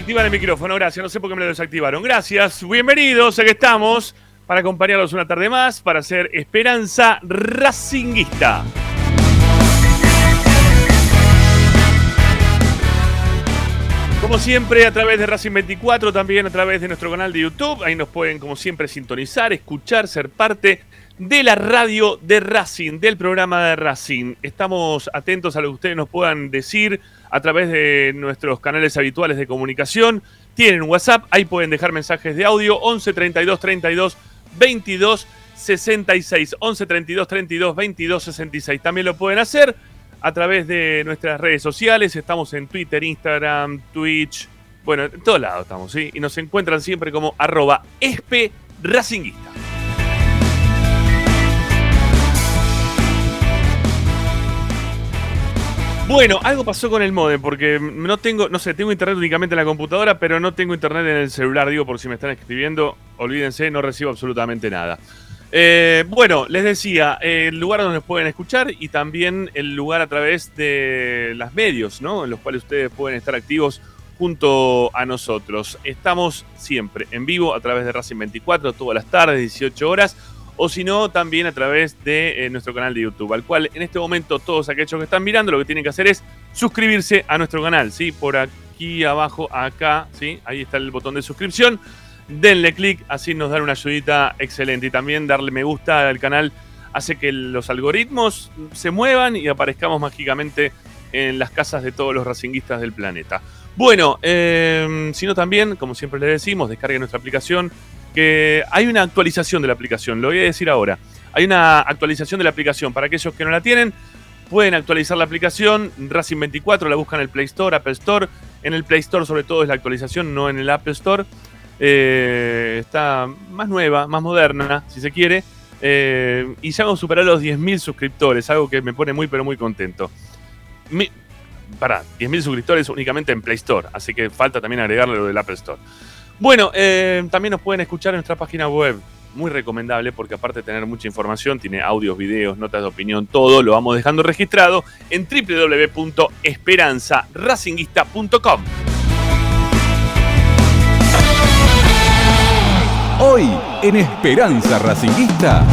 Ahí está, me activan el micrófono, gracias. No sé por qué me lo desactivaron. Gracias, bienvenidos, aquí estamos para acompañarlos una tarde más para hacer Esperanza Racinguista. Como siempre, a través de Racing 24, también a través de nuestro canal de YouTube. Ahí nos pueden, como siempre, sintonizar, escuchar, ser parte de la radio de Racing, del programa de Racing. Estamos atentos a lo que ustedes nos puedan decir a través de nuestros canales habituales de comunicación. Tienen WhatsApp, ahí pueden dejar mensajes de audio 11 32 32 22 66. 11 32 32 22 66. También lo pueden hacer a través de nuestras redes sociales. Estamos en Twitter, Instagram, Twitch. Bueno, en todos lados estamos, ¿sí? Y nos encuentran siempre como arroba espe racinguista. Bueno, algo pasó con el modem porque no tengo, no sé, tengo internet únicamente en la computadora, pero no tengo internet en el celular, digo, por si me están escribiendo, olvídense, no recibo absolutamente nada. Eh, bueno, les decía, el lugar donde nos pueden escuchar y también el lugar a través de los medios, ¿no? En los cuales ustedes pueden estar activos junto a nosotros. Estamos siempre en vivo a través de Racing 24, todas las tardes, 18 horas, o si no, también a través de eh, nuestro canal de YouTube, al cual en este momento todos aquellos que están mirando lo que tienen que hacer es suscribirse a nuestro canal, ¿sí? Por aquí abajo, acá, ¿sí? Ahí está el botón de suscripción. Denle clic, así nos dan una ayudita excelente. Y también darle me gusta al canal hace que los algoritmos se muevan y aparezcamos mágicamente en las casas de todos los racinguistas del planeta. Bueno, eh, si no también, como siempre les decimos, descarguen nuestra aplicación, que hay una actualización de la aplicación, lo voy a decir ahora. Hay una actualización de la aplicación. Para aquellos que no la tienen, pueden actualizar la aplicación. Racing 24 la buscan en el Play Store, Apple Store. En el Play Store sobre todo es la actualización, no en el Apple Store. Eh, está más nueva, más moderna, si se quiere. Eh, y ya hemos superado los 10.000 suscriptores, algo que me pone muy pero muy contento. Mi, pará, 10.000 suscriptores únicamente en Play Store, así que falta también agregarle lo del Apple Store. Bueno, eh, también nos pueden escuchar en nuestra página web. Muy recomendable porque aparte de tener mucha información, tiene audios, videos, notas de opinión, todo lo vamos dejando registrado en www.esperanzaracinguista.com. Hoy en Esperanza Racinguista.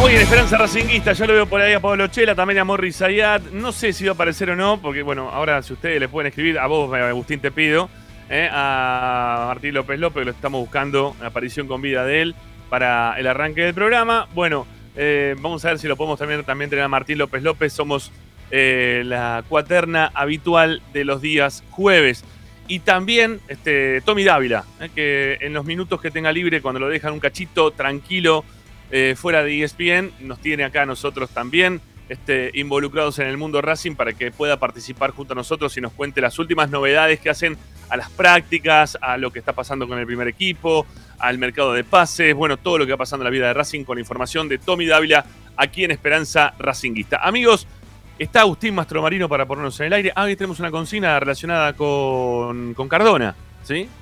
Hoy en Esperanza Racinguista, ya lo veo por ahí a Pablo Chela, también a Morris Zayat. No sé si va a aparecer o no, porque bueno, ahora si ustedes le pueden escribir, a vos, Agustín, te pido, eh, a Martín López López, lo estamos buscando, aparición con vida de él para el arranque del programa. Bueno, eh, vamos a ver si lo podemos también, también tener a Martín López López. Somos eh, la cuaterna habitual de los días jueves. Y también este, Tommy Dávila, que en los minutos que tenga libre, cuando lo dejan un cachito tranquilo eh, fuera de ESPN, nos tiene acá a nosotros también este, involucrados en el mundo Racing para que pueda participar junto a nosotros y nos cuente las últimas novedades que hacen a las prácticas, a lo que está pasando con el primer equipo, al mercado de pases, bueno, todo lo que va pasando en la vida de Racing con información de Tommy Dávila aquí en Esperanza Racinguista. Amigos, Está Agustín Mastromarino para ponernos en el aire. Ah, hoy tenemos una consigna relacionada con Cardona,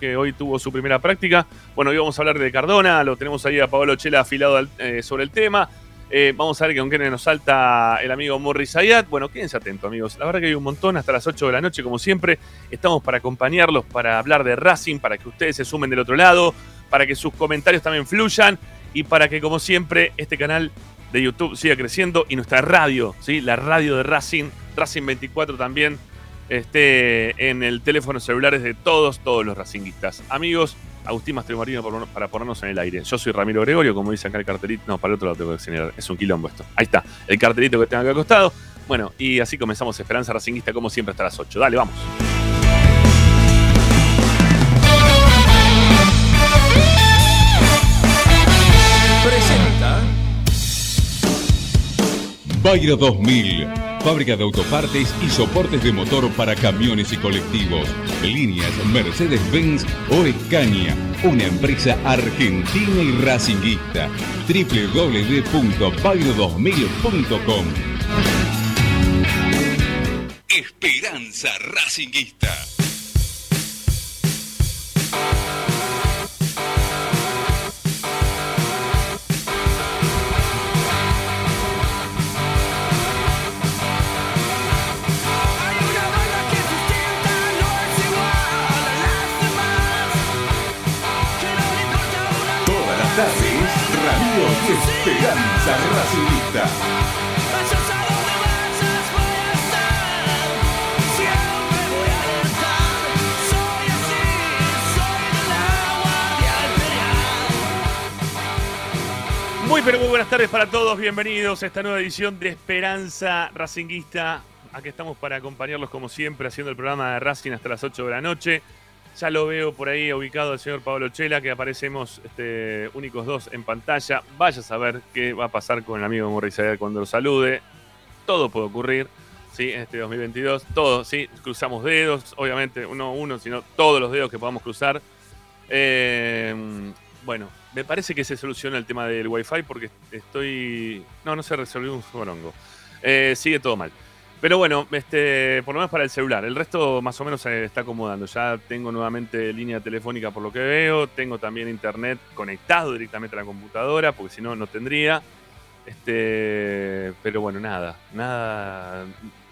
Que hoy tuvo su primera práctica. Bueno, hoy vamos a hablar de Cardona, lo tenemos ahí a Pablo Chela afilado eh, sobre el tema. Eh, vamos a ver con qué nos salta el amigo Morris Zayat. Bueno, quédense atentos, amigos. La verdad que hay un montón hasta las 8 de la noche, como siempre. Estamos para acompañarlos, para hablar de Racing, para que ustedes se sumen del otro lado, para que sus comentarios también fluyan y para que, como siempre, este canal de YouTube siga creciendo y nuestra radio, ¿sí? la radio de Racing, Racing 24 también, esté en el teléfono celulares de todos, todos los racinguistas. Amigos, Agustín Mastromarino para ponernos en el aire. Yo soy Ramiro Gregorio, como dice acá el cartelito. No, para el otro lado tengo que señalar. Es un quilombo esto. Ahí está, el cartelito que tengo acá acostado. Bueno, y así comenzamos Esperanza Racinguista como siempre hasta las 8. Dale, vamos. Bayra 2000, fábrica de autopartes y soportes de motor para camiones y colectivos. Líneas Mercedes-Benz o Escaña, una empresa argentina y racinguista. www.bayro2000.com Esperanza Racinguista. Guardia imperial. Muy pero muy buenas tardes para todos, bienvenidos a esta nueva edición de Esperanza Racinguista. Aquí estamos para acompañarlos como siempre haciendo el programa de Racing hasta las 8 de la noche. Ya lo veo por ahí ubicado el señor Pablo Chela, que aparecemos este, únicos dos en pantalla. Vaya a saber qué va a pasar con el amigo Morris Ayer cuando lo salude. Todo puede ocurrir, ¿sí? En este 2022. Todo, ¿sí? Cruzamos dedos, obviamente, no uno, sino todos los dedos que podamos cruzar. Eh, bueno, me parece que se soluciona el tema del Wi-Fi porque estoy. No, no se resolvió un sorongo. Eh, sigue todo mal. Pero bueno, este, por lo menos para el celular. El resto más o menos se está acomodando. Ya tengo nuevamente línea telefónica por lo que veo. Tengo también internet conectado directamente a la computadora, porque si no, no tendría. Este, pero bueno, nada. Nada.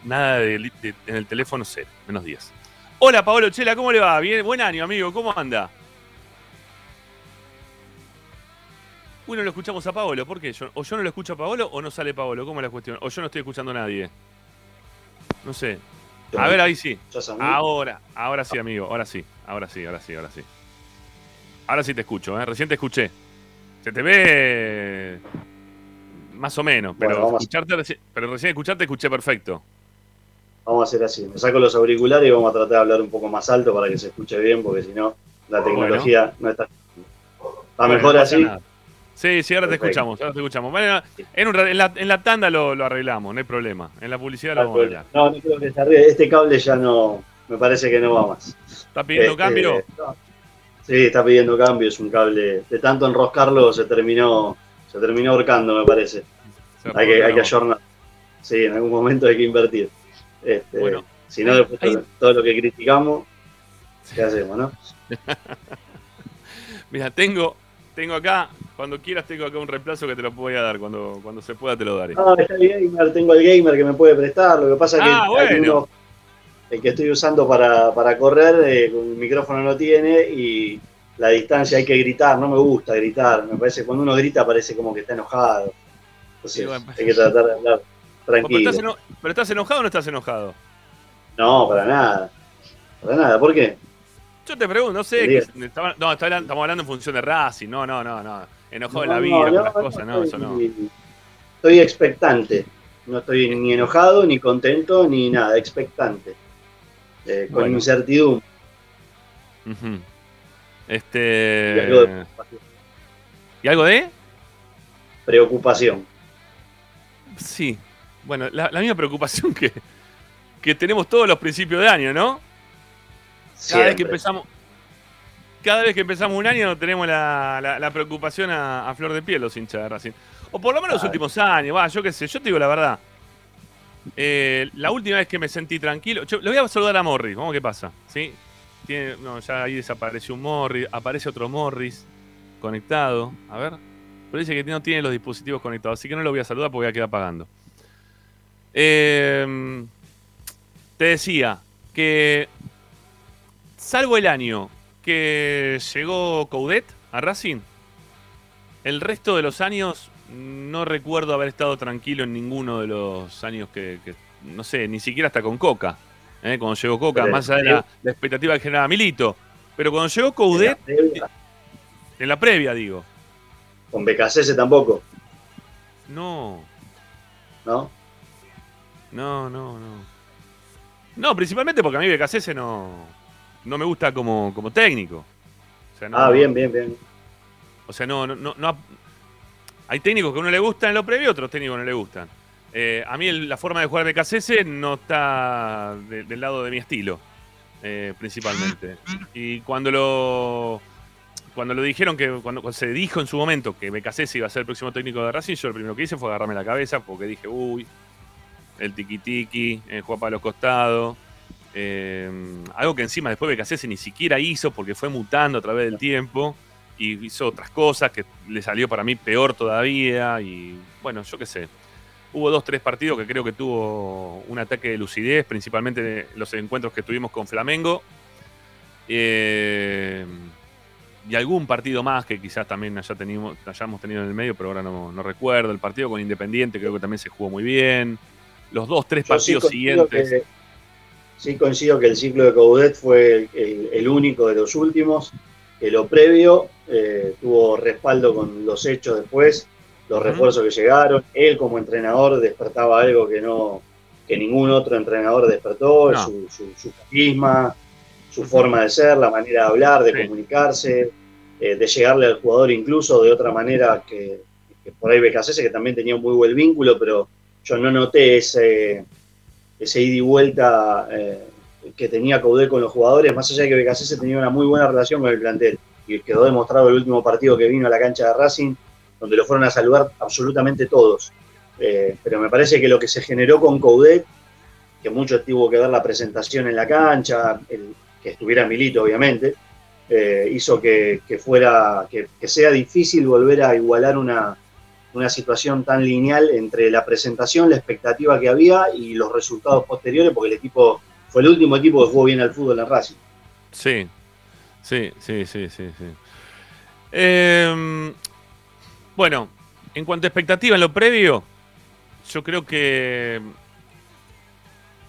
Nada en el teléfono cero, menos 10. Hola, Paolo Chela, ¿cómo le va? Bien, buen año, amigo. ¿Cómo anda? Uy, no lo escuchamos a Paolo. ¿Por qué? O yo no lo escucho a Paolo o no sale Paolo. ¿Cómo es la cuestión? O yo no estoy escuchando a nadie. No sé. A ver, ahí sí. Ahora, ahora sí, amigo. Ahora sí. Ahora sí, ahora sí, ahora sí. Ahora sí te escucho, ¿eh? Recién te escuché. Se te ve más o menos, pero, Bueno, vamos. escucharte reci- pero recién escucharte escuché perfecto. Vamos a hacer así. Me saco los auriculares y vamos a tratar de hablar un poco más alto para que se escuche bien, porque si no, la tecnología no está. Está Bueno, mejor no así. nada. Sí, sí, ahora te escuchamos, ahora te escuchamos. Bueno, en, un ra- en la, en la tanda lo, lo arreglamos, no hay problema. En la publicidad lo vamos a. No, no creo que se arregle. Este cable ya no. Me parece que no va más. ¿Está pidiendo Este, cambio? no. Sí, está pidiendo cambio. Es un cable. De tanto enroscarlo se terminó. Se terminó ahorcando, me parece. Hay que, hay que ayornar. Sí, en algún momento hay que invertir. Este, Bueno, si no, después hay- todo lo que criticamos, ¿qué hacemos, no? Mira, tengo, tengo acá, cuando quieras tengo acá un reemplazo que te lo voy a dar, cuando, cuando se pueda te lo daré. No, está el gamer, tengo el gamer que me puede prestar. Lo que pasa es que Ah, bueno. uno- el que estoy usando para, para correr, eh, el micrófono no tiene y la distancia hay que gritar. No me gusta gritar. Me parece que cuando uno grita parece como que está enojado. Entonces Sí, bueno. hay que tratar de hablar ¿Pero tranquilo. estás, ¿Pero estás enojado o no estás enojado? No, para nada. Para nada. ¿Por qué? Yo te pregunto, no sé. Bien. que- estaba- no, estamos hablando en función de Racing. No, no, no, no. Enojado en No, la vida, no, las cosas, no, eso no. estoy- expectante. No estoy ni enojado, ni contento, ni nada. Expectante. Eh, con Bueno. incertidumbre. Ujú. y algo de Este. preocupación. ¿Y algo de? preocupación. Sí. Bueno, la, la misma preocupación que, que tenemos todos los principios de año, ¿no? Cada vez que empezamos. Cada vez que empezamos un año tenemos la, la- la preocupación a, a flor de piel los hinchas de Racing. O por lo menos los últimos años, va, yo qué sé, yo te digo la verdad. Eh, la última vez que me sentí tranquilo. Yo, le voy a saludar a Morris, vamos qué pasa. ¿Sí? Tiene, no, ya ahí desapareció un Morris, aparece otro Morris conectado. A ver. Pero dice que no tiene los dispositivos conectados, así que no lo voy a saludar porque voy a quedar pagando. Eh, te decía que, salvo el año que llegó Coudet a Racing, el resto de los años no recuerdo haber estado tranquilo en ninguno de los años que, que- no sé, ni siquiera hasta con Coca. ¿eh? Cuando llegó Coca, Pero, más allá de la, la expectativa que generaba Milito. Pero cuando llegó Coudet, En la previa, en la previa, digo, Con BKC tampoco, no, ¿no? No, no, no. No, principalmente porque a mí Becasese no, no me gusta como, como técnico. O sea, no- Ah, bien, bien, bien. O sea, no, no, no, no- Hay técnicos que a uno le gustan en lo previo, otros técnicos no le gustan. Eh, a mí el- la forma de jugar de Becasese no está de- del lado de mi estilo, eh, principalmente. Y cuando lo cuando lo dijeron que cuando, cuando se dijo en su momento que Becasese iba a ser el próximo técnico de Racing, yo lo primero que hice fue agarrarme la cabeza porque dije, uy, el tiki tiki, el juega para los costados. Eh, algo que encima después Becasese ni siquiera hizo porque fue mutando a través del tiempo y hizo otras cosas que le salió para mí peor todavía. Y bueno, yo qué sé. Hubo dos, tres partidos que creo que tuvo un ataque de lucidez, principalmente los encuentros que tuvimos con Flamengo. Eh, y algún partido más que quizás también haya tenido, hayamos tenido en el medio, pero ahora no, no recuerdo. El partido con Independiente creo que también se jugó muy bien. Los dos, tres Yo partidos siguientes. que- sí coincido que el ciclo de Coudet fue el, único de los últimos, que lo previo eh, tuvo respaldo con los hechos después, los refuerzos que llegaron, él como entrenador despertaba algo que no que ningún otro entrenador despertó, No. su, su, su carisma, su forma de ser, la manera de hablar, de Sí. comunicarse, eh, de llegarle al jugador incluso de otra manera que, que por ahí Becasese, que también tenía un muy buen vínculo, pero yo no noté ese, ese ida y vuelta eh, que tenía Caudé con los jugadores, más allá de que Becasese tenía una muy buena relación con el plantel, y quedó demostrado el último partido que vino a la cancha de Racing, donde lo fueron a saludar absolutamente todos. Eh, pero me parece que lo que se generó con Coudet, que mucho tuvo que ver la presentación en la cancha, que estuviera Milito obviamente, eh, hizo que, fuera, que sea difícil volver a igualar una, una situación tan lineal entre la presentación, la expectativa que había y los resultados posteriores, porque el equipo fue el último equipo que jugó bien al fútbol en Racing. Sí, sí, sí, sí, sí. sí. Eh, bueno, en cuanto a expectativa en lo previo, yo creo que,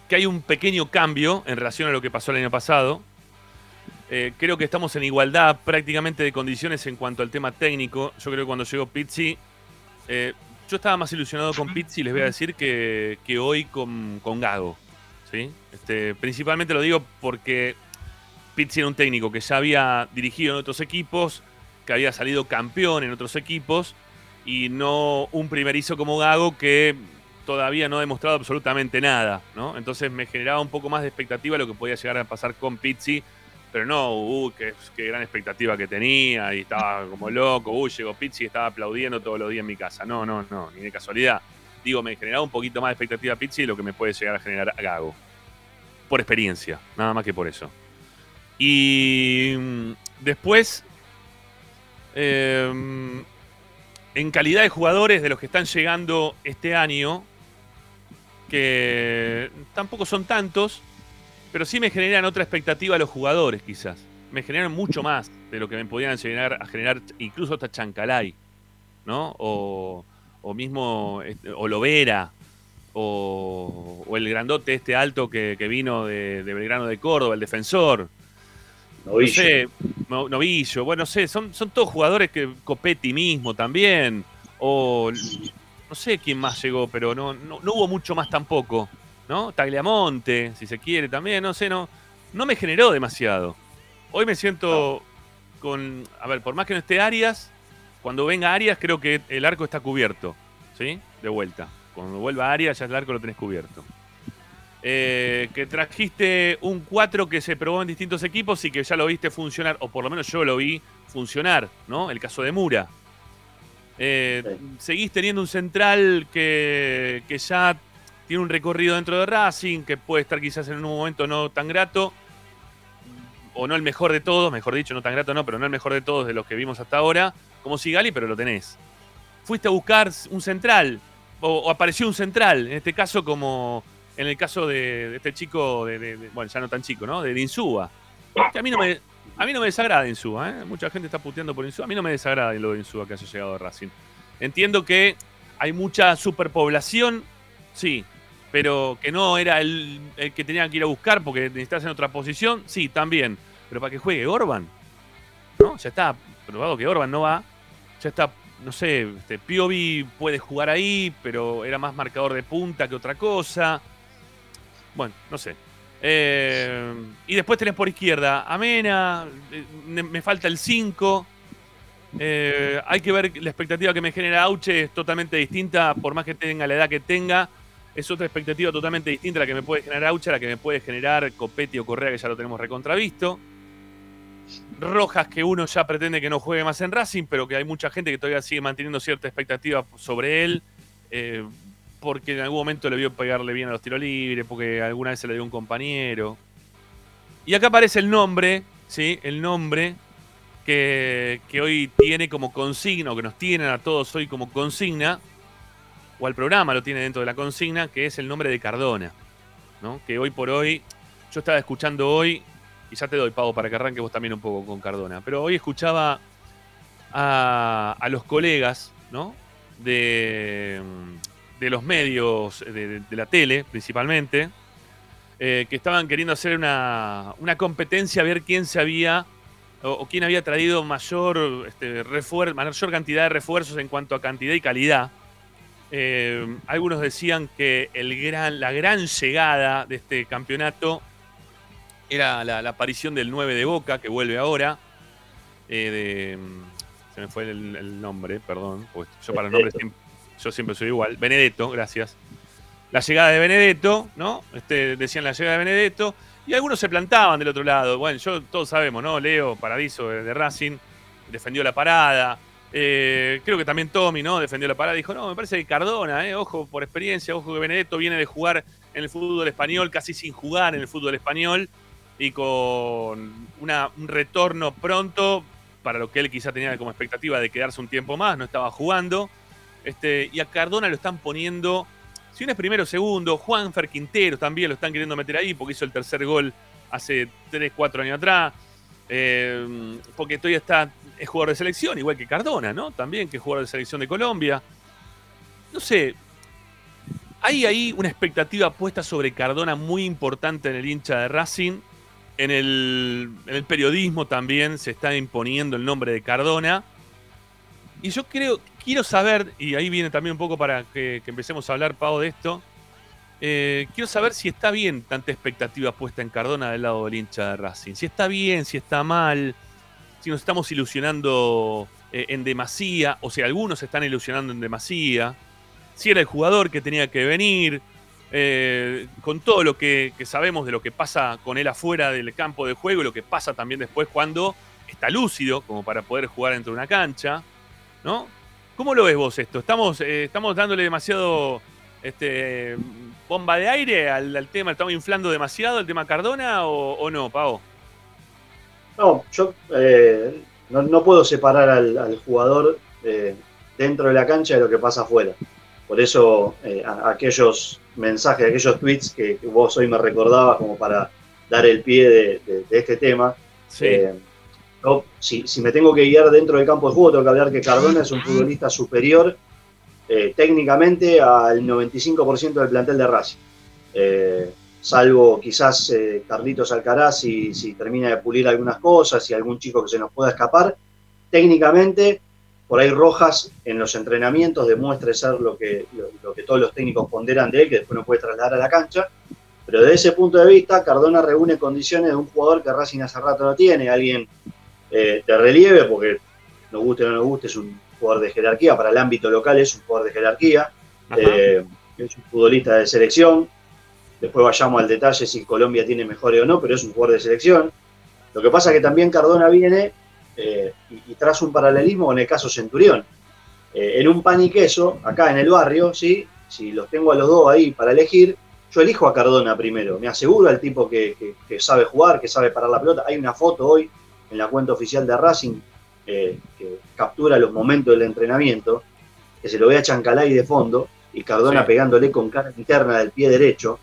que hay un pequeño cambio en relación a lo que pasó el año pasado. Eh, creo que estamos en igualdad prácticamente de condiciones en cuanto al tema técnico. Yo creo que cuando llegó Pizzi, eh, yo estaba más ilusionado con Pizzi, les voy a decir, que, que hoy con, con Gago. ¿sí? Este, principalmente lo digo porque Pizzi era un técnico que ya había dirigido en otros equipos, que había salido campeón en otros equipos, y no un primerizo como Gago que todavía no ha demostrado absolutamente nada, ¿no? Entonces me generaba un poco más de expectativa lo que podía llegar a pasar con Pizzi, pero no, uy, qué, qué gran expectativa que tenía, y estaba como loco, uy, llegó Pizzi y estaba aplaudiendo todos los días en mi casa. No, no, no, ni de casualidad. Digo, me generaba un poquito más de expectativa Pizzi de lo que me puede llegar a generar Gago. Por experiencia, nada más que por eso. Y mm, después, eh, en calidad de jugadores de los que están llegando este año, que tampoco son tantos, pero sí me generan otra expectativa a los jugadores, quizás. Me generan mucho más de lo que me podían llegar a generar incluso hasta Chancalay, ¿no? O, o mismo este, Olovera, o, o el grandote este alto que, que vino de, de Belgrano de Córdoba, el defensor. No Novillo. sé, no- Novillo, bueno, no sé, son, son todos jugadores que Copetti mismo también, o no sé quién más llegó, pero no, no, no hubo mucho más tampoco, ¿no? Tagliamonte, si se quiere también, no sé, no, no me generó demasiado. Hoy me siento con, a ver, por más que no esté Arias, cuando venga Arias creo que el arco está cubierto, ¿sí? De vuelta. Cuando vuelva Arias ya el arco lo tenés cubierto. Eh, que trajiste un 4 que se probó en distintos equipos y que ya lo viste funcionar, o por lo menos yo lo vi funcionar, ¿no? El caso de Mura. Eh, Seguís teniendo un central que, que ya tiene un recorrido dentro de Racing, que puede estar quizás en un momento no tan grato, o no el mejor de todos, mejor dicho, no tan grato no, pero no el mejor de todos de los que vimos hasta ahora, como Sigali, pero lo tenés. Fuiste a buscar un central, o, apareció un central, en este caso como en el caso de, este chico, bueno, ya no tan chico, ¿no? De Insúa. Que a mí no me, a mí no me desagrada Insúa, ¿eh? Mucha gente está puteando por Insúa. A mí no me desagrada lo de Insúa que haya llegado a Racing. Entiendo que hay mucha superpoblación, sí, pero que no era el, que tenían que ir a buscar porque necesitas en otra posición, sí, también. Pero para que juegue Orban, ¿no? Ya está probado que Orban no va. Ya está, no sé, este, Piovi puede jugar ahí, pero era más marcador de punta que otra cosa. Bueno, no sé. Eh, y después tenés por izquierda a Mena, eh, me falta el 5. Eh, hay que ver la expectativa que me genera Auche es totalmente distinta, por más que tenga la edad que tenga. Es otra expectativa totalmente distinta a la que me puede generar Auche, a la que me puede generar Copetti o Correa, que ya lo tenemos recontravisto. Rojas, que uno ya pretende que no juegue más en Racing, pero que hay mucha gente que todavía sigue manteniendo cierta expectativa sobre él, eh, porque en algún momento le vio pegarle bien a los tiros libres, porque alguna vez se le dio un compañero. Y acá aparece el nombre, ¿sí? El nombre que, que hoy tiene como consigna, o que nos tienen a todos hoy como consigna, o al programa lo tiene dentro de la consigna, que es el nombre de Cardona, ¿no? Que hoy por hoy, yo estaba escuchando hoy, y ya te doy pago para que arranque vos también un poco con Cardona, pero hoy escuchaba a, los colegas, ¿no? De, los medios, de, la tele principalmente, eh, que estaban queriendo hacer una, competencia a ver quién se había o, quién había traído mayor, este, mayor cantidad de refuerzos en cuanto a cantidad y calidad. Eh, algunos decían que el gran, la gran llegada de este campeonato era la, la aparición del 9 de Boca, que vuelve ahora. eh, de, se me fue el, el nombre, perdón, porque yo para nombres siempre, yo siempre soy igual. Benedetto, gracias. La llegada de Benedetto, ¿no? Este, decían la llegada de Benedetto. Y algunos se plantaban del otro lado. Bueno, yo todos sabemos, ¿no? Leo, Paradiso de, de Racing, defendió la parada. Eh, creo que también Tommy, ¿no? Defendió la parada. Dijo, no, me parece que Cardona, ¿eh? Ojo por experiencia, ojo que Benedetto viene de jugar en el fútbol español, casi sin jugar en el fútbol español. Y con un retorno pronto, para lo que él quizá tenía como expectativa de quedarse un tiempo más, no estaba jugando. Este, y a Cardona lo están poniendo, si uno es primero o segundo, Juanfer Quintero también lo están queriendo meter ahí porque hizo el tercer gol hace 3, 4 años atrás. Eh, porque todavía está, es jugador de selección, igual que Cardona, ¿no? También que es jugador de selección de Colombia. No sé, hay ahí una expectativa puesta sobre Cardona muy importante en el hincha de Racing. En el, periodismo también se está imponiendo el nombre de Cardona. Y yo creo, quiero saber, y ahí viene también un poco para que, que empecemos a hablar, Pau, de esto. eh, quiero saber si está bien tanta expectativa puesta en Cardona del lado del hincha de Racing. Si está bien, si está mal, si nos estamos ilusionando eh, en demasía, o si algunos se están ilusionando en demasía. Si era el jugador que tenía que venir, eh, con todo lo que, sabemos de lo que pasa con él afuera del campo de juego y lo que pasa también después cuando está lúcido, como para poder jugar dentro de una cancha. ¿no? ¿Cómo lo ves vos esto? ¿Estamos, eh, estamos dándole demasiado este, bomba de aire al, al tema? ¿Estamos inflando demasiado el tema Cardona o, o no, Pavo? No, yo eh, no, no puedo separar al, al jugador eh, dentro de la cancha de lo que pasa afuera. Por eso eh, a- aquellos mensajes, aquellos tweets que, que vos hoy me recordabas como para dar el pie de, de- de este tema. Sí. eh, yo, si, si me tengo que guiar dentro del campo de juego, tengo que hablar que Cardona es un futbolista superior técnicamente al 95% del plantel de Racing. Salvo quizás eh, Carlitos Alcaraz si, si termina de pulir algunas cosas y algún chico que se nos pueda escapar. Técnicamente, por ahí Rojas en los entrenamientos demuestra ser lo que, lo, lo que todos los técnicos ponderan de él, que después no puede trasladar a la cancha. Pero desde ese punto de vista, Cardona reúne condiciones de un jugador que Racing hace rato no tiene, alguien eh, de relieve, porque nos guste o no nos guste, es un jugador de jerarquía, para el ámbito local es un jugador de jerarquía, eh, es un futbolista de selección, después vayamos al detalle si Colombia tiene mejores o no, pero es un jugador de selección. Lo que pasa es que también Cardona viene eh, y, y traza un paralelismo con el caso Centurión. Eh, en un pan y queso, acá en el barrio, ¿sí? si los tengo a los dos ahí para elegir, yo elijo a Cardona primero. Me aseguro al tipo que, que- que sabe jugar, que sabe parar la pelota. Hay una foto hoy en la cuenta oficial de Racing eh, que captura los momentos del entrenamiento, que se lo ve a Chancalay de fondo y Cardona Sí. pegándole con cara interna del pie derecho.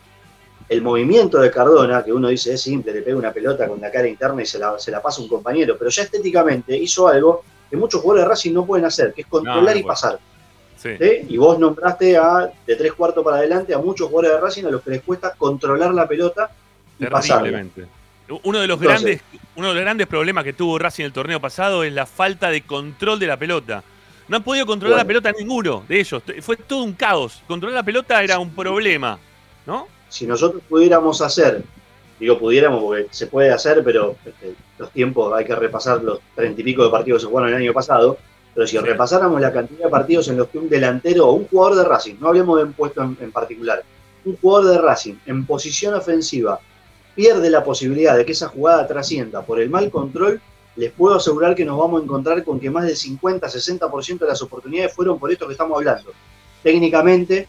El movimiento de Cardona, que uno dice es simple, le pega una pelota con la cara interna y se la, se la pasa a un compañero, pero ya estéticamente hizo algo que muchos jugadores de Racing no pueden hacer, que es controlar No, no y pasar. Sí. ¿sí? Y vos nombraste a, de tres cuartos para adelante a muchos jugadores de Racing a los que les cuesta controlar la pelota y pasarla. Uno de los Entonces- grandes, uno de los grandes problemas que tuvo Racing el torneo pasado es la falta de control de la pelota. No han podido controlar Bueno. la pelota ninguno de ellos. Fue todo un caos. Controlar la pelota era un problema, ¿no? Si nosotros pudiéramos hacer, digo pudiéramos porque se puede hacer, pero este, los tiempos hay que repasar los treinta y pico de partidos que se jugaron el año pasado, pero si Sí. repasáramos la cantidad de partidos en los que un delantero o un jugador de Racing, no hablemos de un puesto en, en particular, un jugador de Racing en posición ofensiva pierde la posibilidad de que esa jugada trascienda por el mal control, les puedo asegurar que nos vamos a encontrar con que más del 50-60% de las oportunidades fueron por esto que estamos hablando. Técnicamente,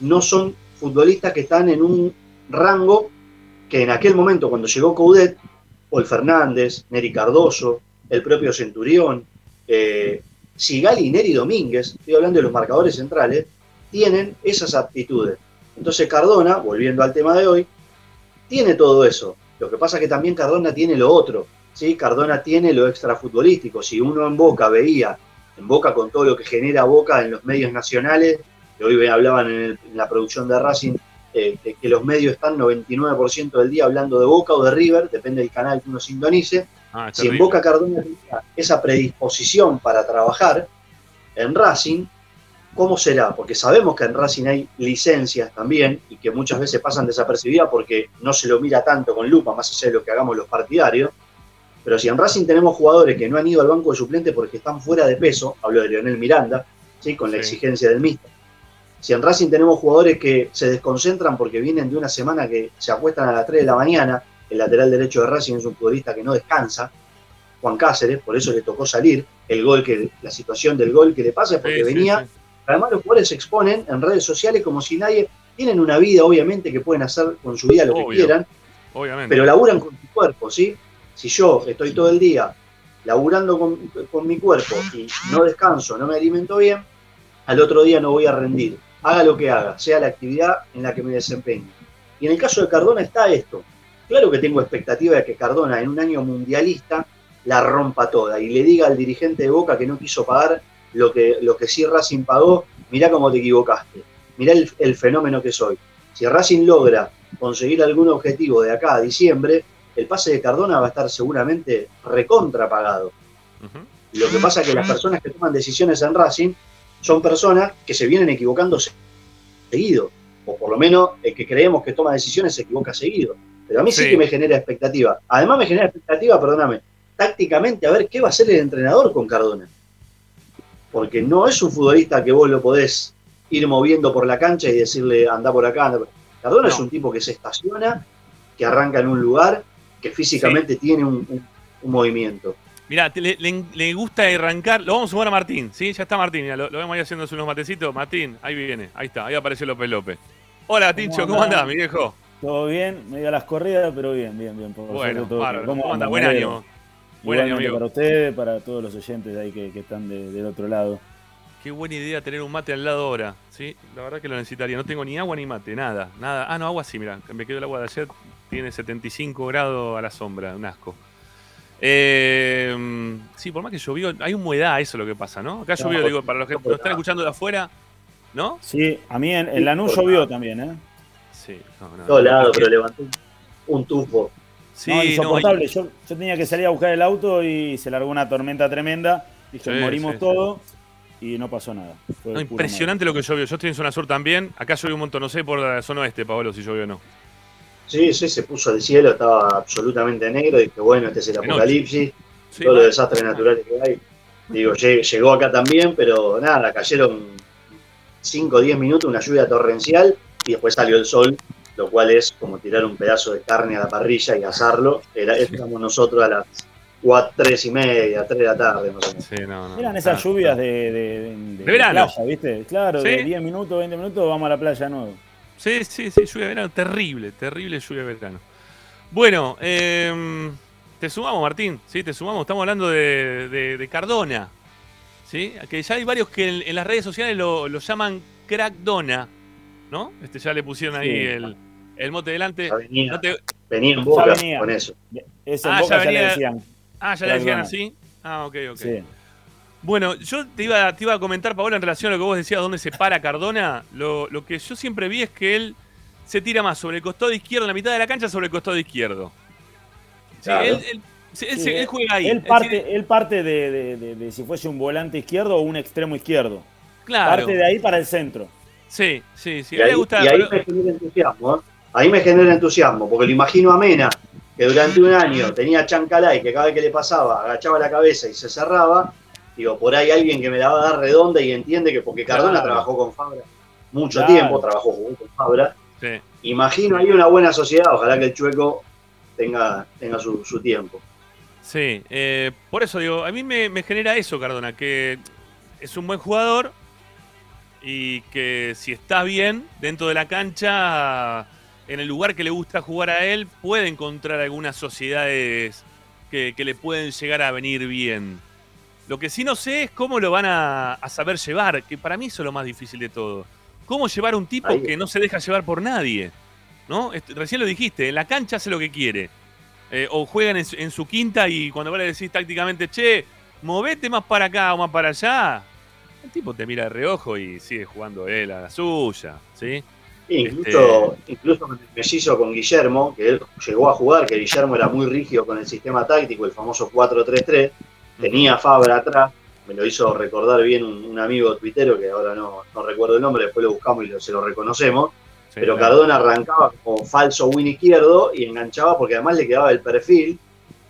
no son futbolistas que están en un rango que en aquel momento, cuando llegó Coudet, Paul Fernández, Neri Cardoso, el propio Centurión, eh, Sigali y Neri Domínguez, estoy hablando de los marcadores centrales, tienen esas aptitudes. Entonces Cardona, volviendo al tema de hoy, tiene todo eso. Lo que pasa es que también Cardona tiene lo otro. ¿sí? Cardona tiene lo extrafutbolístico. Si uno en Boca veía, en Boca con todo lo que genera Boca en los medios nacionales, hoy hablaban en, el- en la producción de Racing, eh, que, que los medios están 99% del día hablando de Boca o de River, depende del canal que uno sintonice. Ah, Si en. Boca Cardona tenía esa predisposición para trabajar, en Racing, ¿cómo será? Porque sabemos que en Racing hay licencias también y que muchas veces pasan desapercibidas porque no se lo mira tanto con lupa, más allá de lo que hagamos los partidarios. Pero si en Racing tenemos jugadores que no han ido al banco de suplente porque están fuera de peso, hablo de Leonel Miranda, ¿sí? con la Sí. exigencia del míster. Si en Racing tenemos jugadores que se desconcentran porque vienen de una semana que se acuestan a las 3 de la mañana, el lateral derecho de Racing es un futbolista que no descansa, Juan Cáceres, por eso le tocó salir, el gol que, la situación del gol que le pasa es porque Sí, venía, sí. además los jugadores se exponen en redes sociales como si nadie, tienen una vida obviamente que pueden hacer con su vida lo que quieran, Obviamente. pero laburan con su cuerpo, ¿sí? Si yo estoy todo el día laburando con, con mi cuerpo y no descanso, no me alimento bien, al otro día no voy a rendir. Haga lo que haga, sea la actividad en la que me desempeñe. Y en el caso de Cardona está esto. Claro que tengo expectativa de que Cardona en un año mundialista la rompa toda y le diga al dirigente de Boca que no quiso pagar lo que, lo que sí Racing pagó, mirá cómo te equivocaste, mirá el, el fenómeno que soy. Si Racing logra conseguir algún objetivo de acá a diciembre, el pase de Cardona va a estar seguramente recontra pagado. Ujú. Y lo que pasa es que las personas que toman decisiones en Racing son personas que se vienen equivocando se- seguido. O por lo menos el que creemos que toma decisiones se equivoca seguido. Pero a mí sí, Sí. que me genera expectativa. Además me genera expectativa, perdóname, tácticamente a ver qué va a hacer el entrenador con Cardona. Porque no es un futbolista que vos lo podés ir moviendo por la cancha y decirle anda por acá. anda por-". Cardona No. es un tipo que se estaciona, que arranca en un lugar, que físicamente tiene un- un- un movimiento. Mirá, le, le- le gusta arrancar. Lo vamos a sumar a Martín, ¿sí? Ya está Martín, mirá, lo, lo vemos ahí haciéndose unos matecitos. Martín, ahí viene, ahí está, ahí apareció López López. Hola, Tincho, ¿cómo andás? andás, mi viejo? Todo bien, medio a las corridas, pero bien, bien, bien. Por Bueno, todo bárbaro. ¿Cómo anda? andan? Buen alegro. Buen año, Igualmente amigo. para ustedes, para todos los oyentes de ahí que, que están de- del otro lado. Qué buena idea tener un mate al lado ahora, ¿sí? La verdad que lo necesitaría. No tengo ni agua ni mate, nada, nada. Ah, no, agua sí, mira, me quedó el agua de ayer. Tiene 75 grados a la sombra, un asco. Eh, sí, por más que llovió, hay humedad, eso es lo que pasa, ¿no? Acá No, llovió, digo, para los que no, nos están escuchando de afuera, ¿no? Sí, a mí en, en Lanús llovió también, ¿eh? Sí, no, no. Todo lado, pero levantó un- tufo. Sí, no, no, hay- insoportable. yo, yo tenía que salir a buscar el auto y se largó una tormenta tremenda. Dije, Sí, morimos sí, todos y no pasó nada. No, impresionante lo que llovió. Yo estoy en zona sur también. Acá llovió un montón, no sé por la zona oeste, Pablo, si llovió o no. Sí, sí, se puso el cielo, estaba absolutamente negro. Y dije, bueno, este es el apocalipsis, Sí, todos los desastres naturales que hay. Digo, lle- llegó acá también, pero nada, cayeron 5 o 10 minutos, una lluvia torrencial y después salió el sol, lo cual es como tirar un pedazo de carne a la parrilla y asarlo. Era, estamos nosotros a las 4, 3 y media, 3 de la tarde, más o menos. Sí, no, no. Eran Ah, esas lluvias de, de, de- de verano. playa, ¿viste? Claro, Sí. de 10 minutos, 20 minutos, vamos a la playa de nuevo. Sí, sí, sí, lluvia de verano, terrible, terrible lluvia de verano. Bueno, eh, te sumamos, Martín, sí, te sumamos, estamos hablando de, de- de Cardona, ¿sí? Que ya hay varios que en, en las redes sociales lo, lo llaman Crackdona, ¿no? Este ya le pusieron ahí Sí. el, el mote delante. Ya venía, No te- venía en boca venía. con eso. Eso en Ah, Boca ya ya, le decían. ah, ya le decían así. Ah, ok, ok. Sí. Bueno, yo te iba, te iba a comentar, Paola, en relación a lo que vos decías, dónde se para Cardona. Lo, lo que yo siempre vi es que él se tira más sobre el costado izquierdo, en la mitad de la cancha, sobre el costado izquierdo. Sí, él, él- sí, él Sí, se- él juega ahí. Él parte, decir, él parte de, de- de- de si fuese un volante izquierdo o un extremo izquierdo. claro. Parte de ahí para el centro. Sí, sí, sí. Y ahí, me gusta. y ahí pero- me genera entusiasmo. ¿eh? ahí me genera entusiasmo, porque lo imagino a Mena, que durante un año tenía Chancalay, que cada vez que le pasaba agachaba la cabeza y se cerraba, digo, por ahí alguien que me la va a dar redonda y entiende que porque Cardona Claro. trabajó con Fabra mucho Claro. tiempo, trabajó jugó con Fabra, Sí. imagino ahí una buena sociedad, ojalá que el chueco tenga, tenga su, su tiempo. Sí, eh, por eso digo, a mí me, me genera eso, Cardona, que es un buen jugador y que si está bien dentro de la cancha, en el lugar que le gusta jugar a él, puede encontrar algunas sociedades que, que le pueden llegar a venir bien. Lo que sí no sé es cómo lo van a, a saber llevar, que para mí eso es lo más difícil de todo. ¿Cómo llevar a un tipo Ahí. que no se deja llevar por nadie? ¿No? Est- Recién lo dijiste, en la cancha hace lo que quiere. Eh, o juegan en su, en su quinta y cuando vos le decís tácticamente, che, movete más para acá o más para allá, el tipo te mira de reojo y sigue jugando él a la suya, ¿sí? Incluso, incluso con el mellizo con Guillermo, que él llegó a jugar, que Guillermo era muy rígido con el sistema táctico, el famoso 4-3-3, tenía Fabra atrás, me lo hizo recordar bien un, un amigo tuitero, que ahora no, no recuerdo el nombre, después lo buscamos y lo- se lo reconocemos, Sí, pero claro. Cardona arrancaba como falso win izquierdo y enganchaba porque además le quedaba el perfil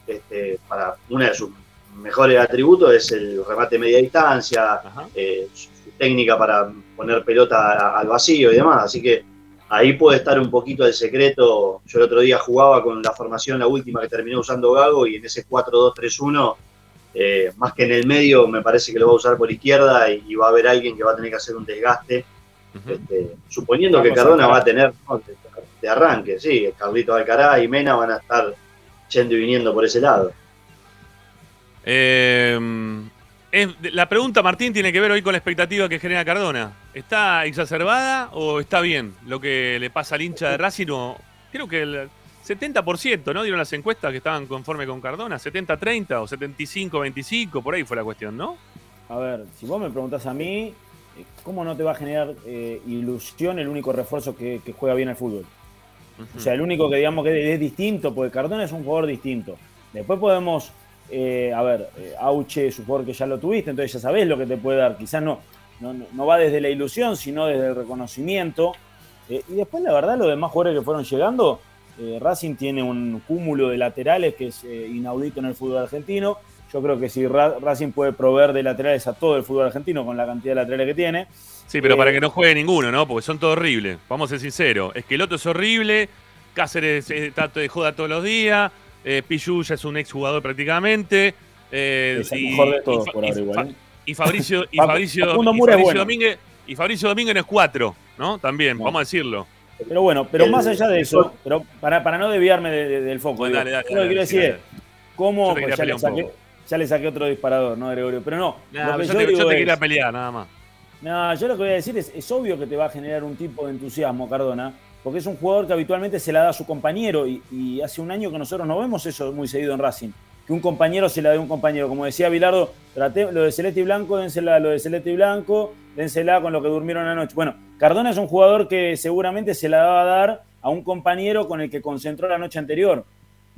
este, para uno de sus mejores atributos es el remate media distancia, eh, su técnica para poner pelota al vacío y demás. Así que ahí puede estar un poquito el secreto. Yo el otro día jugaba con la formación, la última que terminó usando Gago, y en ese 4-2-3-1, eh, más que en el medio, me parece que lo va a usar por izquierda y, y va a haber alguien que va a tener que hacer un desgaste. Este, suponiendo que Vamos Cardona va a tener ¿no? de, de arranque, sí, Carlito Alcaraz y Mena van a estar yendo y viniendo por ese lado. Eh, es- la pregunta, Martín, tiene que ver hoy con la expectativa que genera Cardona. ¿Está exacerbada o está bien lo que le pasa al hincha de Racing? O, creo que el 70%, ¿no? Dieron las encuestas que estaban conforme con Cardona. 70-30 o 75-25, por ahí fue la cuestión, ¿no? A ver, si vos me preguntás a mí, ¿cómo no te va a generar eh, ilusión el único refuerzo que, que juega bien al fútbol? O sea, el único que digamos que es distinto, porque Cardona es un jugador distinto. Después podemos, eh, a ver, eh, Auche es un jugador que ya lo tuviste, entonces ya sabés lo que te puede dar. Quizás no, no, no va desde la ilusión, sino desde el reconocimiento. Eh, y después, la verdad, los demás jugadores que fueron llegando, eh, Racing tiene un cúmulo de laterales que es eh, inaudito en el fútbol argentino. Yo creo que si Ra- Racing puede proveer de laterales a todo el fútbol argentino con la cantidad de laterales que tiene, Sí, pero Eh, para que no juegue ninguno, ¿no? Porque son todos horribles. Vamos a ser sinceros. Esqueloto es horrible. Cáceres está de joda todos los días. Pichu ya es un exjugador prácticamente. es el mejor de todos por ahora y igual. Y Fabricio, y Fabricio, y Mura es Fabricio bueno. Domínguez, y Fabricio Domínguez no es cuatro, ¿no? También, No. vamos a decirlo. Pero bueno, pero El- más allá de eso, pero para, para no desviarme de- de- del foco, Bueno, digo, dale, dale, yo lo que quiero decir es cómo, pues ya, le saqué, poco. ya le saqué otro disparador, ¿no, Gregorio? Pero no, Nah, lo que yo, yo, te, yo digo te es- quería pelear, nada más. no, yo lo que voy a decir es, es obvio que te va a generar un tipo de entusiasmo, Cardona, porque es un jugador que habitualmente se la da a su compañero y, y hace un año que nosotros no vemos eso muy seguido en Racing, que un compañero se la dé a un compañero. Como decía Bilardo, traté, lo de Celeste y Blanco, dénsela lo de Celeste y Blanco, dénsela con lo que durmieron anoche. Bueno, Cardona es un jugador que seguramente se la va a dar a un compañero con el que concentró la noche anterior.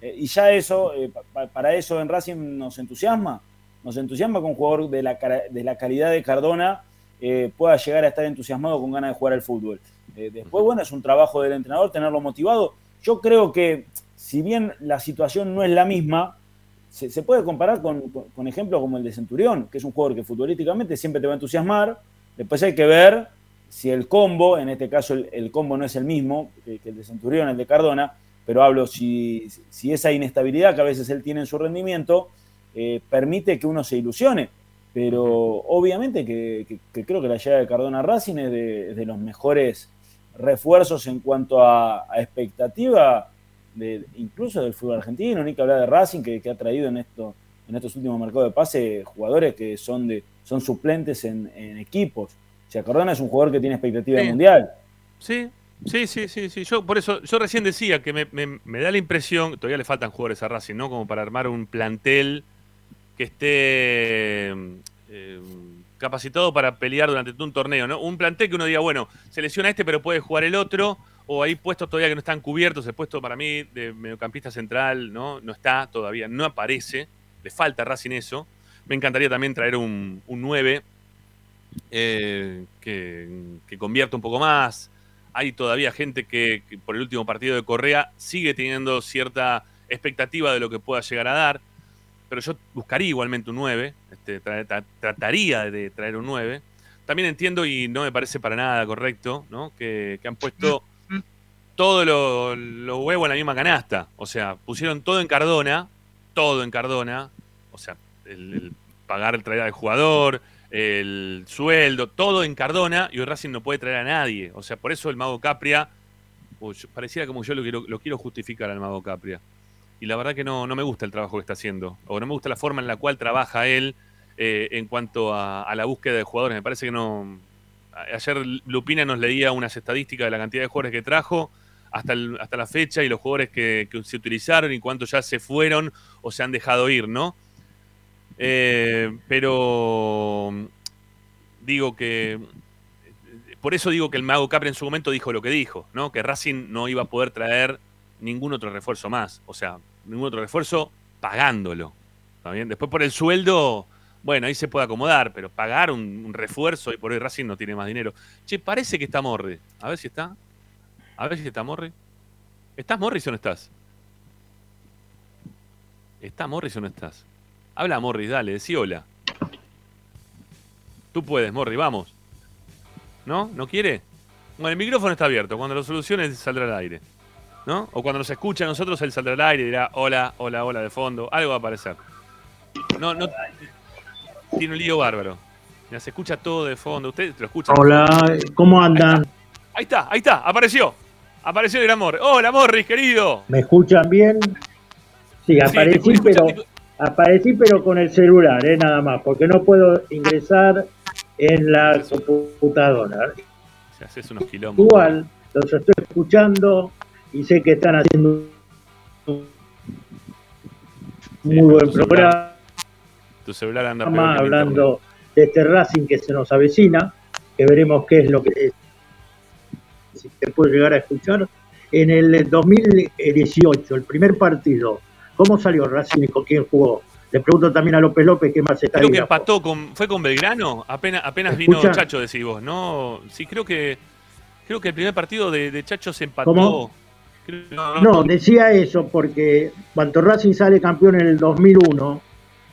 Eh, y ya eso, eh, pa- pa- para eso en Racing nos entusiasma. Nos entusiasma que un jugador de la, de la calidad de Cardona eh, pueda llegar a estar entusiasmado con ganas de jugar al fútbol. Después, bueno, es un trabajo del entrenador tenerlo motivado. Yo creo que, si bien la situación no es la misma, se, se puede comparar con, con- con ejemplos como el de Centurión, que es un jugador que futbolísticamente siempre te va a entusiasmar. Después hay que ver si el combo, en este caso el, el combo no es el mismo que, que el de Centurión, el de Cardona, pero hablo si, si esa inestabilidad que a veces él tiene en su rendimiento eh, permite que uno se ilusione. Pero obviamente que, que- que creo que la llegada de Cardona a Racing es de, de los mejores refuerzos en cuanto a, a expectativa, de, incluso del fútbol argentino, ni que hablar de Racing, que, que ha traído en, esto, en estos últimos mercados de pase jugadores que son, de, son suplentes en, en equipos. Sea, Cardona es un jugador que tiene expectativa Sí. mundial. Sí, sí, sí, sí, sí. Yo por eso, yo recién decía que me, me- me da la impresión, todavía le faltan jugadores a Racing, ¿no? Como para armar un plantel que esté eh, capacitado para pelear durante un torneo, ¿no? Un plantel que uno diga, bueno, selecciona este, pero puede jugar el otro, o hay puestos todavía que no están cubiertos, el puesto para mí de mediocampista central, ¿no? No está todavía, no aparece, le falta a Racing eso. Me encantaría también traer un, un 9 eh, que, que convierta un poco más. hay todavía gente que, que por el último partido de Correa sigue teniendo cierta expectativa de lo que pueda llegar a dar. Pero yo buscaría igualmente un 9, este, tra- tra- trataría de traer un 9. También entiendo y no me parece para nada correcto, ¿no? Que, que han puesto todos los los huevos en la misma canasta. O sea, pusieron todo en Cardona, todo en Cardona. O sea, el, el pagar el traer al jugador, el sueldo, todo en Cardona. Y hoy Racing no puede traer a nadie. O sea, por eso el Mago Capria, yo- pareciera como yo lo quiero, lo quiero justificar al Mago Capria. Y la verdad que no, no me gusta el trabajo que está haciendo. O no me gusta la forma en la cual trabaja él eh, en cuanto a, la búsqueda de jugadores. Me parece que no. Ayer Lupina nos leía unas estadísticas de la cantidad de jugadores que trajo hasta, hasta la fecha y los jugadores que, que se utilizaron y cuántos ya se fueron o se han dejado ir, ¿no? Eh, pero digo que. Por eso digo que el Mago Capri en su momento dijo lo que dijo, ¿no? Que Racing no iba a poder traer ningún otro refuerzo más. O sea, ningún otro refuerzo pagándolo. ¿Está? Después por el sueldo, bueno, ahí se puede acomodar, pero pagar un, un refuerzo y por hoy Racing no tiene más dinero. Che, parece que está Morri. A ver si está. A ver si está Morri. ¿Estás Morris o no estás? ¿Está Morris o no estás? Habla Morris, dale, decí hola. Tú puedes, Morris, vamos. ¿No? ¿No quiere? Bueno, el micrófono está abierto. Cuando lo soluciones saldrá al aire. ¿No? O cuando nos escucha a nosotros, él saldrá al aire y dirá hola, hola, hola de fondo. Algo va a aparecer. No, no. Tiene un lío bárbaro. Mira, se escucha todo de fondo. Usted lo escucha. Hola, ¿cómo andan? Ahí está, ahí está, apareció. Apareció el gran Morris. Hola, Morris, querido. ¿Me escuchan bien? Sí, aparecí, pero aparecí pero con el celular, eh, nada más, porque no puedo ingresar en la computadora. Si haces unos quilombos. Igual, los estoy escuchando y sé que están haciendo un muy buen tu celular programa, Tu celular anda el hablando de este Racing que se nos avecina, que veremos qué es lo que es, si se puede llegar a escuchar. En el 2018, el primer partido, ¿cómo salió Racing y con quién jugó? Le pregunto también a López López qué más está Creo que empató con. ¿Fue con Belgrano? Apenas, apenas vino. Chacho, decís vos. No, sí, creo que. Creo que el primer partido de, de Chacho se empató. ¿Cómo? Creo- no, No, decía eso porque cuando Racing sale campeón en el 2001,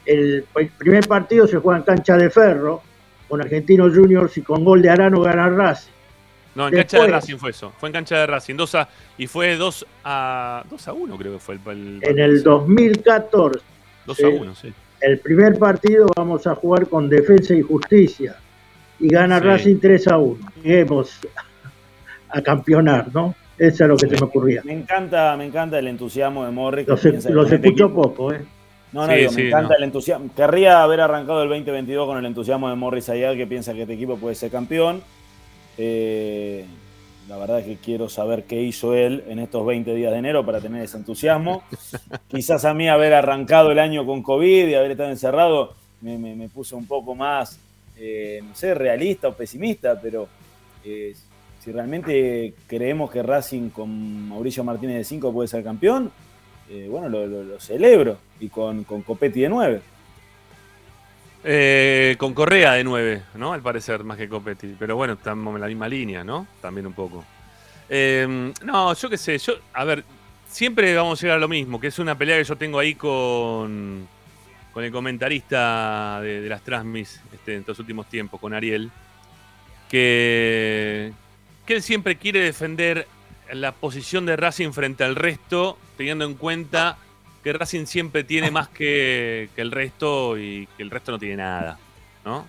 el primer partido se juega en cancha de ferro, con Argentinos Juniors y con gol de Arano gana Racing. No, en cancha de Después- Racing fue eso. Fue en cancha de Racing. 2 a, y fue 2 a. 2 a 1, creo que fue el. el En el 2014, 2 sí. a 1, sí. el primer partido vamos a jugar con Defensa y Justicia y gana Sí. Racing 3 a 1. Lleguemos a campeonar, ¿no? Eso es lo que se me ocurría. Me encanta, me encanta el entusiasmo de Morris. Los, los equipo- poco, ¿eh? No, no, Sí, digo, sí, me encanta no. el entusiasmo. Querría haber arrancado el 2022 con el entusiasmo de Morris Ayad, que piensa que este equipo puede ser campeón. Eh, la verdad es que quiero saber qué hizo él en estos 20 días de enero para tener ese entusiasmo. Quizás a mí haber arrancado el año con COVID y haber estado encerrado me, me, me puso un poco más, eh, no sé, realista o pesimista, pero eh, si realmente creemos que Racing con Mauricio Martínez de 5 puede ser campeón, eh, bueno, lo, lo- lo celebro. Y con, con Copetti de 9. Eh, con Correa de 9, ¿no? Al parecer, más que Copetti. Pero bueno, estamos en la misma línea, ¿no? También un poco. Eh, no, yo qué sé, yo, a ver, siempre vamos a llegar a lo mismo, que es una pelea que yo tengo ahí con, con el comentarista de, de las Transmis este, en estos últimos tiempos, con Ariel, que, que él siempre quiere defender la posición de Racing frente al resto, teniendo en cuenta que Racing siempre tiene más que, el resto y que el resto no tiene nada, ¿no?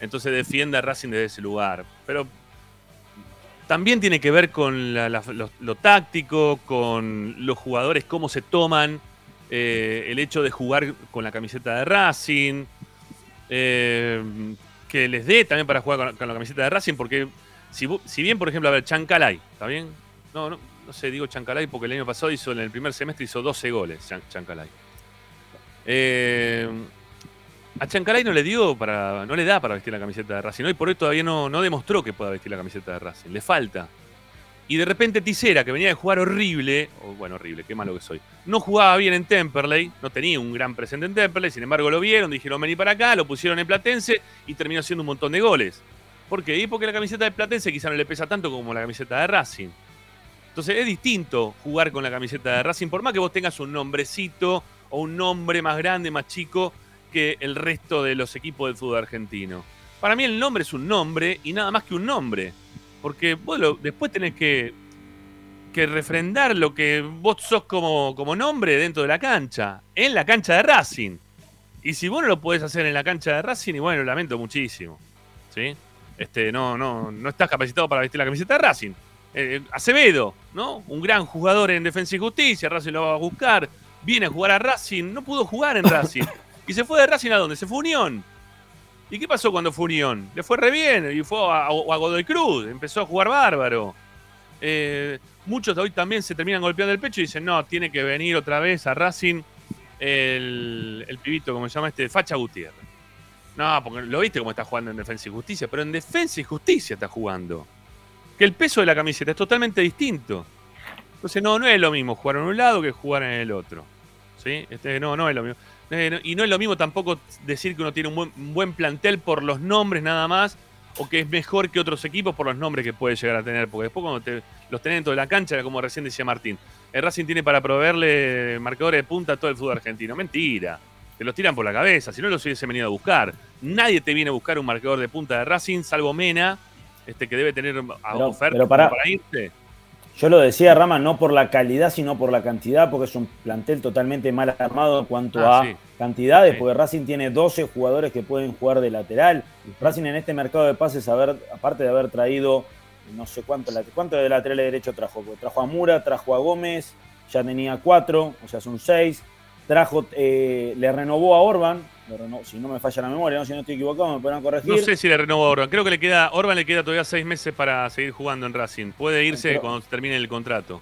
Entonces defiende a Racing desde ese lugar. Pero también tiene que ver con la- lo, táctico, con los jugadores, cómo se toman, eh, el hecho de jugar con la camiseta de Racing, eh, que les dé también para jugar con, la camiseta de Racing, porque si, si bien, por ejemplo, a ver, Chancalay, ¿está bien? No, no, no sé, digo Chancalay porque el año pasado hizo, en el primer semestre hizo 12 goles, Chan- Chancalay. Eh, a Chancalay no le dio para, no le da para vestir la camiseta de Racing. Hoy por hoy todavía no, no demostró que pueda vestir la camiseta de Racing. Le falta. Y de repente Tisera, que venía de jugar horrible, o bueno, horrible, qué malo que soy. No jugaba bien en Temperley, no tenía un gran presente en Temperley, sin embargo lo vieron, dijeron vení para acá, lo pusieron en Platense y terminó haciendo un montón de goles. ¿Por qué? Y porque la camiseta de Platense quizá no le pesa tanto como la camiseta de Racing. Entonces es distinto jugar con la camiseta de Racing, por más que vos tengas un nombrecito o un nombre más grande, más chico que el resto de los equipos del fútbol argentino. Para mí el nombre es un nombre y nada más que un nombre. Porque vos lo- después tenés que, que refrendar lo que vos sos como, como nombre dentro de la cancha, en la cancha de Racing. Y si vos no lo podés hacer en la cancha de Racing, y bueno, lamento muchísimo. ¿Sí? Este, no, no, no estás capacitado para vestir la camiseta de Racing. Eh, Acevedo, ¿no? Un gran jugador en Defensa y Justicia, Racing lo va a buscar, viene a jugar a Racing, no pudo jugar en Racing. ¿Y se fue de Racing a dónde? Se fue a Unión. ¿Y qué pasó cuando fue a Unión? Le fue re bien, y fue a, a Godoy Cruz, empezó a jugar bárbaro. Eh, muchos de hoy también se terminan golpeando el pecho y dicen, no, tiene que venir otra vez a Racing el, el pibito, como se llama este, Facha Gutiérrez. No, porque lo viste cómo está jugando en Defensa y Justicia, pero en Defensa y Justicia está jugando. Que el peso de la camiseta es totalmente distinto. Entonces no, no es lo mismo jugar en un lado que jugar en el otro. ¿Sí? Este, no, no es lo mismo. Eh, y no es lo mismo tampoco decir que uno tiene un buen, buen plantel por los nombres nada más, o que es mejor que otros equipos por los nombres que puede llegar a tener. Porque después cuando te, los tenés dentro de la cancha, como recién decía Martín, el Racing tiene para proveerle marcadores de punta a todo el fútbol argentino. Mentira. Te los tiran por la cabeza, si no los hubiese venido a buscar. Nadie te viene a buscar un marcador de punta de Racing, salvo Mena, este que debe tener a- Pero- oferta pero pará. para irse. Yo lo decía, Rama, no por la calidad, sino por la cantidad, porque es un plantel totalmente mal armado en cuanto Ah, a sí. cantidades, Sí. porque Racing tiene 12 jugadores que pueden jugar de lateral. Racing en este mercado de pases, haber, aparte de haber traído, no sé cuánto, cuánto de lateral derecho trajo, porque trajo a Mura, trajo a Gómez, ya tenía cuatro, o sea, son seis. Trajo, eh, le renovó a Orban, si no me falla la memoria, ¿no? si no estoy equivocado, me podrán corregir. No sé si le renovó a Orban. Creo que le queda, Orban le queda todavía seis meses para seguir jugando en Racing. Puede irse Pero- cuando termine el contrato.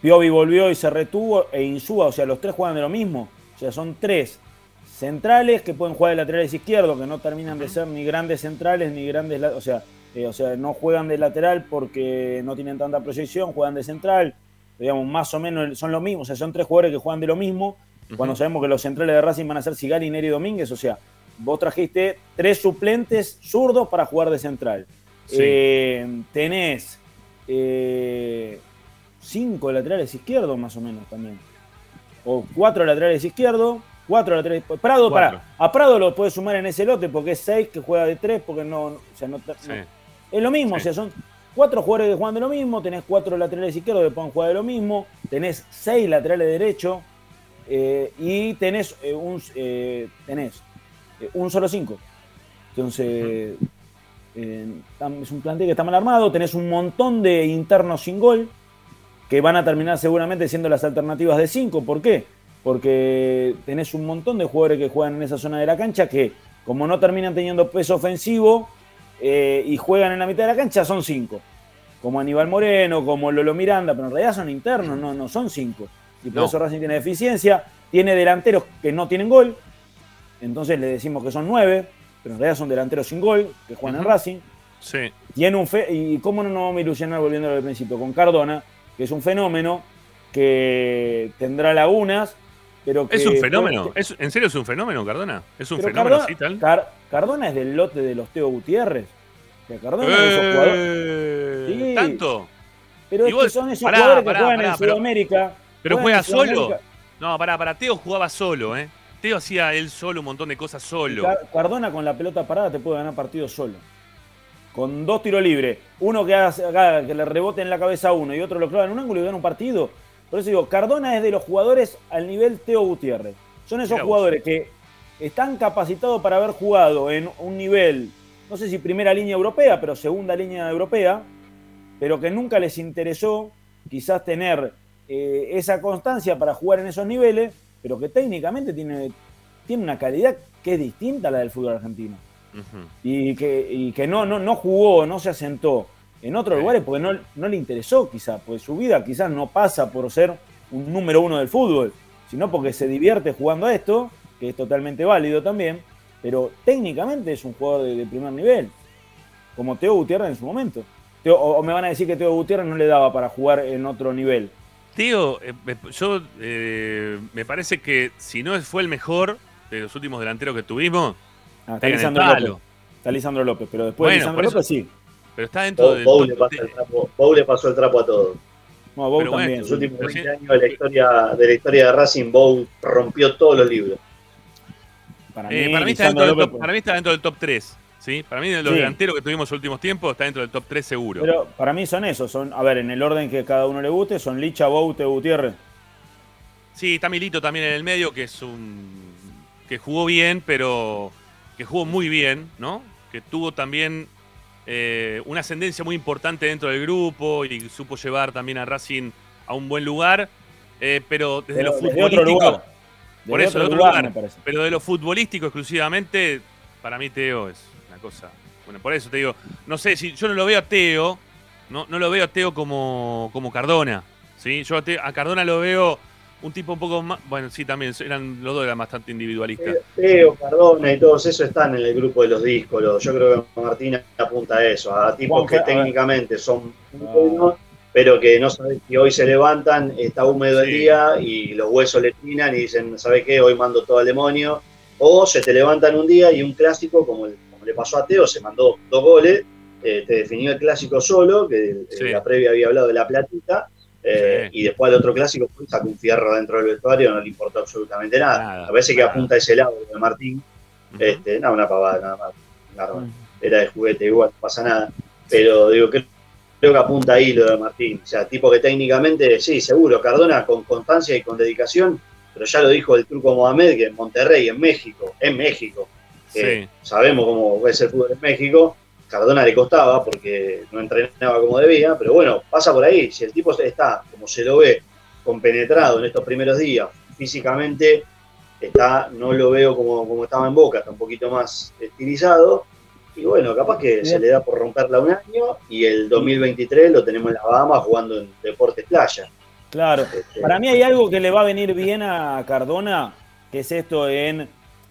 Piovi volvió y se retuvo e Insúa, o sea, los tres juegan de lo mismo. O sea, son tres centrales que pueden jugar de laterales izquierdos, que no terminan de ser ni grandes centrales ni grandes, o sea, eh, o sea, no juegan de lateral porque no tienen tanta proyección, juegan de central, digamos, más o menos son lo mismo, o sea, son tres jugadores que juegan de lo mismo, cuando sabemos que los centrales de Racing van a ser Sigali, Neri y Domínguez, o sea, vos trajiste tres suplentes zurdos para jugar de central. Sí. Eh, tenés eh, cinco laterales izquierdos más o menos también. O cuatro laterales izquierdos, cuatro laterales. Prado, Cuatro. para. A Prado lo puedes sumar en ese lote porque es seis que juega de tres, porque no. o sea, no, no- Sí. es lo mismo, Sí. o sea, son cuatro jugadores que juegan de lo mismo, tenés cuatro laterales izquierdos que pueden jugar de lo mismo, tenés seis laterales derechos eh, y tenés, eh, un, eh, tenés eh, un solo cinco. Entonces, tam- es un plantel que está mal armado, tenés un montón de internos sin gol que van a terminar seguramente siendo las alternativas de cinco. ¿Por qué? Porque tenés un montón de jugadores que juegan en esa zona de la cancha que, como no terminan teniendo peso ofensivo y juegan en la mitad de la cancha, son cinco. Como Aníbal Moreno, como Lolo Miranda, pero en realidad son internos, no, no son cinco. Y por No. eso Racing tiene deficiencia. Tiene delanteros que no tienen gol. Entonces le decimos que son nueve, pero en realidad son delanteros sin gol, que juegan en. Racing. Sí. Tiene un fe y cómo no nos vamos a ilusionar volviendo al principio con Cardona, que es un fenómeno que tendrá lagunas, pero que ¿Es un fenómeno? ¿Es- ¿En serio es un fenómeno, Cardona? ¿Es un pero fenómeno Cardona, tal? Car- Cardona es del lote de los Teo Gutiérrez. Cardona es de esos jugadores. Eh, Sí. ¿Tanto? Pero es vos- que son esos pará, jugadores que pará, juegan pará, en Sudamérica. ¿Pero juega solo? No, pará, para Teo jugaba solo, ¿eh? Teo hacía él solo un montón de cosas solo. Car- Cardona con la pelota parada te puede ganar partidos solo. Con dos tiros libres, uno que, haga, que le rebote en la cabeza a uno y otro lo clava en un ángulo y gana un partido. Por eso digo, Cardona es de los jugadores al nivel Teo Gutiérrez. Son esos vos. jugadores que están capacitados para haber jugado en un nivel, no sé si primera línea europea, pero segunda línea europea, pero que nunca les interesó quizás tener eh, esa constancia para jugar en esos niveles, pero que técnicamente tiene, tiene una calidad que es distinta a la del fútbol argentino. Y que, y que no, no, no jugó, no se asentó en otros Sí. lugares porque no, no le interesó quizás, pues su vida quizás no pasa por ser un número uno del fútbol, sino porque se divierte jugando a esto, que es totalmente válido también, pero técnicamente es un jugador de, de primer nivel, como Teo Gutiérrez en su momento. Teo- o, o me van a decir que Teo Gutiérrez no le daba para jugar en otro nivel. Teo, eh, yo eh, me parece que si no fue el mejor de los últimos delanteros que tuvimos, Ah, está Lisandro. López. Está Lisandro López, pero después de Bueno, por Lisandro eso- López sí. Pero está dentro Bow, del Bow le pasa el 10. trapo, Bow le pasó el trapo a todos. No, Bow Pero bueno, también. Los últimos pero 20 sí. años de la historia de la historia de Racing, Bow rompió todos los libros. Para Eh, mí, para, mí está del top, para mí está dentro del top 3. ¿Sí? Para mí, de los Sí. delanteros que tuvimos en los últimos tiempos, está dentro del top 3 seguro. Pero para mí son esos, son, a ver, en el orden que cada uno le guste, son Licha, Boute, Gutiérrez. Sí, está Milito también en el medio, que es un. que jugó bien, pero. que jugó muy bien, ¿no? Que tuvo también eh, una ascendencia muy importante dentro del grupo y supo llevar también a Racing a un buen lugar. eh, pero desde Pero lo futbolístico. Por eso, de otro lugar, lugar. Pero de lo futbolístico exclusivamente, para mí Teo es cosa. Bueno, por eso te digo, no sé si yo no lo veo a Teo, no, no lo veo a Teo como, como Cardona. ¿sí? Yo a, Teo- a Cardona lo veo un tipo un poco más. Bueno, sí, también eran los dos eran bastante individualistas. Teo, Cardona y todos esos están en el grupo de los díscolos. Yo creo que Martín apunta a eso, a tipos que técnicamente son muy buenos, pero que no sabes si hoy se levantan, está húmedo el día y los huesos le trinan y dicen, ¿sabes qué? Hoy mando todo al demonio. O se te levantan un día y un clásico, como, el- como le pasó a Teo, se mandó dos goles, eh, te definió el clásico solo, que en Sí. la previa había hablado de la platita. eh, Sí. Y después el otro clásico fue, sacó un fierro dentro del vestuario, no le importó absolutamente nada. Nada, a veces que apunta a ese lado de Martín, este, no, una pavada nada más. Nada, Era de juguete, igual, no pasa nada. Pero digo, que- creo que apunta ahí lo de Martín. O sea, tipo que técnicamente, sí, seguro, Cardona con constancia y con dedicación, pero ya lo dijo el truco Mohamed, que en Monterrey, en México, en México, que Sí. sabemos cómo es el fútbol en México, Cardona le costaba porque no entrenaba como debía, pero bueno, pasa por ahí. Si el tipo está, como se lo ve, compenetrado en estos primeros días, físicamente está, no lo veo como, como estaba en Boca, está un poquito más estilizado. Y bueno, capaz que se le da por romperla un año y el 2023 lo tenemos en las Bahamas jugando en Deportes Playa. Claro. Este, Para mí hay algo que le va a venir bien a Cardona, que es esto en,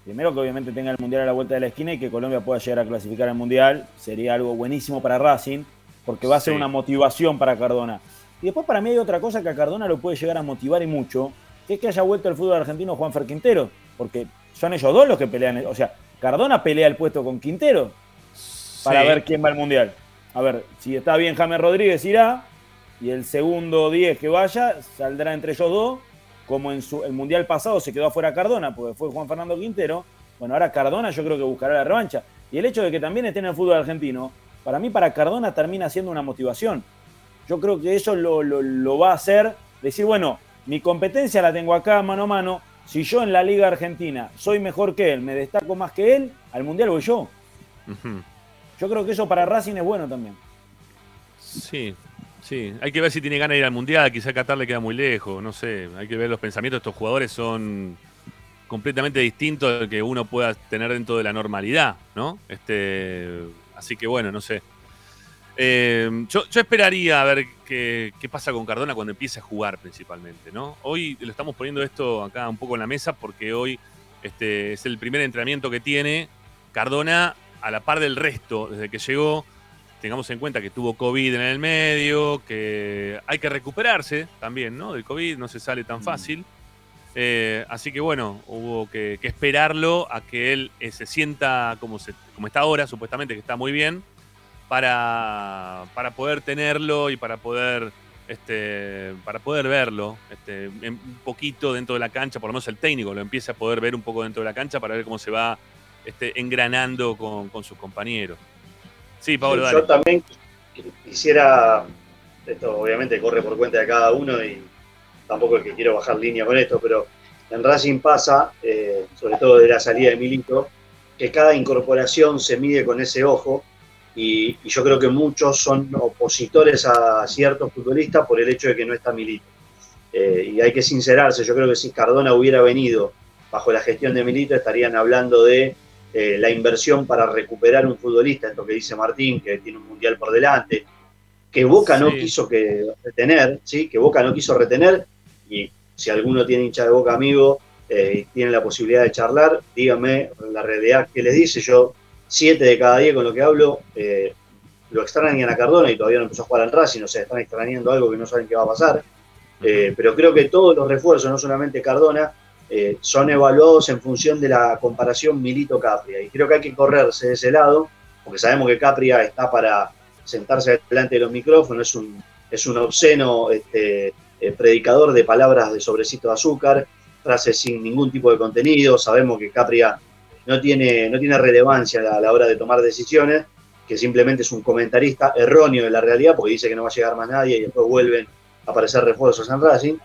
primero que obviamente tenga el Mundial a la vuelta de la esquina y que Colombia pueda llegar a clasificar al Mundial, sería algo buenísimo para Racing, porque va a ser Sí. una motivación para Cardona. Y después para mí hay otra cosa que a Cardona lo puede llegar a motivar y mucho, que es que haya vuelto al fútbol argentino Juanfer Quintero, porque son ellos dos los que pelean, o sea, Cardona pelea el puesto con Quintero para Sí. ver quién va al Mundial. A ver, si está bien James Rodríguez irá, y el segundo 10 que vaya saldrá entre ellos dos, como en su, el Mundial pasado se quedó afuera Cardona, porque fue Juan Fernando Quintero. Bueno, ahora Cardona yo creo que buscará la revancha. Y el hecho de que también esté en el fútbol argentino, para mí para Cardona termina siendo una motivación. Yo creo que eso lo, lo- lo va a hacer, decir, bueno, mi competencia la tengo acá mano a mano, si yo en la Liga Argentina soy mejor que él, me destaco más que él, al Mundial voy yo. Yo creo que eso para Racing es bueno también. Sí, sí. Hay que ver si tiene ganas de ir al mundial. Quizá Qatar le queda muy lejos. No sé. Hay que ver los pensamientos de estos jugadores. Son completamente distintos al que uno pueda tener dentro de la normalidad, ¿no? Este, así que bueno, no sé. Eh, yo, yo esperaría a ver qué, qué pasa con Cardona cuando empiece a jugar principalmente, ¿no? Hoy lo estamos poniendo esto acá un poco en la mesa porque hoy este, es el primer entrenamiento que tiene Cardona a la par del resto desde que llegó tengamos en cuenta que tuvo COVID en el medio, que hay que recuperarse también, ¿no? Del COVID no se sale tan fácil. Eh, así que bueno, hubo que, que esperarlo a que él eh, se sienta como, se- como está ahora, supuestamente que está muy bien, para, para poder tenerlo y para poder, este, para poder verlo este, un poquito dentro de la cancha, por lo menos el técnico lo empiece a poder ver un poco dentro de la cancha para ver cómo se va este, engranando con, con sus compañeros. Sí, Pablo, dale. Yo también quisiera, esto obviamente corre por cuenta de cada uno y tampoco es que quiero bajar línea con esto, pero en Racing pasa, eh, sobre todo de la salida de Milito, que cada incorporación se mide con ese ojo y, y yo creo que muchos son opositores a ciertos futbolistas por el hecho de que no está Milito. Eh, y hay que sincerarse, yo creo que si Cardona hubiera venido bajo la gestión de Milito estarían hablando de eh, la inversión para recuperar un futbolista, esto que dice Martín, que tiene un mundial por delante, que Boca no quiso que retener, ¿sí? que Boca no quiso retener, y si alguno tiene hincha de Boca amigo eh, y tiene la posibilidad de charlar, díganme la realidad que les dice, yo siete de cada diez con lo que hablo, eh, lo extrañan a Cardona y todavía no empezó a jugar al Racing, o sea, están extrañando algo que no saben qué va a pasar, pero creo que todos los refuerzos, no solamente Cardona, eh, son evaluados en función de la comparación Milito-Capria. Y creo que hay que correrse de ese lado porque sabemos que Capria está para sentarse delante de los micrófonos, es un, es un obsceno este, eh, predicador de palabras de sobrecito de azúcar, frases sin ningún tipo de contenido, sabemos que Capria no tiene, no tiene relevancia a la, hora de tomar decisiones, que simplemente es un comentarista erróneo de la realidad, porque dice que no va a llegar más nadie y después vuelven a aparecer refuerzos en Racing.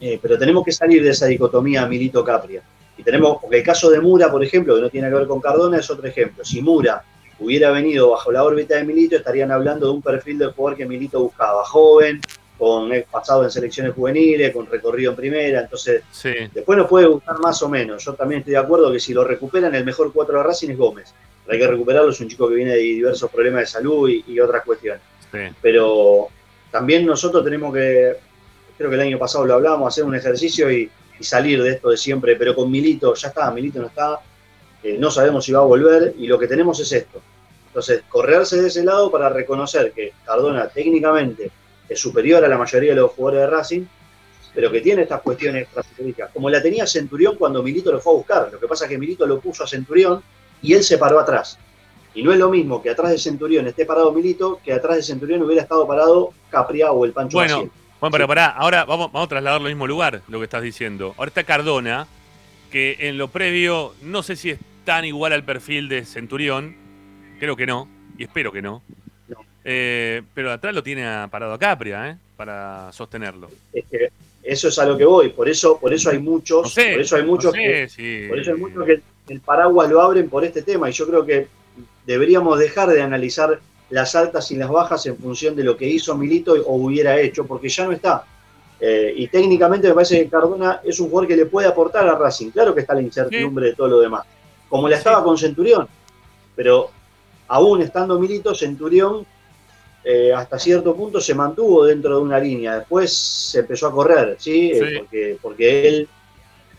Eh, pero tenemos que salir de esa dicotomía Milito Capria. Y tenemos, porque el caso de Mura, por ejemplo, que no tiene que ver con Cardona, es otro ejemplo. Si Mura hubiera venido bajo la órbita de Milito, estarían hablando de un perfil del jugador que Milito buscaba, joven, con ex pasado en selecciones juveniles, con recorrido en primera, entonces Sí. después nos puede gustar más o menos. Yo también estoy de acuerdo que si lo recuperan, el mejor cuatro de Racing es Gómez. Pero hay que recuperarlo, es un chico que viene de diversos problemas de salud y, y otras cuestiones sí. pero también nosotros tenemos que, creo que el año pasado lo hablábamos, hacer un ejercicio y, y salir de esto de siempre, pero con Milito, ya está, Milito no está, eh, no sabemos si va a volver y lo que tenemos es esto. Entonces, correrse de ese lado para reconocer que Cardona técnicamente es superior a la mayoría de los jugadores de Racing, pero que tiene estas cuestiones extrafutbolísticas, como la tenía Centurión cuando Milito lo fue a buscar. Lo que pasa es que Milito lo puso a Centurión y él se paró atrás. Y no es lo mismo que atrás de Centurión esté parado Milito, que atrás de Centurión hubiera estado parado Capria o el Pancho Bueno, Maciel. Bueno, pero pará, ahora vamos, vamos a trasladar al mismo lugar, lo que estás diciendo. Ahora está Cardona, que en lo previo no sé si es tan igual al perfil de Centurión, creo que no, y espero que no. No. Eh, pero atrás lo tiene parado a Capria, ¿eh? Para sostenerlo. Es que eso es a lo que voy, por eso, por eso hay muchos, No sé, por eso hay muchos no que, sé si- por eso hay muchos que el paraguas lo abren por este tema, y yo creo que deberíamos dejar de analizar las altas y las bajas en función de lo que hizo Milito o hubiera hecho, porque ya no está. Eh, y técnicamente me parece que Cardona es un jugador que le puede aportar a Racing. Claro que está la incertidumbre de todo lo demás. Como la estaba Sí. con Centurión. Pero aún estando Milito, Centurión eh, hasta cierto punto se mantuvo dentro de una línea. Después se empezó a correr, ¿sí? Eh, Sí. porque, porque él,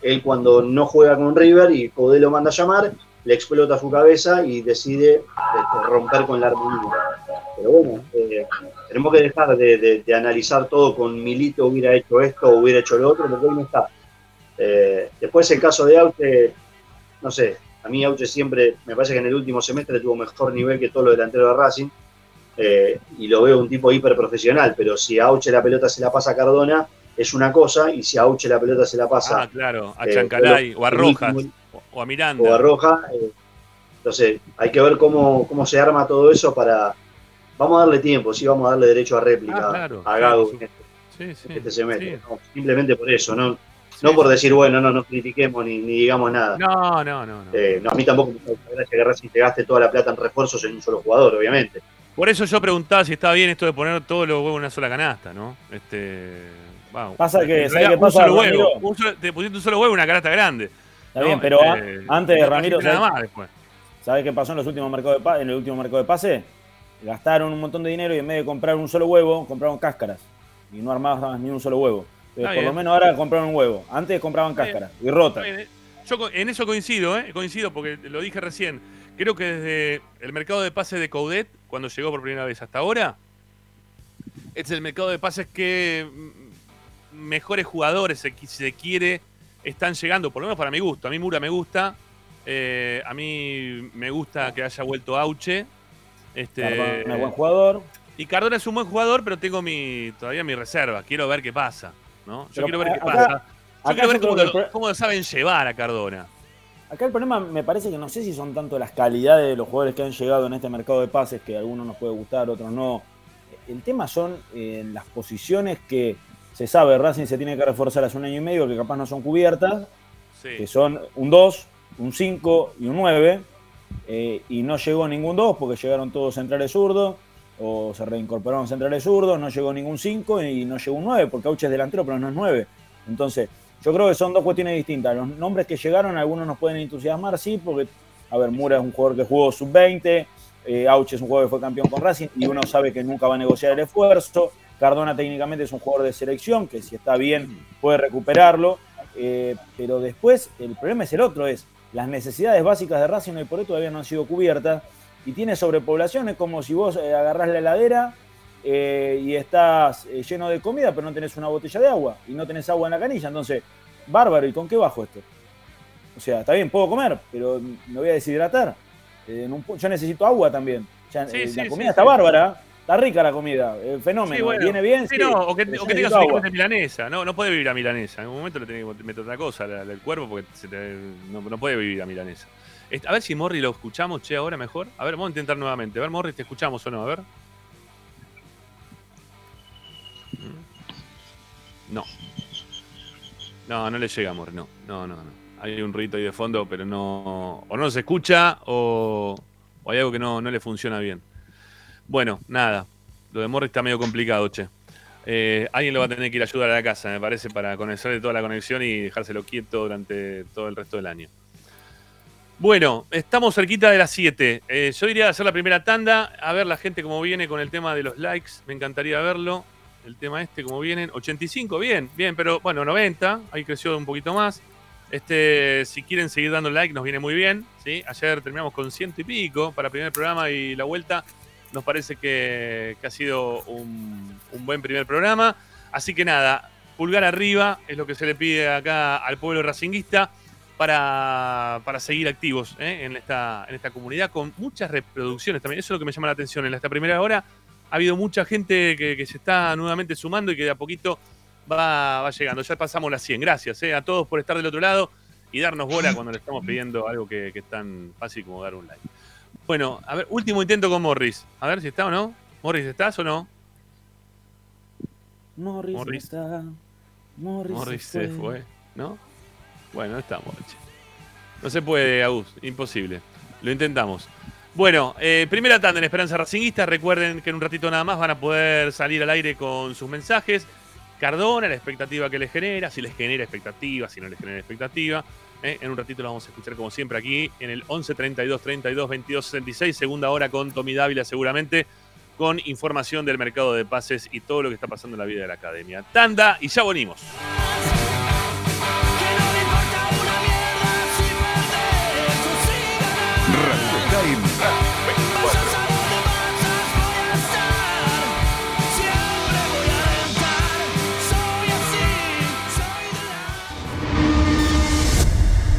él cuando no juega con River y Codé lo manda a llamar, le explota su cabeza y decide este, romper con la armonía. Pero bueno, eh, tenemos que dejar de, de- de analizar todo con Milito hubiera hecho esto o hubiera hecho lo otro, porque hoy no está. Eh, después el caso de Auche, no sé, a mí Auche siempre, me parece que en el último semestre tuvo mejor nivel que todos los delanteros de Racing, eh, y lo veo un tipo hiper profesional, pero si a Auche la pelota se la pasa a Cardona, es una cosa, y si a Auche la pelota se la pasa Ah, claro, a Chancalay o a Rojas o- a Miranda. o a Roja. eh, entonces, hay que ver cómo, cómo se arma todo eso para. Vamos a darle tiempo, sí, vamos a darle derecho a réplica Ah, claro, a Gago sí. en este, Sí, este semestre. sí. No, simplemente por eso, no, Sí. no por decir, bueno, no nos critiquemos ni, ni digamos nada. No, no, no. no. Eh, no, a mí tampoco me gracia que Racing te gaste toda la plata en refuerzos en un solo jugador, obviamente. Por eso yo preguntaba si estaba bien esto de poner todos los huevos en una sola canasta, ¿no? Este. wow. Pasa que, En ¿sabes realidad, qué un pasa, solo Ramiro? huevo. Un solo- te pusiste un solo huevo en una canasta grande. Está ¿no? bien, pero Este, antes de Ramiro, nada ¿sabes? más después. ¿Sabes qué pasó en los últimos mercados de en el último mercado de pase? Gastaron un montón de dinero y en vez de comprar un solo huevo, compraron cáscaras. Y no armaban ni un solo huevo. Pero Está por lo menos ahora compraron un huevo. Antes compraban cáscaras y rotas. Bien, eh. Yo en eso coincido, ¿eh? Coincido porque lo dije recién. Creo que desde el mercado de pases de Coudet, cuando llegó por primera vez hasta ahora, es el mercado de pases que mejores jugadores, si se quiere, están llegando, por lo menos para mi gusto. A mí Mura me gusta. eh, a mí me gusta que haya vuelto Auche. Este, Cardona es buen jugador. y Cardona es un buen jugador, pero tengo mi todavía mi reserva. Quiero ver qué pasa. ¿no? Yo Pero quiero ver qué acá- pasa. Yo quiero ver cómo lo, pro- cómo lo saben llevar a Cardona. Acá el problema me parece que no sé si son tanto las calidades de los jugadores que han llegado en este mercado de pases, que a algunos nos puede gustar, otros no. El tema son eh, las posiciones que se sabe, Racing se tiene que reforzar hace un año y medio, que capaz no son cubiertas, que son un 2, un 5 y un 9, eh, y no llegó ningún 2 porque llegaron todos centrales zurdos, o se reincorporaron centrales zurdos, no llegó ningún 5 y no llegó un 9, porque Auche es delantero, pero no es 9. Entonces, yo creo que son dos cuestiones distintas. Los nombres que llegaron, algunos nos pueden entusiasmar, sí, porque, a ver, Mura es un jugador que jugó sub-20, eh, Auche es un jugador que fue campeón con Racing y uno sabe que nunca va a negociar el esfuerzo. Cardona técnicamente es un jugador de selección que si está bien puede recuperarlo. Eh, pero después el problema es el otro, es las necesidades básicas de Racing hoy por hoy todavía no han sido cubiertas y tiene sobrepoblación, es como si vos eh, agarrás la heladera eh, y estás eh, lleno de comida pero no tenés una botella de agua y no tenés agua en la canilla, entonces, bárbaro, ¿y con qué bajo esto? O sea, está bien, puedo comer, pero me voy a deshidratar. En un pu- yo necesito agua también. Ya, Sí, sí, la sí, comida sí. está bárbara, está rica la comida, eh, fenómeno. Sí, bueno. Viene bien, Sí, sí, no, o que, o que tengas un hijo de milanesa. No, no puede vivir a milanesa. En un momento le tenés que meter otra cosa al cuerpo porque se te- no, no puede vivir a milanesa. A ver si Morri lo escuchamos, che, ahora mejor. A ver, vamos a intentar nuevamente. A ver, Morri, ¿te escuchamos o no? A ver. Mm. No. No, no le llega, Morri, no. No, no, no. Hay un rito ahí de fondo, pero no. O no se escucha o, o hay algo que no, no le funciona bien. Bueno, nada. Lo de Morri está medio complicado, che. Eh, alguien lo va a tener que ir a ayudar a la casa, me parece, para conocerle toda la conexión y dejárselo quieto durante todo el resto del año. Bueno, estamos cerquita de las 7. Eh, yo iría a hacer la primera tanda, a ver la gente cómo viene con el tema de los likes. Me encantaría verlo. El tema este, cómo vienen. 85, bien, bien, pero bueno, 90. Ahí creció un poquito más. Este, si quieren seguir dando like, nos viene muy bien. ¿sí? Ayer terminamos con ciento y pico para el primer programa y la vuelta. Nos parece que, ha sido un, buen primer programa. Así que nada, pulgar arriba es lo que se le pide acá al pueblo racinguista para, para seguir activos ¿eh? en, esta, en esta comunidad con muchas reproducciones también. Eso es lo que me llama la atención. En esta primera hora ha habido mucha gente que, se está nuevamente sumando y que de a poquito va, va llegando. Ya pasamos las 100. Gracias ¿eh? a todos por estar del otro lado y darnos bola cuando le estamos pidiendo algo que es tan fácil como dar un like. Bueno, a ver, último intento con Morris. A ver si está o no. Morris, ¿estás o no? Morris, Morris. está. Morris, Morris se fue, ¿no? Bueno, no estamos. che. No se puede, Agus, imposible. Lo intentamos. Bueno, eh, primera tanda en Esperanza Racinguista. Recuerden que en un ratito nada más van a poder salir al aire con sus mensajes. Cardona, la expectativa que les genera, si les genera expectativa, si no les genera expectativa. Eh, en un ratito lo vamos a escuchar como siempre aquí en el 11 32 32 22 66, segunda hora con Tommy Dávila seguramente, con información del mercado de pases y todo lo que está pasando en la vida de la academia. Tanda y ya venimos.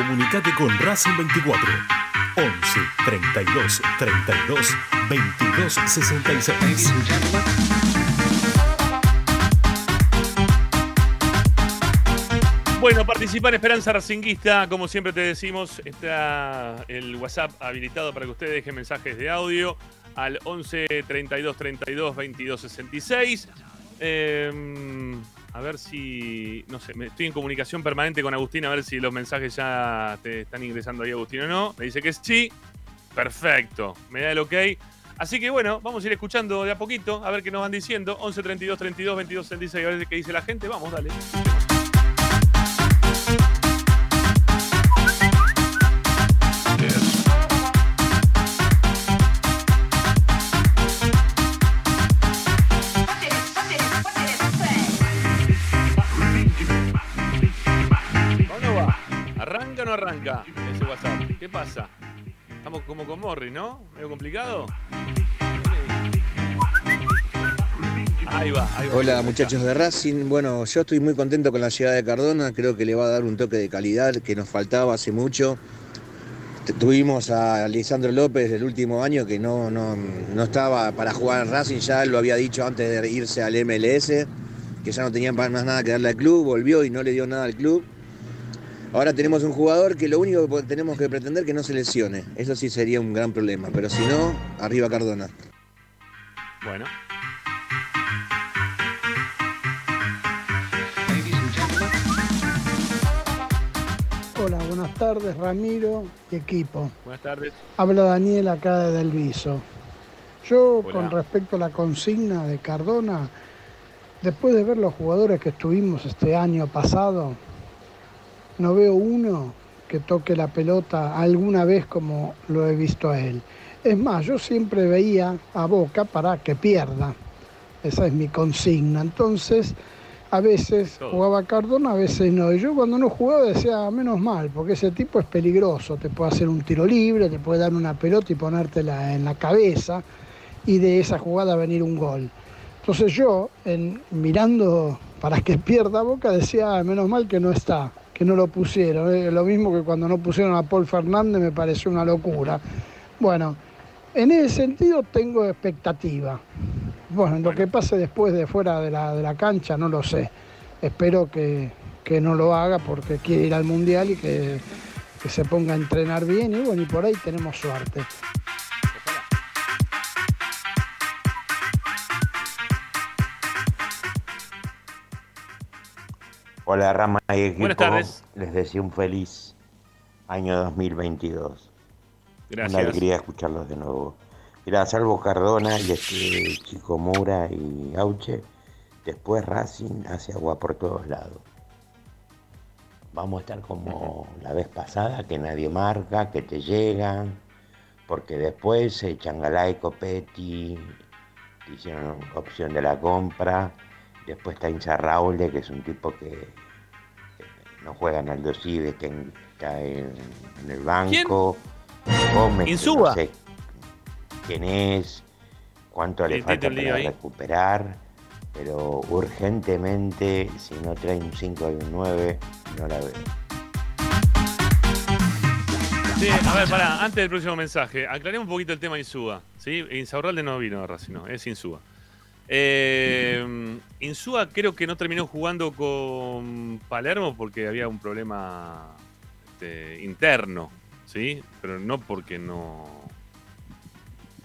Comunicate con Racing 24 11 32 32 22 66. Bueno, participa en Esperanza Racinguista, como siempre te decimos, está el WhatsApp habilitado para que ustedes dejen mensajes de audio al 11 32 32 22 66. Eh, a ver si, no sé, estoy en comunicación permanente con Agustín, a ver si los mensajes ya te están ingresando ahí, Agustín, o no. Me dice que sí. Perfecto, me da el ok. Así que bueno, vamos a ir escuchando de a poquito, a ver qué nos van diciendo. 11 32 32 22 66, a ver qué dice la gente. Vamos, dale. ¿Arranca? ¿Qué pasa? Estamos como con Morri, ¿no? ¿Medio complicado? Ahí va, ahí va. Hola muchachos de Racing, bueno yo estoy muy contento con la llegada de Cardona, creo que le va a dar un toque de calidad que nos faltaba hace mucho. Tuvimos a Lisandro López el último año que no, no, no estaba para jugar en Racing, ya lo había dicho antes de irse al MLS, que ya no tenía más nada que darle al club, volvió y no le dio nada al club. Ahora tenemos un jugador que lo único que tenemos que pretender es que no se lesione, eso sí sería un gran problema, pero si no, arriba Cardona. Bueno. Hola, buenas tardes Ramiro y equipo. Buenas tardes. Habla Daniel acá de Delviso. Yo Hola. con respecto a la consigna de Cardona, después de ver los jugadores que estuvimos este año pasado, no veo uno que toque la pelota alguna vez como lo he visto a él. Es más, yo siempre veía a Boca para que pierda. Esa es mi consigna. Entonces, a veces jugaba Cardona, a veces no. Y yo cuando no jugaba decía, menos mal, porque ese tipo es peligroso. Te puede hacer un tiro libre, te puede dar una pelota y ponértela en la cabeza y de esa jugada venir un gol. Entonces yo, en, mirando para que pierda Boca, decía, "Ah, menos mal que no está, que no lo pusieron. Eh, Lo mismo que cuando no pusieron a Paul Fernández me pareció una locura. Bueno, en ese sentido tengo expectativa. Bueno, lo que pase después de fuera de la, de la cancha no lo sé. Espero que, que no lo haga porque quiere ir al Mundial y que, que se ponga a entrenar bien y bueno, y por ahí tenemos suerte. Hola Rama y equipo. Buenas tardes. Les deseo un feliz año 2022. Gracias. Una alegría escucharlos de nuevo. Mira, salvo Cardona y este chico Mura y Auche, después Racing hace agua por todos lados. Vamos a estar como la vez pasada, que nadie marca, que te llegan, porque después eh, Changalá y Copetti hicieron opción de la compra, después está Inza Raule, que es un tipo que, no juega en Aldo Cibe, que en- está en, en el banco. Gómez, que Insúa. no sé quién es, cuánto le falta para ahí. recuperar. pero urgentemente, si no trae un 5 y un 9, no la veo. Sí, a ver, pará, antes del próximo mensaje, aclaremos un poquito el tema Insúa. ¿sí? Insaurralde no vino a Racing, no, es Insúa. Eh, Insúa creo que no terminó jugando con Palermo porque había un problema este, interno, ¿sí? Pero no porque no...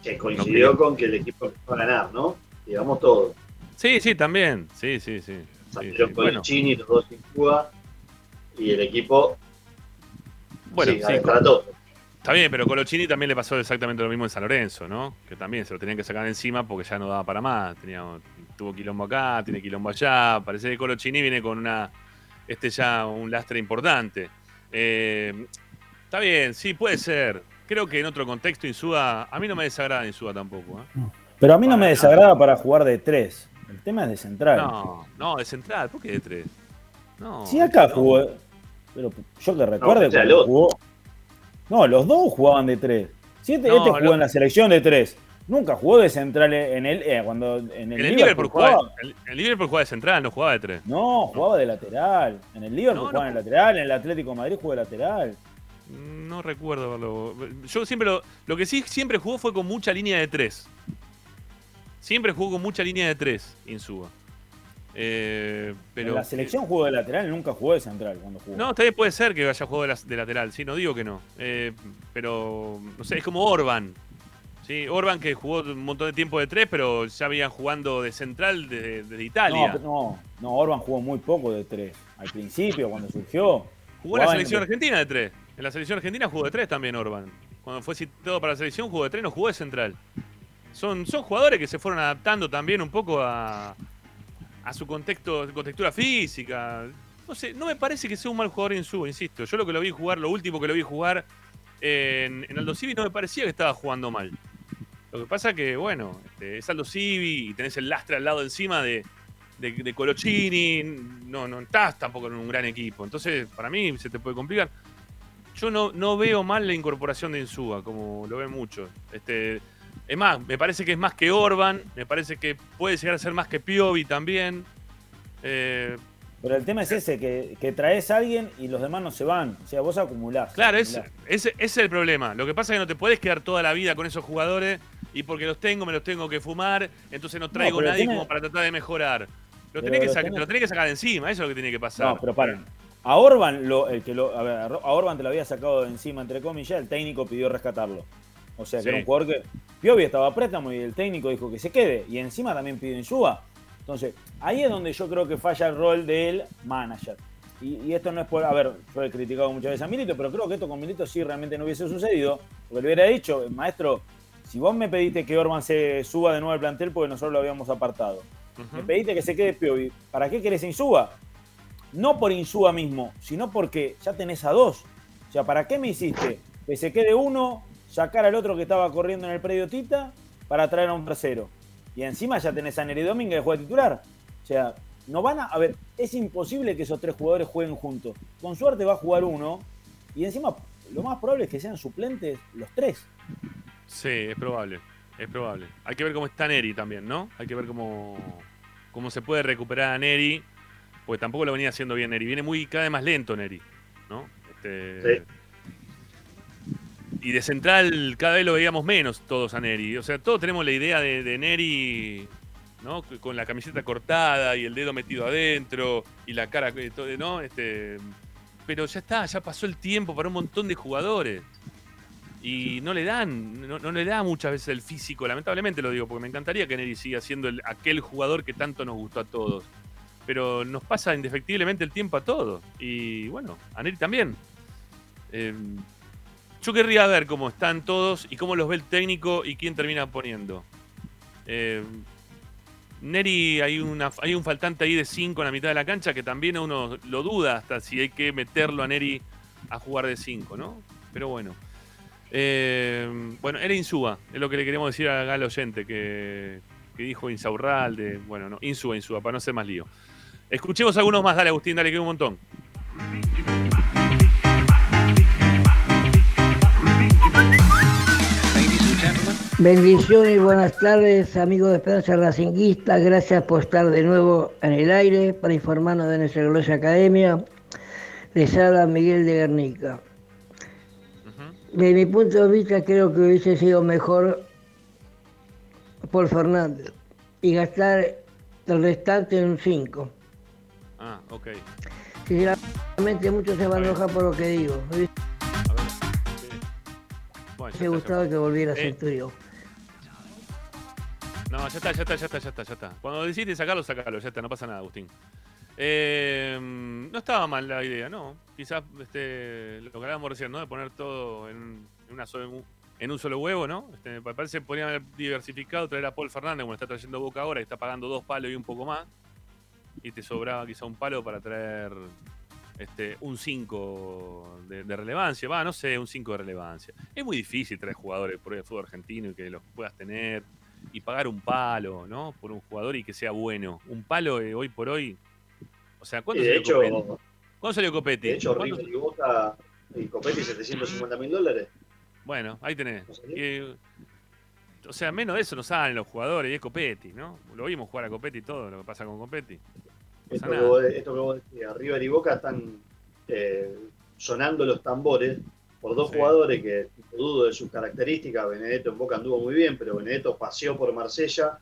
Que coincidió No, con que el equipo empezó a ganar, ¿no? Digamos todo. Sí, sí, también. Sí, sí, sí. sí, Salieron sí. con Bueno, el Chini, los dos sin Cuba, y el equipo bueno, sí, sí. Está bien, pero Colochini también le pasó exactamente lo mismo en San Lorenzo, ¿no? Que también se lo tenían que sacar encima porque ya no daba para más. Tenía, tuvo quilombo acá, tiene quilombo allá. Parece que Colochini viene con una este ya un lastre importante. Eh, está bien, sí, puede ser. Creo que en otro contexto Insúa, a mí no me desagrada Insúa tampoco. ¿eh? Pero a mí no me desagrada para jugar de tres. El tema es de central. No, no, de central, ¿por qué de tres? No. Sí, acá jugó. Pero yo que recuerde o sea, cuando jugó. No, los dos jugaban de tres. Si este, No, este jugó lo- en la selección de tres. Nunca jugó de central en el. eh, cuando en el, el Liverpool jugaba. jugaba, el, el Liverpool jugaba de central, no jugaba de tres. No, jugaba de lateral. En el Liverpool No, jugaba el lateral. En el Atlético de Madrid jugó de lateral. No recuerdo verlo. Yo siempre lo, lo que sí siempre jugó fue con mucha línea de tres. Siempre jugó con mucha línea de tres, Insúa. Eh, pero en la selección jugó de lateral, nunca jugó de central cuando jugó. No, también puede ser que haya jugado de, de lateral, sí, no digo que no. Eh, pero, no sé, es como Orban. Sí, Orban que jugó un montón de tiempo de tres, pero ya habían jugando de central desde Italia. No, no, no, Orban jugó muy poco de tres. Al principio, cuando surgió. Jugó en la selección en- argentina de tres. En la selección argentina jugó de tres también Orban. Cuando fue citado para la selección jugó de tres, no jugó de central. Son, son jugadores que se fueron adaptando también un poco a, a su contexto, contextura física. No sé, no me parece que sea un mal jugador en su, insisto. Yo lo que lo vi jugar, lo último que lo vi jugar en, en Aldo Civi no me parecía que estaba jugando mal. Lo que pasa que, bueno, este, es Aldo Civi y tenés el lastre al lado encima de, de, de. No, no estás tampoco en un gran equipo. Entonces, para mí se te puede complicar. Yo no, no veo mal la incorporación de Insúa, como lo ven muchos. Este, es más, me parece que es más que Orban, me parece que puede llegar a ser más que Piovi también. Eh, Pero el tema es ese, que, que traes a alguien y los demás no se van. O sea, vos acumulás. Claro, ese, es el problema. Lo que pasa es que no te puedes quedar toda la vida con esos jugadores y porque los tengo, me los tengo que fumar, entonces no traigo pero nadie como para tratar de mejorar. Lo tenés, que lo tenés- te lo tenés que sacar de encima, eso es lo que tiene que pasar. No, pero paren. A Orban, lo, el que lo, a, ver, a Orban te lo había sacado de encima, entre comillas, el técnico pidió rescatarlo. O sea, que Sí. era un jugador que. Piovi estaba a préstamo y el técnico dijo que se quede. Y encima también pidió Insúa. Entonces, ahí es donde yo creo que falla el rol del manager. Y, y esto no es por. A ver, yo he criticado muchas veces a Milito, pero creo que esto con Milito sí realmente no hubiese sucedido. Porque le hubiera dicho, maestro, si vos me pediste que Orban se suba de nuevo al plantel porque nosotros lo habíamos apartado. Me pediste que se quede Piovi. ¿Para qué querés Insúa? No por Insúa mismo, sino porque ya tenés a dos. O sea, ¿para qué me hiciste que se quede uno, sacar al otro que estaba corriendo en el predio Tita para traer a un tercero? Y encima ya tenés a Neri Domínguez que juega titular. O sea, no van a. A ver, es imposible que esos tres jugadores jueguen juntos. Con suerte va a jugar uno. Y encima, lo más probable es que sean suplentes los tres. Sí, es probable. Es probable. Hay que ver cómo está Neri también, ¿no? Hay que ver cómo, cómo se puede recuperar a Neri. Porque tampoco lo venía haciendo bien Neri. Viene muy cada vez más lento Neri, ¿no? Este, Y de central cada vez lo veíamos menos todos a Neri. O sea, todos tenemos la idea de, de Neri, ¿no? Con la camiseta cortada y el dedo metido adentro y la cara, eh, ¿no? Este, pero ya está, ya pasó el tiempo para un montón de jugadores. Y no le dan, no, no le da muchas veces el físico, lamentablemente lo digo, porque me encantaría que Neri siga siendo el- aquel jugador que tanto nos gustó a todos. Pero nos pasa indefectiblemente el tiempo a todos. Y bueno, a Neri también. Eh, yo querría ver cómo están todos y cómo los ve el técnico y quién termina poniendo. Eh, Neri, hay, una, hay un faltante ahí de 5 en la mitad de la cancha que también uno lo duda hasta si hay que meterlo a Neri a jugar de 5, ¿no? Pero bueno. Eh, bueno, era Insúa, es lo que le queremos decir al oyente que, que dijo Insaurralde. Bueno, no, Insúa, Insúa, para no hacer más lío. Escuchemos algunos más, dale Agustín, dale, que un montón. Bendiciones y buenas tardes, amigos de Esperanza Racinguista. Gracias por estar de nuevo en el aire para informarnos de nuestra gloriosa academia. Les habla Miguel de Guernica. De mi punto de vista, creo que hubiese sido mejor Paul Fernández y gastar el restante en un 5. Ah, ok. Sinceramente, muchos se van a enojar por lo que digo. Me hubiese gustado que volviera a Eh. No, ya está, ya está, ya está, ya está, ya está. Cuando decidiste sacarlo, sacalo, ya está, no pasa nada, Agustín. Eh, no estaba mal la idea, ¿no? Quizás este, lo que hablábamos recién, ¿no? De poner todo en, una en un solo huevo, ¿no? Este, me parece que podrían haber diversificado, traer a Paul Fernández, como está trayendo Boca ahora, que está pagando dos palos y un poco más. Y te sobraba quizá un palo para traer este, un 5 de, de relevancia. Va, no sé, un 5 de relevancia. Es muy difícil traer jugadores por el fútbol argentino y que los puedas tener y pagar un palo, ¿no? Por un jugador y que sea bueno. Un palo eh, hoy por hoy. O sea, ¿cuándo Y de salió hecho- Copetti? ¿Cuándo salió Copetti? De hecho, ¿Cuándo- River y Boca y Copetti 750 mil dólares. Bueno, ahí tenés. Y, o sea, menos de eso no salen los jugadores y es Copetti, ¿no? Lo vimos jugar a Copetti y todo lo que pasa con Copetti. No Esto que, vos, esto que vos decías, River y Boca están eh, sonando los tambores por dos Sí. jugadores que dudo de sus características. Benedetto en Boca anduvo muy bien, pero Benedetto paseó por Marsella,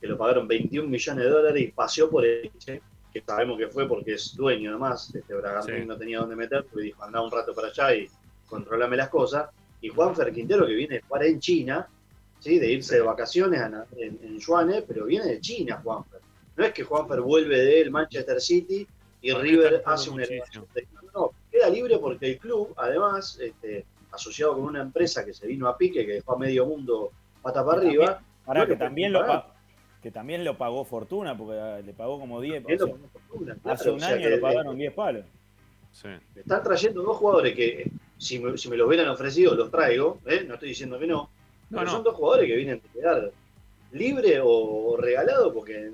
que lo pagaron 21 millones de dólares, y paseó por Elche, que sabemos que fue porque es dueño además. Este Bragantín Sí. no tenía dónde meter, porque dijo, andá un rato para allá y controlame las cosas. Y Juanfer Quintero, que viene de jugar en China, ¿sí? de irse de vacaciones a en, en Juanes, pero viene de China Juanfer. No es que Juanfer vuelve del Manchester City y River hace muchísimo. elevación. de- queda libre porque el club, además, este, asociado con una empresa que se vino a pique, que dejó a medio mundo pata para arriba. también- pará, no que también lo, pagar. que también lo pagó Fortuna, porque ah, le pagó como 10. También o sea, Fortuna, hace claro, un o sea año que- lo pagaron 10 palos. Están trayendo dos jugadores que, si me, si me los hubieran ofrecido, los traigo. ¿eh? No estoy diciendo que no. No, pero no. son dos jugadores que vienen a quedar libre o, o regalado porque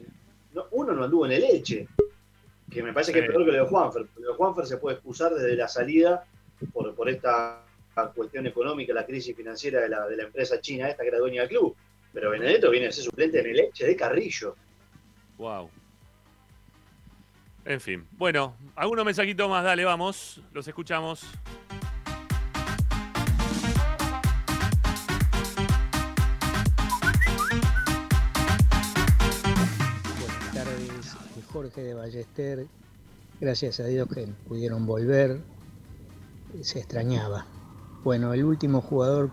no- uno no anduvo en el Elche. Que me parece que es peor que lo de Juanfer. Lo de Juanfer se puede excusar desde la salida por, por esta cuestión económica, la crisis financiera de la, de la empresa china esta que era dueña del club. Pero Benedetto viene a ser suplente en el Elche de Carrillo. Wow. En fin. Bueno, algunos mensajitos más, dale, vamos. Los escuchamos. Jorge de Ballester. Gracias a Dios que pudieron volver. Se extrañaba. Bueno, el último jugador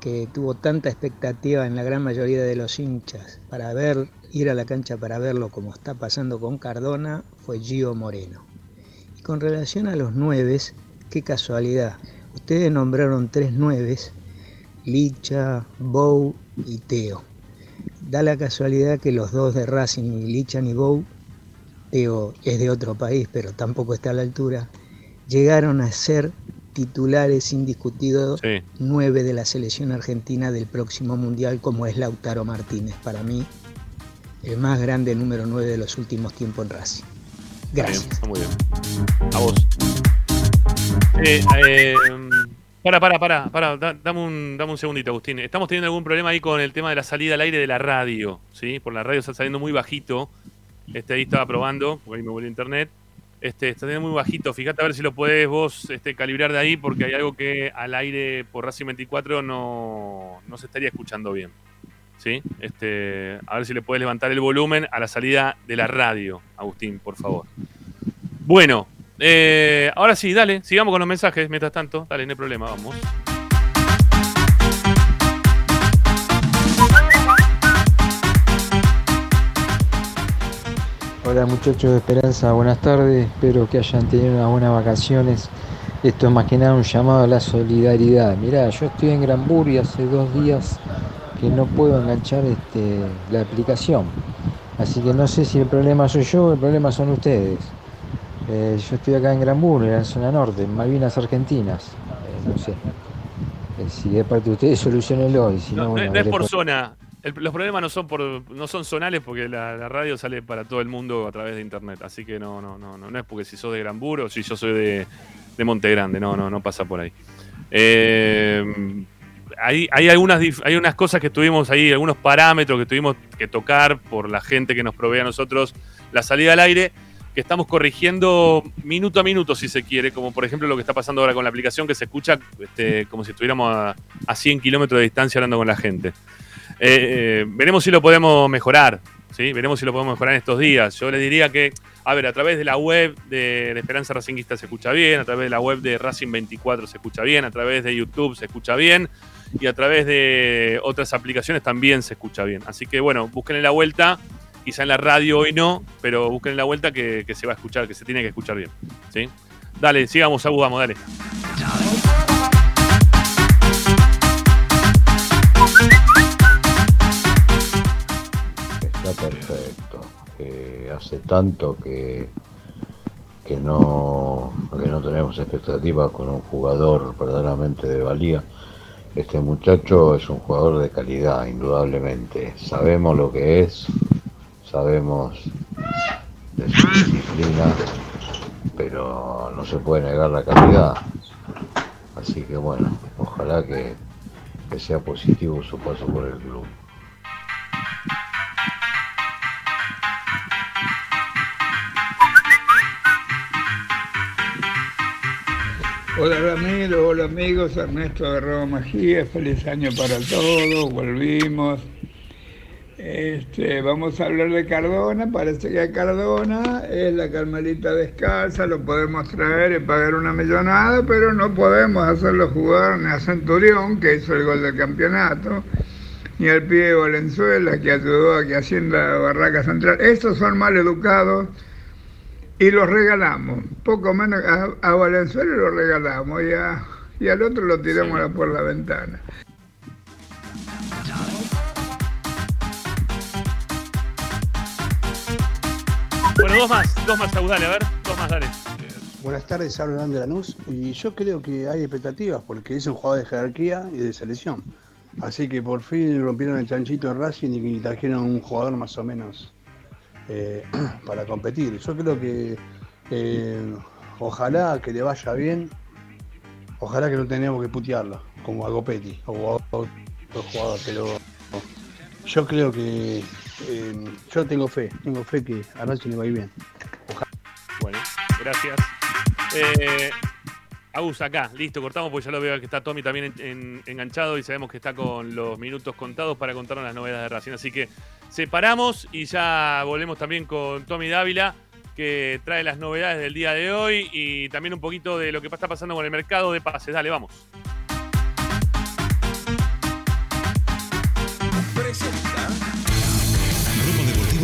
que tuvo tanta expectativa en la gran mayoría de los hinchas para ver, ir a la cancha para verlo como está pasando con Cardona fue Gio Moreno. Y con relación a los nueves, qué casualidad. Ustedes nombraron tres nueves, Licha, Bow y Teo. Da la casualidad que los dos de Racing, Lichan y Bow, Teo es de otro país, pero tampoco está a la altura, llegaron a ser titulares indiscutidos nueve de la selección argentina del próximo mundial, como es Lautaro Martínez. Para mí, el más grande número 9 de los últimos tiempos en Racing. Gracias. Está muy bien. A vos. Eh, eh, para, para, para, para, da- dame un, dame un segundito, Agustín. Estamos teniendo algún problema ahí con el tema de la salida al aire de la radio, ¿sí? Por la radio está saliendo muy bajito. Este ahí estaba probando, porque ahí me volvió internet. Este, está teniendo muy bajito. Fíjate a ver si lo podés vos este, calibrar de ahí, porque hay algo que al aire por Racing 24 no, no se estaría escuchando bien. ¿Sí? Este, a ver si le puedes levantar el volumen a la salida de la radio, Agustín, por favor. Bueno, eh, ahora sí, dale, sigamos con los mensajes mientras tanto. Dale, no hay problema, vamos. Hola muchachos de Esperanza, buenas tardes, espero que hayan tenido unas buenas vacaciones. Esto es más que nada un llamado a la solidaridad. Mirá, yo estoy en Granburg y hace dos días que no puedo enganchar este, la aplicación. Así que no sé si el problema soy yo o el problema son ustedes. Eh, yo estoy acá en Granburg, en la zona norte, en Malvinas Argentinas. Eh, no sé. Eh, si es parte de ustedes, solucionenlo. Y si no, No, bueno, es- no es veré por zona. El- los problemas no son por, no son zonales porque la, la radio sale para todo el mundo a través de internet. Así que no, no, no, no, no es porque si sos de Granburo o si yo soy de, de Monte Grande. No, no, no pasa por ahí. Eh, hay, hay, algunas, hay unas cosas que tuvimos ahí, algunos parámetros que tuvimos que tocar por la gente que nos provee a nosotros la salida al aire, que estamos corrigiendo minuto a minuto, si se quiere, como por ejemplo lo que está pasando ahora con la aplicación, que se escucha este, como si estuviéramos a, a 100 kilómetros de distancia hablando con la gente. Eh, eh, veremos si lo podemos mejorar, ¿sí? Veremos si lo podemos mejorar en estos días. Yo les diría que, a ver, a través de la web de, Esperanza Racinguista se escucha bien, a través de la web de Racing 24 se escucha bien, a través de YouTube se escucha bien y a través de otras aplicaciones también se escucha bien. Así que bueno, busquen la vuelta, quizá en la radio hoy no, pero busquen la vuelta que, se va a escuchar, que se tiene que escuchar bien. ¿sí? Dale, sigamos, Agus, vamos, dale. Está perfecto. Eh, hace tanto que, que, no, que no tenemos expectativas con un jugador verdaderamente de valía. Este muchacho es un jugador de calidad, indudablemente. Sabemos lo que es, sabemos de su disciplina, pero no se puede negar la calidad. Así que bueno, ojalá que, sea positivo su paso por el club. Hola Ramiro, hola amigos, Ernesto de Roma Magía, feliz año para todos, volvimos. Este, vamos a hablar de Cardona, parece que Cardona es la Carmelita descalza, lo podemos traer y pagar una millonada, pero no podemos hacerlo jugar ni a Centurión, que hizo el gol del campeonato, ni al pie de Valenzuela, que ayudó a que Hacienda Barraca Central. Estos son mal educados y los regalamos. Poco menos a, a Valenzuela lo regalamos y, a- y al otro lo tiramos por la ventana. Bueno, dos más, dos más, dale, a ver, dos más, dale. Buenas tardes, hablo de Lanús y yo creo que hay expectativas porque es un jugador de jerarquía y de selección. Así que por fin rompieron el chanchito de Racing y trajeron un jugador más o menos eh, para competir. Yo creo que eh, ojalá que le vaya bien, ojalá que no tengamos que putearlo, como a Gopetti o a otro jugador, pero yo creo que eh, yo tengo fe, tengo fe que a Racing le va a ir bien. Bueno, gracias. Eh, Agus, acá, listo, cortamos porque ya lo veo que está Tommy también en- en- enganchado y sabemos que está con los minutos contados para contarnos las novedades de Racing. Así que separamos y ya volvemos también con Tommy Dávila, que trae las novedades del día de hoy y también un poquito de lo que está pasando con el mercado de pases. Dale, vamos.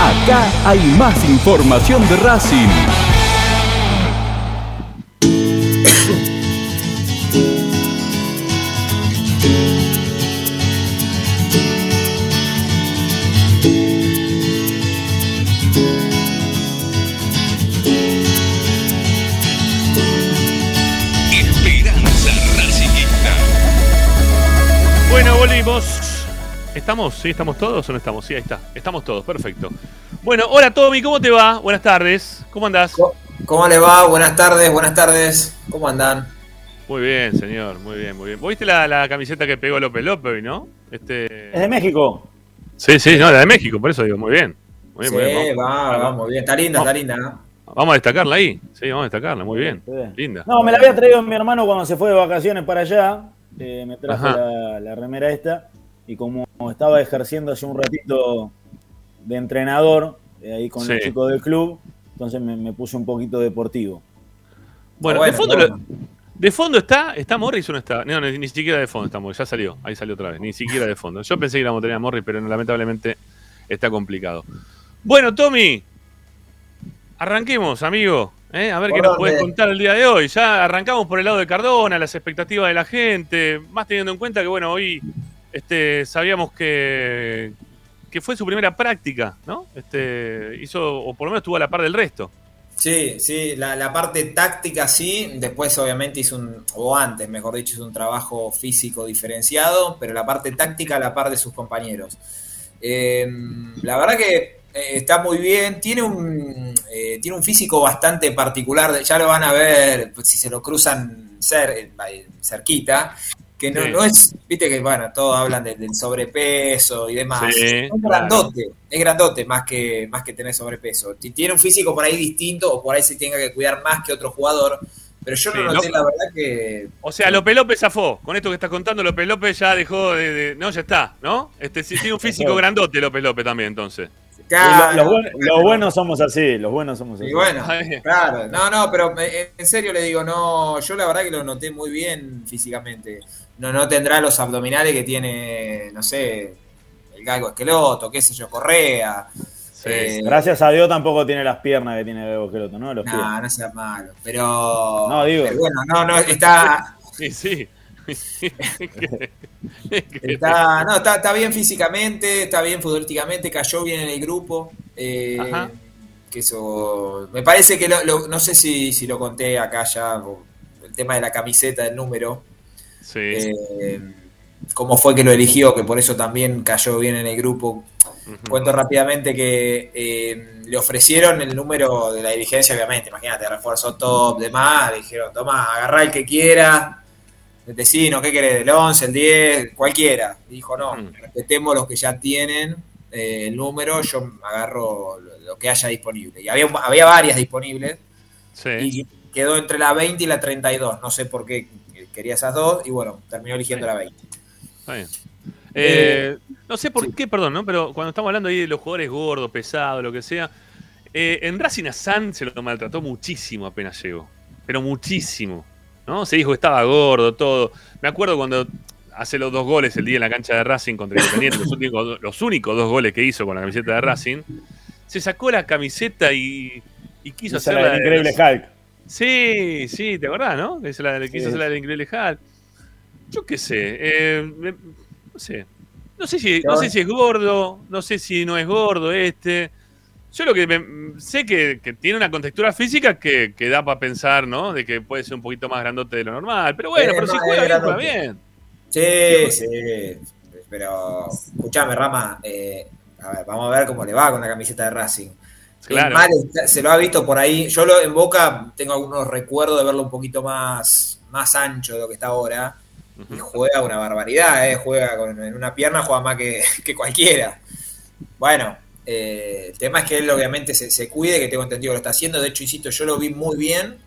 Acá hay más información de Racing. Esperanza Racingista. Bueno, volvimos. ¿Estamos? ¿Sí? ¿Estamos todos o no estamos? Sí, ahí está. Estamos todos, perfecto. Bueno, hola Tommy, ¿cómo te va? Buenas tardes. ¿Cómo andás? ¿Cómo le va? Buenas tardes, buenas tardes. ¿Cómo andan? Muy bien, señor, muy bien, muy bien. ¿Vos ¿Viste la, la camiseta que pegó López López hoy, no? Este... Es de México. Sí, sí, no, la de México, por eso digo, muy bien. Muy bien, Sí, muy bien. Vamos, va, va, muy bien. Está linda, está linda. ¿no? vamos a destacarla ahí. Sí, vamos a destacarla, muy bien. Linda. No, me la había traído mi hermano cuando se fue de vacaciones para allá. eh, me trajo la remera esta. Y como estaba ejerciendo hace un ratito de entrenador eh, ahí con los chicos del club, entonces me, me puse un poquito deportivo. Bueno, Bueno, de, fondo, bueno. lo- de fondo está, ¿está Morris o no está? No, ni, ni siquiera de fondo está Morris, ya salió, ahí salió otra vez, ni siquiera de fondo. Yo pensé que íbamos a tener a Morris, pero no, lamentablemente está complicado. Bueno, Tommy, arranquemos, amigo. ¿eh? A ver qué ¿Por nos puedes contar el día de hoy. Ya arrancamos por el lado de Cardona, las expectativas de la gente, más teniendo en cuenta que, bueno, hoy este, sabíamos que, que fue su primera práctica, ¿no? Este, hizo, o por lo menos estuvo a la par del resto. Sí, sí, la, parte táctica sí, después obviamente hizo un, o antes mejor dicho, hizo un trabajo físico diferenciado, pero la parte táctica a la par de sus compañeros. Eh, la verdad que eh, está muy bien, tiene un, eh, tiene un físico bastante particular, ya lo van a ver pues, si se lo cruzan cer- eh, cerquita, que no, Sí. no es, viste que bueno, todos hablan de- del sobrepeso y demás. Sí, es claro. grandote, es grandote más que, más que tener sobrepeso. Ti- Tiene un físico por ahí distinto o por ahí se tenga que cuidar más que otro jugador, pero yo Sí, no noté no- la verdad que... O sea, López López zafó. Con esto que estás contando, López López ya dejó de. de- no, ya está, ¿no? Este, sí, tiene un físico grandote López López también, entonces. Lo- los, los buenos somos así, los buenos somos así. Y bueno, claro, no, no, pero en serio le digo, no, yo la verdad que lo noté muy bien físicamente. No, no tendrá los abdominales que tiene, no sé, el galgo esqueloto, qué sé yo, Correa. Eh, Gracias a Dios tampoco tiene las piernas que tiene Bebo Esqueloto, ¿no? Los pies. No, no sea malo, pero... No, digo. pero bueno, no, no, está... Sí, sí. Está, no, está, está bien físicamente, está bien futbolísticamente, cayó bien en el grupo. eh, Ajá. que eso, me parece que lo- lo- no sé si, si lo conté acá ya, o el tema de la camiseta, del número. Sí. eh, cómo fue que lo eligió, que por eso también cayó bien en el grupo. Cuento rápidamente que eh, le ofrecieron el número de la dirigencia, obviamente, imagínate, refuerzo top, demás, le dijeron, toma, agarrá el que quiera, vecino, ¿qué querés? El 11, el 10, cualquiera. Dijo, no, respetemos los que ya tienen eh, el número, yo agarro lo, lo que haya disponible. Y había, había varias disponibles, Sí. y quedó entre la 20 y la 32, no sé por qué quería esas dos, y bueno, terminó eligiendo la 20. Está bien. Eh, no sé por qué, perdón, ¿no? Pero cuando estamos hablando ahí de los jugadores gordos, pesados, lo que sea, eh, en Racing a San se lo maltrató muchísimo apenas llegó. Pero muchísimo. ¿No? Se dijo que estaba gordo, todo. Me acuerdo cuando hace los dos goles el día en la cancha de Racing contra Independiente, los únicos, los únicos dos goles que hizo con la camiseta de Racing, se sacó la camiseta y, y quiso hacer la increíble Hulk. Sí, sí, ¿te acordás, no? Esa la, quiso Sí. hacer la del increíble Hulk. Yo qué sé, eh, me- no sé. No sé, si, no sé si es gordo, no sé si no es gordo este. Yo lo que me- sé que, que tiene una contextura física que, que da para pensar, ¿no? De que puede ser un poquito más grandote de lo normal. Pero bueno, pero si juega bien, juega bien. Sí, sí. Pero, escuchame, Rama, eh, a ver, vamos a ver cómo le va con la camiseta de Racing. Claro. Mal se lo ha visto por ahí. Yo lo, en Boca tengo algunos recuerdos de verlo un poquito más, más ancho de lo que está ahora. Y juega una barbaridad, ¿eh? Juega con, en una pierna, juega más que, que cualquiera. Bueno, eh, el tema es que él obviamente se, se cuide, que tengo entendido que lo está haciendo. De hecho, insisto, yo lo vi muy bien.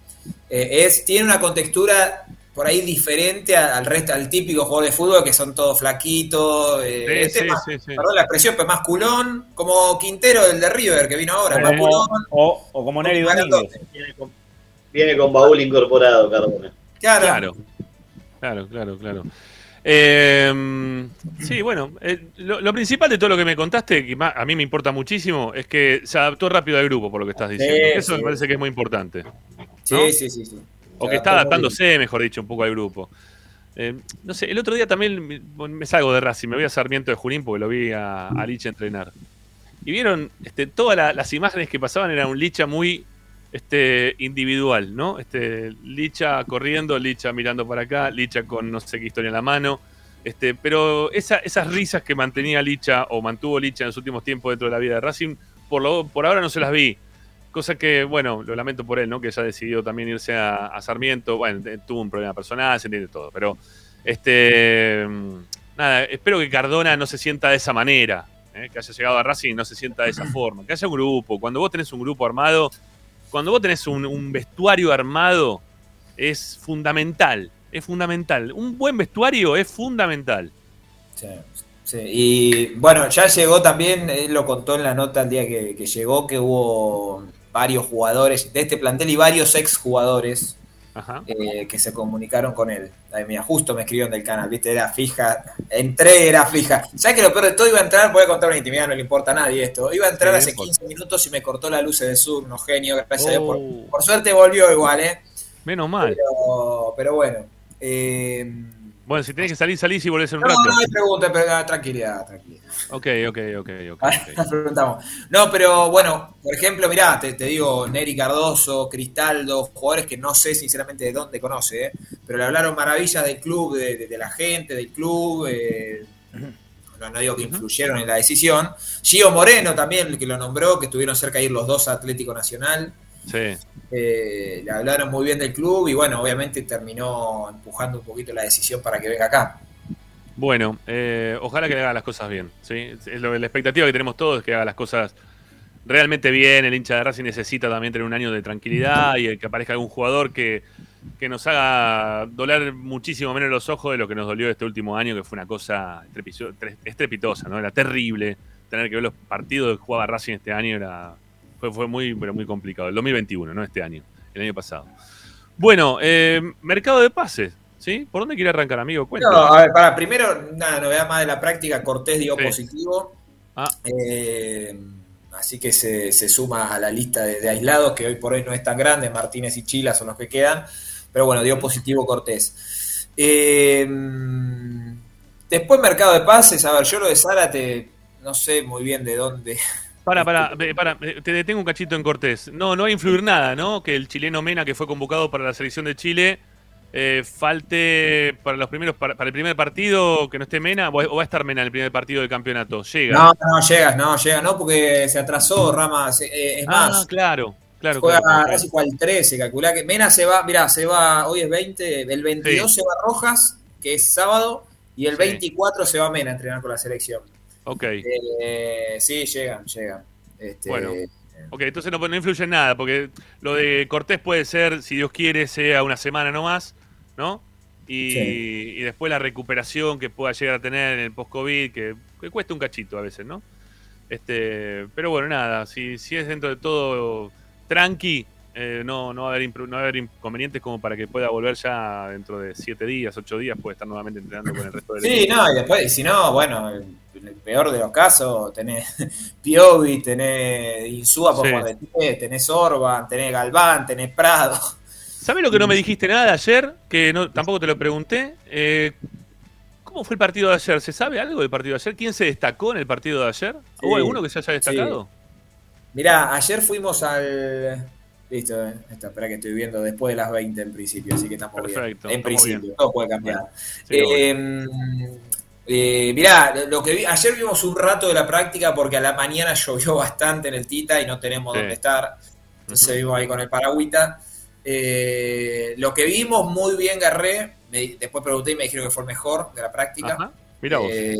Eh, es, tiene una contextura por ahí diferente al resto, al típico jugador de fútbol, que son todos flaquitos. eh, Sí, este sí, más- sí, sí. Perdón la expresión, pero más culón, como Quintero, el de River, que vino ahora. O más como, culón. o, o como Neri Domínguez. Viene con baúl incorporado, Cardona. Claro. Claro, claro, claro. Eh, sí, bueno, eh, lo, lo principal de todo lo que me contaste, que ma- a mí me importa muchísimo, es que se adaptó rápido al grupo, por lo que estás diciendo. Sí, Eso sí. me parece que es muy importante. Sí, sí, sí, sí. O que está adaptó muy adaptándose, mejor dicho, un poco al grupo. Eh, no sé, el otro día también me, me salgo de Racing, me voy a Sarmiento de Junín porque lo vi a, a Licha entrenar. Y vieron, este, todas la- las imágenes que pasaban era un Licha muy este, individual, ¿no? Este, Licha corriendo, Licha mirando para acá, Licha con no sé qué historia en la mano. Este, pero esa- esas risas que mantenía Licha o mantuvo Licha en los últimos tiempos dentro de la vida de Racing, por, lo, por ahora no se las vi. Cosa que, bueno, lo lamento por él, ¿no? Que ya decidió también irse a, a Sarmiento. Bueno, eh, tuvo un problema personal, se entiende todo. Pero, este. mm, Nada, espero que Cardona no se sienta de esa manera. ¿eh? Que haya llegado a Racing y no se sienta de esa forma. Que haya un grupo. Cuando vos tenés un grupo armado, cuando vos tenés un, un vestuario armado, es fundamental. Es fundamental. Un buen vestuario es fundamental. Sí, sí. Y bueno, ya llegó también, él lo contó en la nota el día que, que llegó, que hubo varios jugadores de este plantel y varios exjugadores eh, que se comunicaron con él. Ay, mira, justo me escribieron del canal, viste, era fija. Entré, era fija. ¿Sabes que lo peor de todo iba a entrar? Voy a contar una intimidad, no le importa a nadie esto. Iba a entrar Sí, hace no importa. 15 minutos y me cortó la luz de sur, no genio, gracias a Dios. Por, Oh. por suerte volvió igual, ¿eh? Menos mal. Pero, pero bueno. eh, Bueno, si tenés que salir, salís y volvés en un No, rato. no hay pregunta, pero ah, tranquilidad, tranquilidad. Ok, ok, ok, ok. Nos preguntamos. No, pero bueno, por ejemplo, mirá, te, te digo, Neri Cardoso, Cristaldo, jugadores que no sé sinceramente de dónde conoce, ¿eh? pero le hablaron maravillas del club, de, de- de la gente, del club. eh, no, no digo que influyeron en la decisión. Gio Moreno también, el que lo nombró, que estuvieron cerca de ir los dos a Atlético Nacional. Sí. Eh, le hablaron muy bien del club y bueno, obviamente terminó empujando un poquito la decisión para que venga acá. Bueno, eh, ojalá que le haga las cosas bien. ¿sí? Es lo- la expectativa que tenemos todos es que haga las cosas realmente bien. El hincha de Racing necesita también tener un año de tranquilidad y que aparezca algún jugador que, que nos haga doler muchísimo menos los ojos de lo que nos dolió este último año, que fue una cosa estrepitosa, ¿no? Era terrible tener que ver los partidos que jugaba Racing este año. Era, fue, fue muy, pero muy complicado. El 2021, no este año, el año pasado. Bueno, eh, mercado de pases, ¿sí? ¿Por dónde quiere arrancar, amigo? Cuéntame. No, a ver, para, primero, una novedad más de la práctica, Cortés dio Sí. positivo. Ah. Eh, así que se, se suma a la lista de, de aislados, que hoy por hoy no es tan grande, Martínez y Chila son los que quedan, pero bueno, dio positivo Cortés. Eh, después mercado de pases, a ver, yo lo de Zárate, no sé muy bien de dónde. Para, para, eh, para, eh, te detengo un cachito en Cortés. No, no va a influir nada, ¿no? Que el chileno Mena, que fue convocado para la selección de Chile, eh, falte para los primeros para, para el primer partido que no esté Mena, o va a estar Mena en el primer partido del campeonato. Llega. No, no llegas, no llega, no, porque se atrasó Ramas, eh, es ah, más. claro, claro. Juega claro, claro. casi cual 13, calculá que Mena se va, mirá, se va, hoy es 20, el 22 se va Rojas, que es sábado, y el Sí. 24 se va Mena a entrenar con la selección. Ok. Eh, sí, llegan, llegan. Este, Bueno. Ok, entonces no, no influye en nada, porque lo de Cortés puede ser, si Dios quiere, sea una semana nomás, ¿no? Y, Sí. y después la recuperación que pueda llegar a tener en el post-COVID, que, que cuesta un cachito a veces, ¿no? Este, pero bueno, nada, si, si es dentro de todo tranqui, eh, no, no, va a haber, impro- no va a haber inconvenientes como para que pueda volver ya dentro de siete días, ocho días, puede estar nuevamente entrenando con el resto del Sí, no, y después, y si no, bueno, el, el peor de los casos, tenés Piovi, tenés Insúa por Sí. jugar de pie, tenés Orban, tenés Galván, tenés Prado. ¿Sabes lo que no me dijiste nada de ayer? Que no, tampoco te lo pregunté. Eh, ¿Cómo fue el partido de ayer? ¿Se sabe algo del partido de ayer? ¿Quién se destacó en el partido de ayer? ¿Hubo Sí, alguno que se haya destacado? Mirá, ayer fuimos al. Listo, eh. Esta, espera que estoy viendo después de las 20 en principio, así que estamos Perfecto, bien. En principio, bien. todo puede cambiar. Sí, Eh, eh, mirá, lo que vi, ayer vimos un rato de la práctica porque a la mañana llovió bastante en el Tita y no tenemos Sí. dónde estar. Entonces vimos ahí con el paragüita. Eh, lo que vimos muy bien, Garré. me- después pregunté y me dijeron que fue el mejor de la práctica. Ajá, Mira vos. Eh,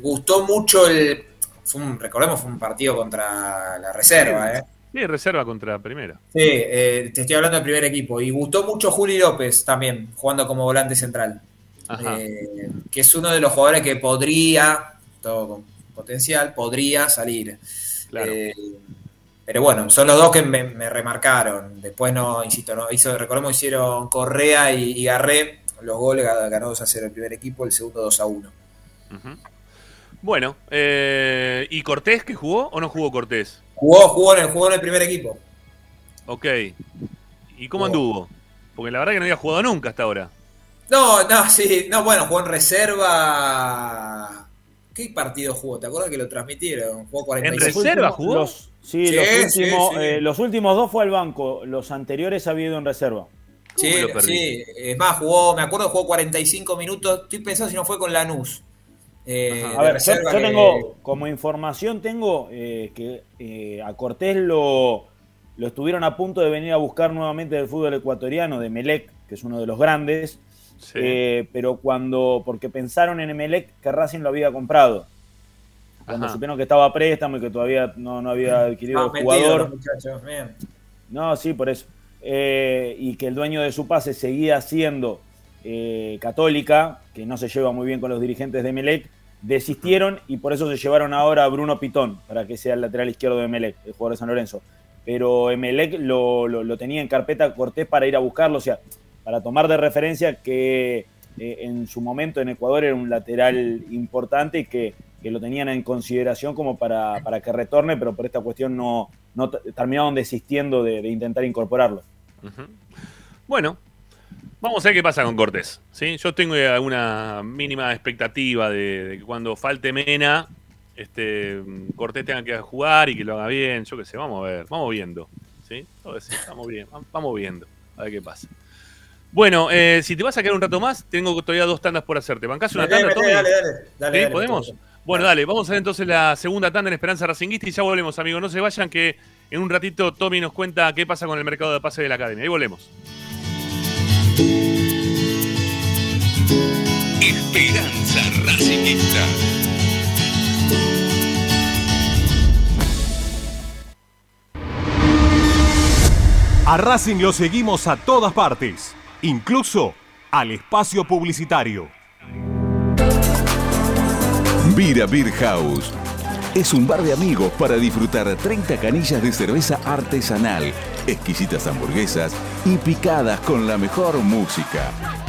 gustó mucho el. Fue un- recordemos, fue un partido contra la reserva, ¿eh? Sí, reserva contra primera. Sí, eh, te estoy hablando del primer equipo. Y gustó mucho Juli López también, jugando como volante central. Ajá. Eh, que es uno de los jugadores que podría, todo con potencial, podría salir. Eh, pero bueno, son los dos que me, me remarcaron. Después no, insisto, no hizo, recordemos hicieron Correa y, y Garré. Los goles ganó 2 a 0 el primer equipo, el segundo 2 a 1. Ujú. Bueno, eh, ¿y Cortés que jugó o no jugó Cortés? Jugó, jugó, en el, jugó en el primer equipo. Ok. ¿Y cómo anduvo? Porque la verdad que no había jugado nunca hasta ahora. No, no, sí, no, bueno, jugó en reserva. ¿Qué partido jugó? ¿Te acuerdas que lo transmitieron? Jugó 45 ¿En reserva jugó? Los, sí, Sí, los, sí, últimos, sí. eh, los últimos dos fue al banco, los anteriores había ido en reserva. Sí, sí, es más, jugó, me acuerdo, jugó 45 minutos. Estoy pensando si no fue con Lanús. Eh, A ver, yo, reserva yo que- tengo, como información tengo eh, que eh, a Cortés lo, lo estuvieron a punto de venir a buscar nuevamente del fútbol ecuatoriano, de Melec, que es uno de los grandes, eh, pero cuando, porque pensaron en Melec que Racing lo había comprado. Cuando Ajá. supieron que estaba a préstamo y que todavía no, no había adquirido el jugador. bien. No, sí, por eso. Eh, y que el dueño de su pase seguía siendo eh, católica, que no se lleva muy bien con los dirigentes de Melec, desistieron y por eso se llevaron ahora a Bruno Pitón, para que sea el lateral izquierdo de Melec, el jugador de San Lorenzo. Pero Emelec lo, lo- tenía en carpeta Cortés para ir a buscarlo, o sea, para tomar de referencia que eh, en su momento en Ecuador era un lateral importante y que, que lo tenían en consideración como para, para que retorne, pero por esta cuestión no, no terminaron desistiendo de, intentar incorporarlo. Bueno, Vamos a ver qué pasa con Cortés. ¿sí? Yo tengo alguna mínima expectativa de, de que cuando falte Mena, este, Cortés tenga que jugar y que lo haga bien. Yo qué sé, vamos a ver, vamos viendo. ¿sí? Vamos, bien, vamos viendo. A ver qué pasa. Bueno, eh, si te vas a quedar un rato más, tengo todavía dos tandas por hacerte. ¿Bancás una tanda, Tommy? Dale, dale, dale. ¿Sí? ¿Podemos? Bueno, dale, vamos a hacer entonces la segunda tanda en Esperanza Racinguista y ya volvemos, amigos. No se vayan que en un ratito Tommy nos cuenta qué pasa con el mercado de pase de la academia. Ahí volvemos. Esperanza Racingista. A Racing lo seguimos a todas partes, incluso al espacio publicitario. Vira Beer House. Es un bar de amigos para disfrutar 30 canillas de cerveza artesanal, exquisitas hamburguesas y picadas con la mejor música.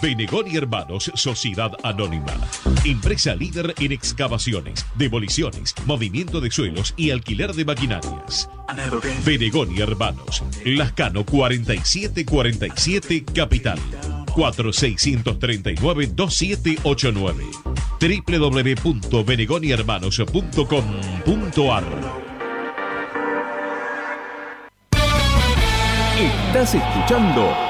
Benegón y Hermanos, Sociedad Anónima. Empresa líder en excavaciones, demoliciones, movimiento de suelos y alquiler de maquinarias. Benegón y Hermanos, Lascano 4747 Capital. 4639-2789 www.benegonihermanos.com.ar Estás escuchando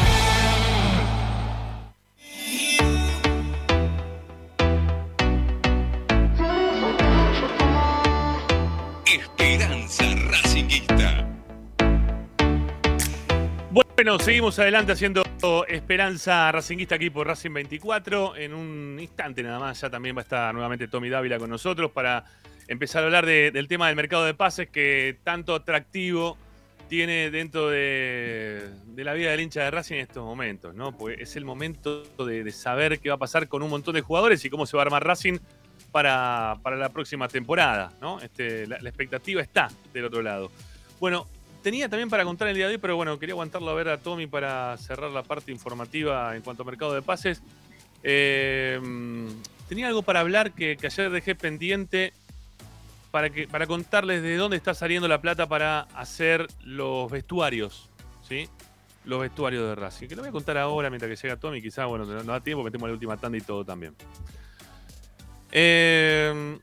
Bueno, seguimos adelante haciendo Esperanza Racinguista aquí por Racing 24. En un instante nada más ya también va a estar nuevamente Tommy Dávila con nosotros para empezar a hablar de- del tema del mercado de pases que tanto atractivo tiene dentro de, la vida del hincha de Racing en estos momentos, ¿no? Porque es el momento de, de saber qué va a pasar con un montón de jugadores y cómo se va a armar Racing para, para la próxima temporada, ¿no? Este, la, la expectativa está del otro lado. Bueno, tenía también para contar el día de hoy, pero bueno, quería aguantarlo a ver a Tommy para cerrar la parte informativa en cuanto a mercado de pases. Eh, tenía algo para hablar que, ayer dejé pendiente para, que, para contarles de dónde está saliendo la plata para hacer los vestuarios, ¿sí? Los vestuarios de Racing. Que lo voy a contar ahora mientras que llega Tommy. Quizás, bueno, no, no da tiempo, metemos la última tanda y todo también. Eh,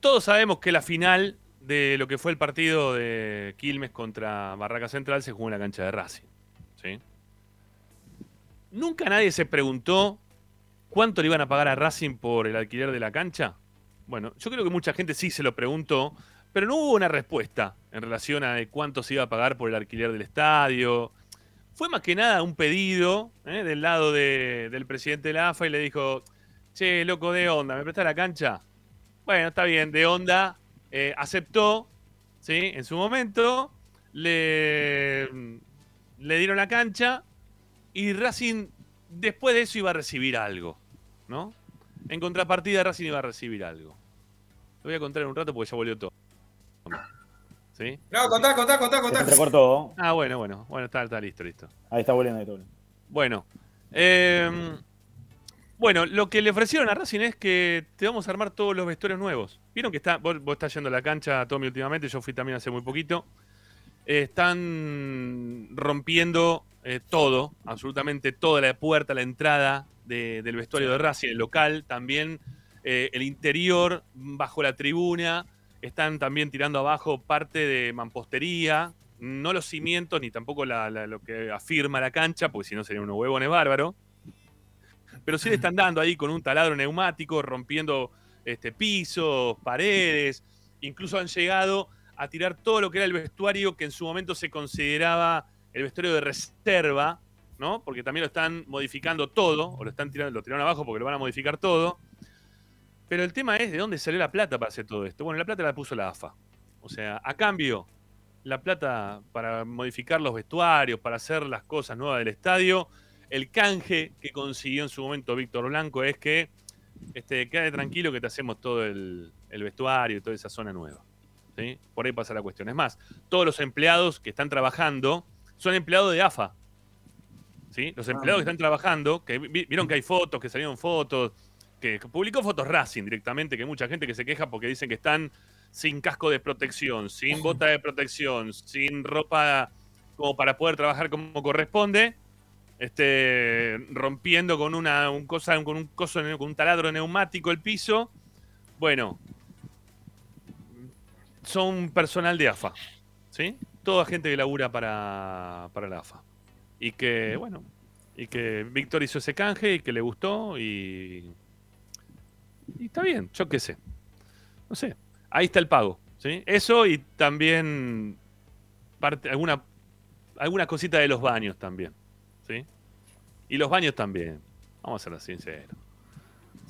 todos sabemos que la final de lo que fue el partido de Quilmes contra Barraca Central se jugó en la cancha de Racing. ¿sí? Nunca nadie se preguntó cuánto le iban a pagar a Racing por el alquiler de la cancha. Bueno, yo creo que mucha gente sí se lo preguntó, pero no hubo una respuesta en relación a de cuánto se iba a pagar por el alquiler del estadio. Fue más que nada un pedido ¿eh? del lado de- del presidente de la AFA y le dijo, che, loco de onda, ¿me presta la cancha? Bueno, está bien, de onda eh, aceptó, ¿sí? En su momento, le, le dieron la cancha y Racing después de eso iba a recibir algo, ¿no? En contrapartida, Racing iba a recibir algo. Lo voy a contar en un rato porque ya volvió todo. ¿Sí? No, contá, contá, contá, Se contá. entrecortó. Ah, bueno, bueno. Bueno, está, está listo, listo. Ahí está volviendo, ahí está volviendo. Bueno. eh, bueno, lo que le ofrecieron a Racing es que te vamos a armar todos los vestuarios nuevos. Vieron que está, vos, vos estás yendo a la cancha, Tommy, últimamente, yo fui también hace muy poquito. Están rompiendo eh, todo, absolutamente toda la puerta, la entrada de- del vestuario de Racing, el local, también eh, el interior, bajo la tribuna. Están también tirando abajo parte de mampostería, no los cimientos ni tampoco la- la- lo que afirma la cancha, porque si no serían unos huevones bárbaros. Pero sí le están dando ahí con un taladro neumático, rompiendo este, pisos, paredes. Incluso han llegado a tirar todo lo que era el vestuario que en su momento se consideraba el vestuario de reserva, ¿no? Porque también lo están modificando todo, o lo están tirando, lo tiraron abajo porque lo van a modificar todo. Pero el tema es de dónde salió la plata para hacer todo esto. Bueno, la plata la puso la AFA. O sea, a cambio, la plata para modificar los vestuarios, para hacer las cosas nuevas del estadio, el canje que consiguió en su momento Víctor Blanco es que este, quede tranquilo que te hacemos todo el, el vestuario y toda esa zona nueva. ¿sí? Por ahí pasa la cuestión. Es más, todos los empleados que están trabajando son empleados de AFA. ¿sí? Los empleados que están trabajando, que vi- vieron que hay fotos, que salieron fotos, que, que publicó fotos Racing directamente, que hay mucha gente que se queja porque dicen que están sin casco de protección, sin bota de protección, sin ropa como para poder trabajar como corresponde, este, rompiendo con una un cosa, con un coso, con un taladro neumático el piso. Bueno, son personal de AFA, ¿sí? Toda gente que labura para, para la AFA. Y que, bueno, y que Víctor hizo ese canje y que le gustó y, y está bien, yo qué sé. No sé, ahí está el pago, ¿sí? Eso y también parte, alguna, alguna cosita de los baños también, ¿sí? Y los baños también, vamos a ser sinceros,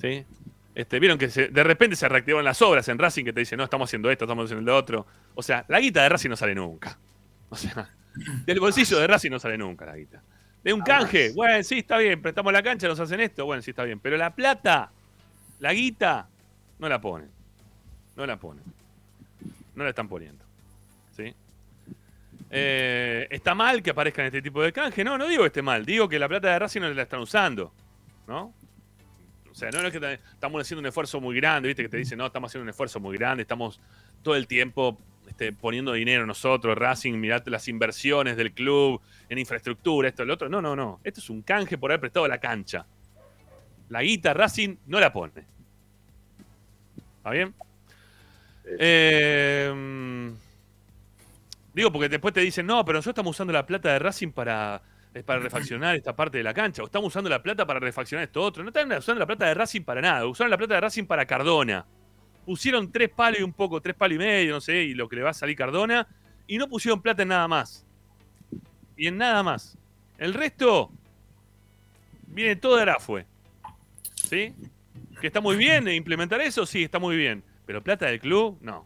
¿sí? Este, Vieron que se- de repente se reactivan las obras en Racing que te dicen, no, estamos haciendo esto, estamos haciendo lo otro. O sea, la guita de Racing no sale nunca. O sea, del bolsillo de Racing no sale nunca la guita. De un canje, bueno, sí, está bien, prestamos la cancha, nos hacen esto, bueno, sí, está bien. Pero la plata, la guita, no la ponen. No la ponen. No la están poniendo. Eh, ¿Está mal que aparezcan este tipo de canje? No, no digo que esté mal. Digo que la plata de Racing no la están usando. ¿No? O sea, no es que ta- estamos haciendo un esfuerzo muy grande, ¿viste? Que te dicen, no, estamos haciendo un esfuerzo muy grande, estamos todo el tiempo este, poniendo dinero nosotros, Racing, mirad las inversiones del club en infraestructura, esto, lo otro. No, no, no. Esto es un canje por haber prestado la cancha. La guita Racing no la pone. ¿Está bien? Eh, digo, porque después te dicen, no, pero nosotros estamos usando la plata de Racing para, eh, para refaccionar esta parte de la cancha, o estamos usando la plata para refaccionar esto otro. No están usando la plata de Racing para nada, usaron la plata de Racing para Cardona. Pusieron tres palos y un poco, tres palos y medio, no sé, y lo que le va a salir Cardona, y no pusieron plata en nada más. Y en nada más. El resto viene todo de Arafue. ¿Sí? ¿Que está muy bien implementar eso? Sí, está muy bien. Pero plata del club, no.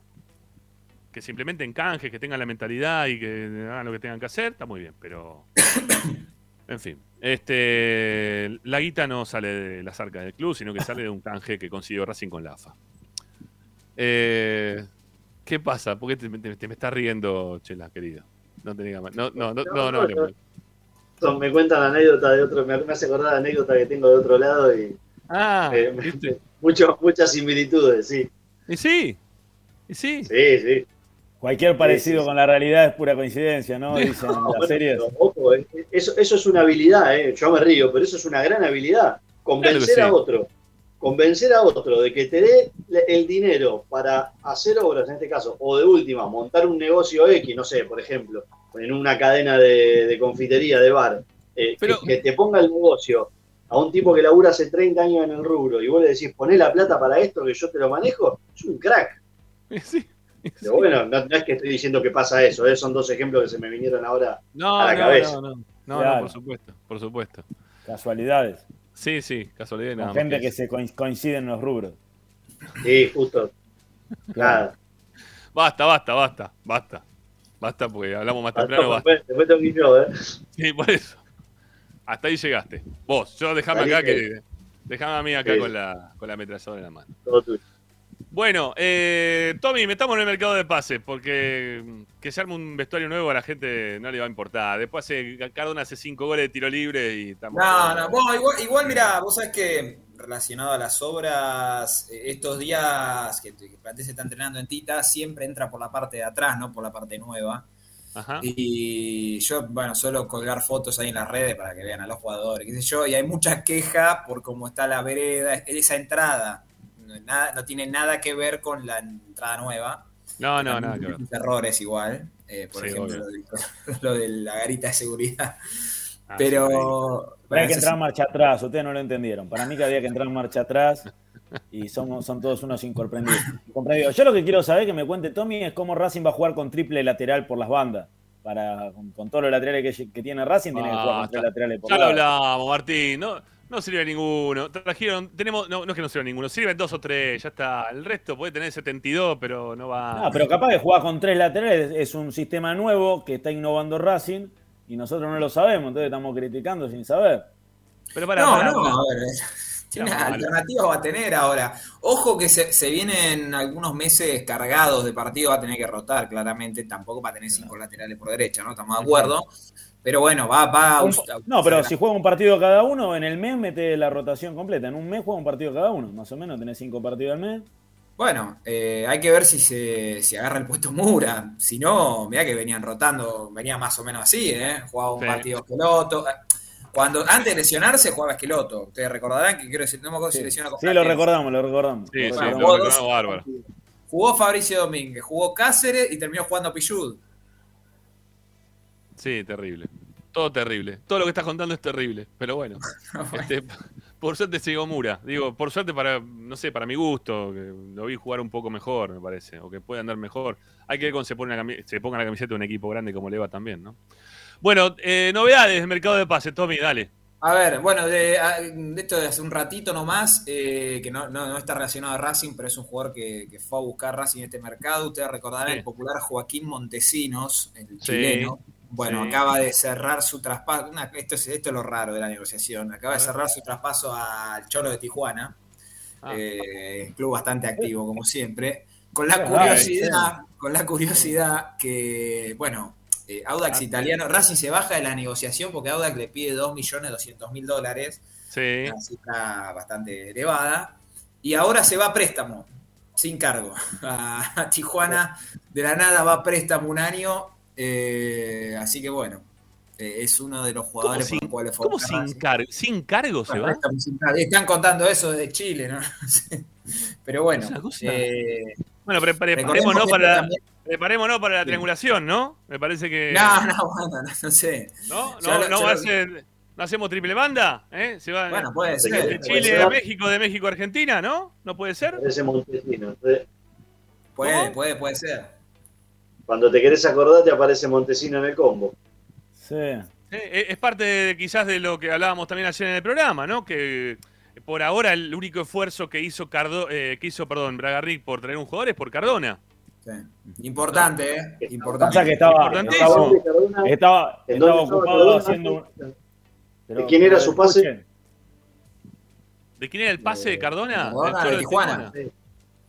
Que se implementen canjes, que tengan la mentalidad y que hagan lo que tengan que hacer, está muy bien. Pero. En fin. Este. La guita no sale de las arcas del club, sino que sale de un canje que consiguió Racing con la AFA. Eh, ¿Qué pasa? ¿Por qué te, te- te me estás riendo, Chela, querido? No te diga mal. No, no, no, no, no. Son- Me cuentan anécdota de otro, me me hace acordar la anécdota que tengo de otro lado y Ah, eh, me- mucho- muchas similitudes, sí. ¿Y sí? ¿Y sí? Sí, sí. Cualquier parecido sí, sí. con la realidad es pura coincidencia, ¿no? Dicen No, las bueno, series. ojo, eh, eso, eso es una habilidad, eh. yo me río, pero eso es una gran habilidad. Convencer Claro a sí. otro, convencer a otro de que te dé el dinero para hacer obras, en este caso, o de última, montar un negocio X, no sé, por ejemplo, en una cadena de, de confitería, de bar, eh, que- Pero- que, te ponga el negocio a un tipo que labura hace 30 años en el rubro y vos le decís, poné la plata para esto que yo te lo manejo, es un crack. Pero bueno, no, no es que estoy diciendo que pasa eso, eh, son dos ejemplos que se me vinieron ahora No, a la no, cabeza. no, no. No, Claro. no, por supuesto, por supuesto. Casualidades. Sí, sí, casualidad y Con nada más gente que se coin- coincide en los rubros. Sí, justo. Nada. Basta, basta, basta, basta. Basta porque hablamos más temprano, Después, basta. después tengo que ir yo, ¿eh? Sí, por eso. Hasta ahí llegaste. Vos, yo dejame acá que- que. Dejame a mí acá Sí. con la, con la ametralladora en la mano. Todo tuyo. Bueno, eh, Tommy, metamos en el mercado de pases porque mm, que se arme un vestuario nuevo a la gente no le va a importar. Después hace, Cardona hace cinco goles de tiro libre y estamos. No, no, bueno, igual, igual mira, vos sabés que relacionado a las obras, eh, estos días que, que se está entrenando en Tita, siempre entra por la parte de atrás, no por la parte nueva. Ajá. Y yo, bueno, suelo colgar fotos ahí en las redes para que vean a los jugadores, qué sé yo, y hay mucha queja por cómo está la vereda, esa entrada. No, nada- no tiene nada que ver con la entrada nueva. No, no, También nada que ver. muchos errores igual. eh, por Sí, ejemplo, lo de, lo de la garita de seguridad. Ah, Pero. Pero bueno, hay que entrar en marcha atrás, ustedes no lo entendieron. Para mí que había que entrar en marcha atrás y somos, son todos unos incomprendidos. Incomprendidos. Yo lo que quiero saber que me cuente Tommy es cómo Racing va a jugar con triple lateral por las bandas. Para, con, con todos los laterales que, que tiene Racing, tiene que jugar con tres Basta. laterales por Ya lo hablamos, Martín. No, no sirve ninguno. Trajeron, tenemos, no, no es que no sirve ninguno, sirven dos o tres, ya está. El resto puede tener 72, pero no va. No, pero capaz que jugar con tres laterales es un sistema nuevo que está innovando Racing y nosotros no lo sabemos, entonces estamos criticando sin saber. Pero no, no, a ver, tiene Está mal. alternativas va a tener ahora. Ojo que se, se vienen algunos meses cargados de partido, va a tener que rotar claramente, tampoco va a tener cinco laterales por derecha, ¿no? Estamos de acuerdo. Pero bueno, va, va a Un- no, pero si juega un partido cada uno, en el mes mete la rotación completa. En un mes juega un partido cada uno. Más o menos tenés cinco partidos al mes. Bueno, eh, hay que ver si se si agarra el puesto Mura. Si no, mirá que venían rotando, venía más o menos así, ¿eh? Jugaba un Sí. partido Esqueloto. Cuando, antes de lesionarse jugaba Esqueloto. Ustedes recordarán que quiero decir, no me acuerdo si lesionó con Sí, lo recordamos, lo recordamos. Sí, Lo sí, recordamos. lo jugó recordamos dos- bárbaro. Jugó Fabricio Domínguez, jugó Cáceres y terminó jugando Pillud. Sí, terrible. Todo terrible. Todo lo que estás contando es terrible. Pero bueno. Este, por suerte llegó Mura. Digo, por suerte para, no sé, para mi gusto, que lo vi jugar un poco mejor, me parece. O que puede andar mejor. Hay que ver cuando se, pone una se ponga la camiseta de un equipo grande como le va también, ¿no? Bueno, eh, novedades del mercado de pase, Tommy, dale. A ver, bueno, de, de esto de hace un ratito nomás, eh, que no, no, no está relacionado a Racing, pero es un jugador que, que fue a buscar Racing en este mercado. Ustedes recordarán Sí. el popular Joaquín Montesinos, el Sí, chileno. Bueno, sí. acaba de cerrar su traspaso. una- esto, es, esto es lo raro de la negociación. Acaba de cerrar su traspaso al Cholo de Tijuana. Ah. eh, club bastante activo, como siempre. Con la curiosidad, con la curiosidad que, bueno, eh, Audax italiano, Racing se baja de la negociación porque Audax le pide 2.200.000 dólares, Sí. una cifra bastante elevada, y ahora se va a préstamo, sin cargo, a, a Tijuana, de la nada va a préstamo un año, eh, así que bueno, eh, es uno de los jugadores por sin- los cuales fue ¿Cómo sin, cargo? ¿Sin cargo se Bueno, va? Están contando eso de Chile, ¿no? Pero bueno, eh, Bueno, preparémonos para, también- preparémonos para la Sí. triangulación, ¿no? Me parece que. No, no, bueno, no, no sé. ¿No? ¿No, lo- no va a lo- ser- ¿No hacemos triple banda? ¿Eh? Se va Bueno, puede de, ser, de puede Chile ser. a México, de México a Argentina, ¿no? ¿No puede ser? Parece Montesino. Puede, puede, puede ser. Cuando te querés acordar, te aparece Montesino en el combo. Sí. Eh, Es parte de- quizás de lo que hablábamos también ayer en el programa, ¿no? Que por ahora el único esfuerzo que hizo Cardo, eh, que hizo, perdón, Bragarnik por traer un jugador es por Cardona. Sí. Importante, ¿eh? Importante. Pasa que estaba, Importantísimo. estaba, estaba, ¿En estaba dónde estaba ocupado Cardona? haciendo. Pero- ¿De quién era su pase? ¿De quién era el pase de Cardona? De Tijuana.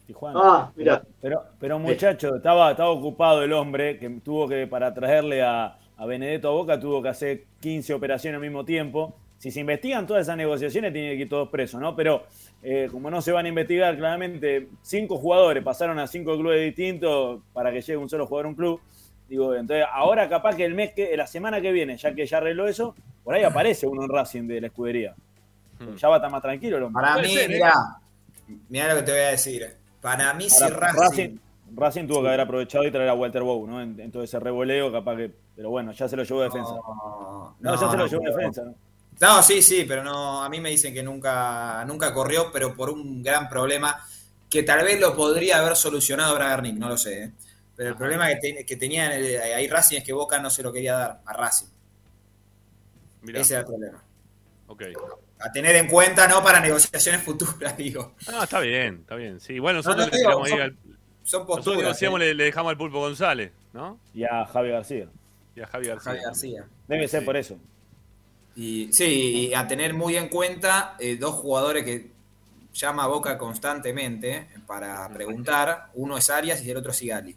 Tijuana. Ah, mira. Pero, pero muchacho, estaba, estaba ocupado el hombre que tuvo que, para traerle a, a Benedetto a Boca, tuvo que hacer 15 operaciones al mismo tiempo. Si se investigan todas esas negociaciones, tienen que ir todos presos, ¿no? Pero eh, como no se van a investigar, claramente cinco jugadores pasaron a cinco clubes distintos para que llegue un solo jugador a un club. Digo, entonces ahora capaz que el mes que, la semana que viene, ya que ya arregló eso, por ahí aparece uno en Racing de la escudería. Ya va a estar más tranquilo el hombre. Para mí, ser, ¿eh? mirá, mirá lo que te voy a decir. Para mí, si Ahora, Racing, Racing, Racing tuvo que haber aprovechado y traer a Walter Bow, ¿no? En, en todo ese revoleo, capaz que. Pero bueno, ya se lo llevó defensa. No, no, ya se lo no, llevó pero- defensa, ¿no? No, sí, sí, pero no, a mí me dicen que nunca, nunca corrió, pero por un gran problema que tal vez lo podría haber solucionado Bragarnik, no lo sé. ¿eh? Pero el problema que, te- que tenía en el- ahí Racing es que Boca no se lo quería dar a Racing. Mirá. Ese era el problema. Ok. A tener en cuenta, ¿no? Para negociaciones futuras, digo. No, está bien, está bien. Sí, bueno, No, nosotros no, le digo, son- al- Son Nosotros posturas. negociamos, ¿eh? le, le dejamos al Pulpo González, ¿no? Y a Javi García. Y a Javi García. Javi García. Debe ser por eso. Y, sí, y a tener muy en cuenta eh, dos jugadores que llama a Boca constantemente para preguntar. Uno es Arias y el otro es Sigali.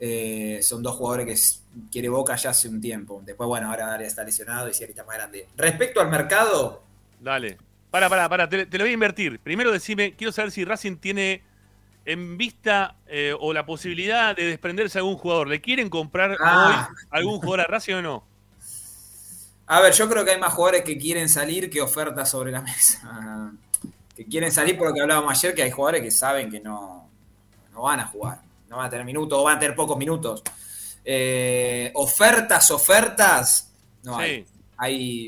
Eh, son dos jugadores que quiere Boca ya hace un tiempo. Después, bueno, ahora Arias está lesionado y Sigali está más grande. Respecto al mercado, Dale. Para, para, para, te, te lo voy a invertir. Primero decime, quiero saber si Racing tiene en vista eh, o la posibilidad de desprenderse de algún jugador. ¿Le quieren comprar Ah. hoy algún jugador a Racing o no? a ver, yo creo que hay más jugadores que quieren salir que ofertas sobre la mesa. Que quieren salir por lo que hablábamos ayer, que hay jugadores que saben que no, no van a jugar. No van a tener minutos o van a tener pocos minutos. Eh, ofertas, ofertas. No. Sí. Hay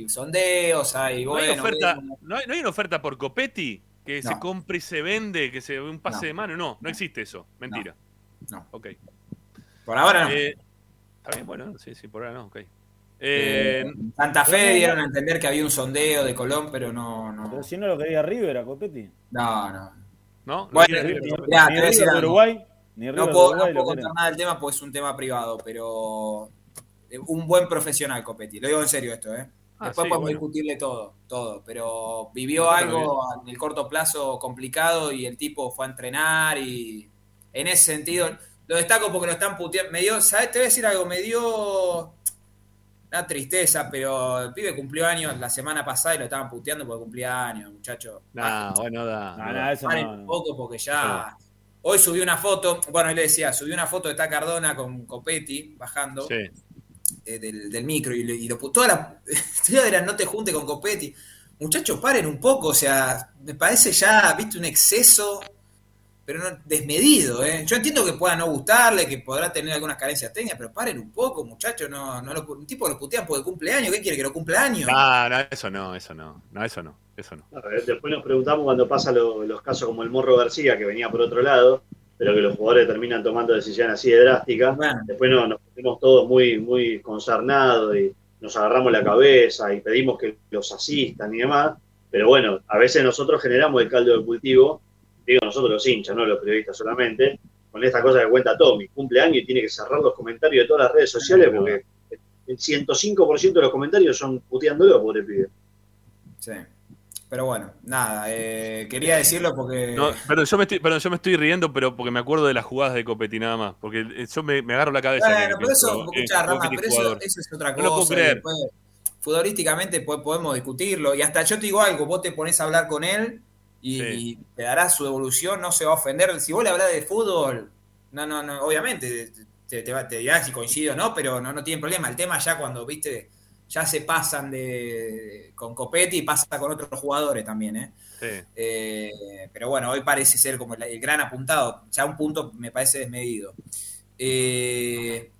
sondeos, hay. ¿No, hay oferta. ¿no, hay, no hay una oferta por Copetti? Que se compre y se vende, que se un pase No. de mano. No, no existe eso. Mentira. No. Ok. Por ahora no. Eh, está bien, bueno, sí, sí, por ahora no, ok. Eh, Eh, Santa Fe dieron a entender que había un sondeo de Colón, pero no. no. Pero si no lo quería River a Copetti. No, no. ¿No? Bueno, ¿No quiere- mirá, Ni River algo. Uruguay. Ni River No puedo, Uruguay no puedo contar nada del tema porque es un tema privado, pero un buen profesional, Copetti. Lo digo en serio esto, ¿eh? Ah, Después sí, podemos bueno. discutirle todo, todo. Pero vivió algo en el corto plazo complicado y el tipo fue a entrenar y en ese sentido lo destaco porque lo están puteando. Me dio, ¿sabes? Te voy a decir algo, me dio una tristeza, pero el pibe cumplió años la semana pasada y lo estaban puteando porque cumplía años, muchacho. No, bueno, da. Eso no, un no. poco porque ya. Hoy subí una foto, bueno, él le decía, subí una foto de está Cardona con Copetti bajando Sí. Eh, del, del micro y, lo- y lo toda la toda era no te junte con Copetti. Muchachos, paren un poco, o sea, me parece ya, viste, un exceso, pero no, desmedido, ¿eh? Yo entiendo que pueda no gustarle, que podrá tener algunas carencias técnicas, pero paren un poco, muchachos, no, no lo, un tipo lo putean porque cumple años, ¿qué quiere que lo cumpla años? No, no, eso no, eso no. No, eso no, eso no. Ver, después nos preguntamos cuando pasa lo- los casos como el Morro García, que venía por otro lado, pero que los jugadores terminan tomando decisiones así de drásticas. Bueno. Después no- nos pusimos todos muy, muy concernados y nos agarramos la cabeza y pedimos que los asistan y demás. Pero bueno, a veces nosotros generamos el caldo de cultivo, digo nosotros los hinchas, no los periodistas solamente, con esta cosa que cuenta Tommy, cumpleaños y tiene que cerrar los comentarios de todas las redes sociales porque el 105% de los comentarios son puteándolo, pobre pibe. Sí. Pero bueno, nada, eh, quería decirlo porque. No, pero yo me estoy, perdón, yo me estoy riendo, pero porque me acuerdo de las jugadas de Copetti nada más. Porque eh, yo me, me agarro la cabeza. Bueno, pero eso, eh, Rama, pero es otra No cosa. lo puedo creer. después, futbolísticamente po- podemos discutirlo. Y hasta yo te digo algo, vos te pones a hablar con él y, y te dará su evolución, no se va a ofender. Si vos le hablas de fútbol, no, no, no, obviamente te, te, te dirá si coincido o no, pero no, no tiene problema. El tema ya cuando, viste, ya se pasan de con Copetti y pasa con otros jugadores también, ¿eh? Sí. Eh, pero bueno, hoy parece ser como el, el gran apuntado. Ya un punto me parece desmedido. Eh,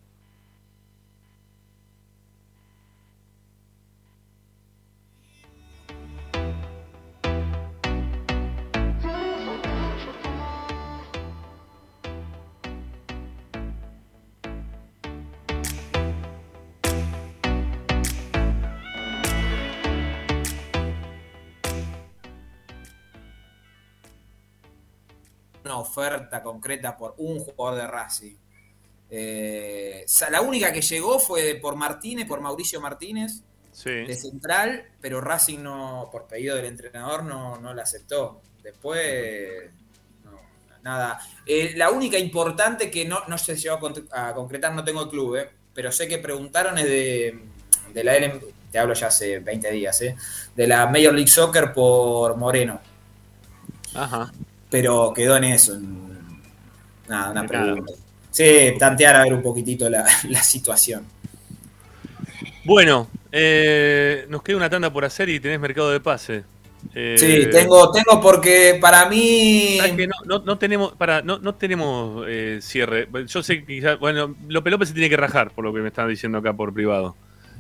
una oferta concreta por un jugador de Racing. Eh, la única que llegó fue por Martínez, por Mauricio Martínez, Sí. de central, pero Racing no, por pedido del entrenador, no, no la aceptó. Después, no, nada. Eh, la única importante que no, no se llegó a concretar, no tengo el club, eh, pero sé que preguntaron es de, de la LM, te hablo ya hace 20 días, eh, de la Major League Soccer por Moreno. Ajá. Pero quedó en eso. en- nada, una pregunta. Sí, tantear a ver un poquitito la, la situación. Bueno, eh, nos queda una tanda por hacer y tenés mercado de pase. Eh, Sí, tengo, tengo porque para mí. No, no, no tenemos, para, no, no tenemos eh, cierre. Yo sé que quizás, bueno, López López se tiene que rajar, por lo que me están diciendo acá por privado.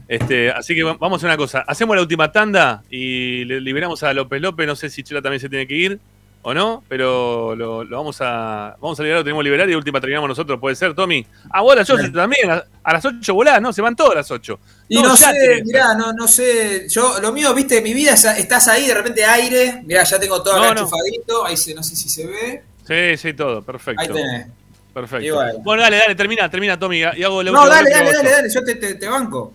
Este, así que va- vamos a una cosa. Hacemos la última tanda y le liberamos a López López. No sé si Chela también se tiene que ir o no, pero lo, lo vamos a vamos a liberar, lo tenemos que liberar y última terminamos nosotros. ¿Puede ser, Tommy? Ah, vos a las 8 también. A, a las 8 volás, ¿no? Se van todas las 8. Y no, sé, tenés- mirá, no, no sé. Yo, lo mío, viste, mi vida, es- estás ahí, de repente aire. Mirá, ya tengo todo acá No, no. enchufadito. Ahí se, no sé si se ve. Sí, sí, todo, perfecto. Ahí tenés. Perfecto. Bueno. Bueno, dale, dale, termina, termina, Tommy. Y hago la No, dale, dale, dale, dale, yo te, te, te banco.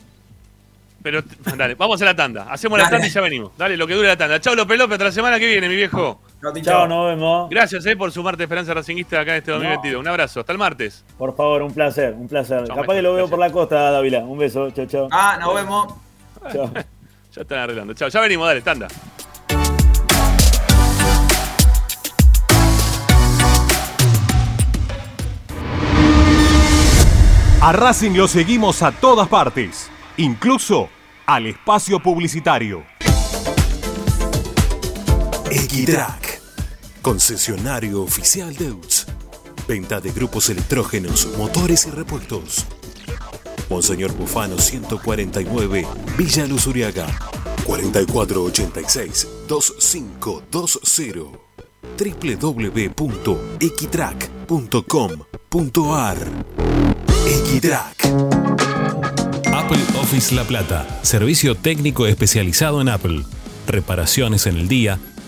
Pero dale, vamos a la tanda. Hacemos la Dale. tanda y ya venimos. Dale, lo que dure la tanda. Chau, López López, hasta la semana que viene, mi viejo. Chao, nos vemos. Gracias eh, por sumarte Esperanza Racinguista acá en este 2022. Un abrazo, hasta el martes. Por favor, un placer, un placer. Chao, Capaz que lo veo por la costa, Dávila. Un beso, chao, chao. Ah, nos vemos. Chao. Ya están arreglando. Chao, ya venimos, dale, tanda. A Racing lo seguimos a todas partes, incluso al espacio publicitario. Equitrack, concesionario oficial de UTS. Venta de grupos electrógenos, motores y repuestos. Monseñor Bufano 149, Villa Luz Uriaga. 4486-2520. www.equitrack.com.ar Equitrack. Apple Office La Plata, servicio técnico especializado en Apple. Reparaciones en el día,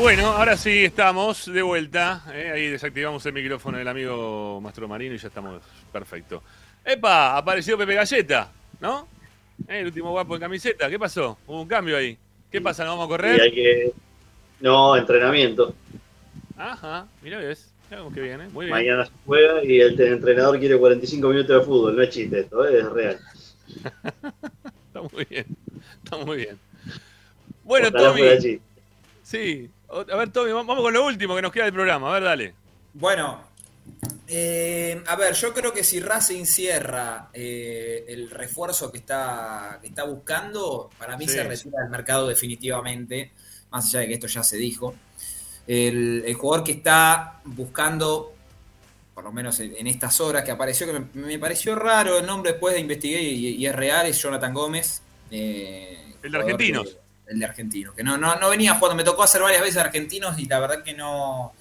Bueno, ahora sí estamos de vuelta. ¿eh? Ahí desactivamos el micrófono del amigo Mastro Marino y ya estamos perfecto. ¡Epa! Apareció Pepe Galleta, ¿no? ¿Eh? El último guapo en camiseta. ¿Qué pasó? Hubo un cambio ahí. ¿Qué pasa? ¿No vamos a correr? hay que... No, entrenamiento. Ajá, mira ves. Cómo que viene. Muy bien. Mañana se juega y el entrenador quiere 45 minutos de fútbol. No es chiste esto, ¿eh? es real. Está muy bien. Está muy bien. Bueno, Tommy. Sí. A ver, Tommy, vamos con lo último que nos queda del programa. A ver, dale. Bueno, eh, a ver, yo creo que si Racing cierra eh, el refuerzo que está, que está buscando, para mí Sí. se retira del mercado definitivamente, más allá de que esto ya se dijo. El, el jugador que está buscando, por lo menos en, en estas horas que apareció, que me, me pareció raro el nombre después de investigué y, y es real, es Jonathan Gómez. eh, El de Argentinos. El de Argentinos, que no, no, no venía jugando, me tocó hacer varias veces Argentinos y la verdad que no,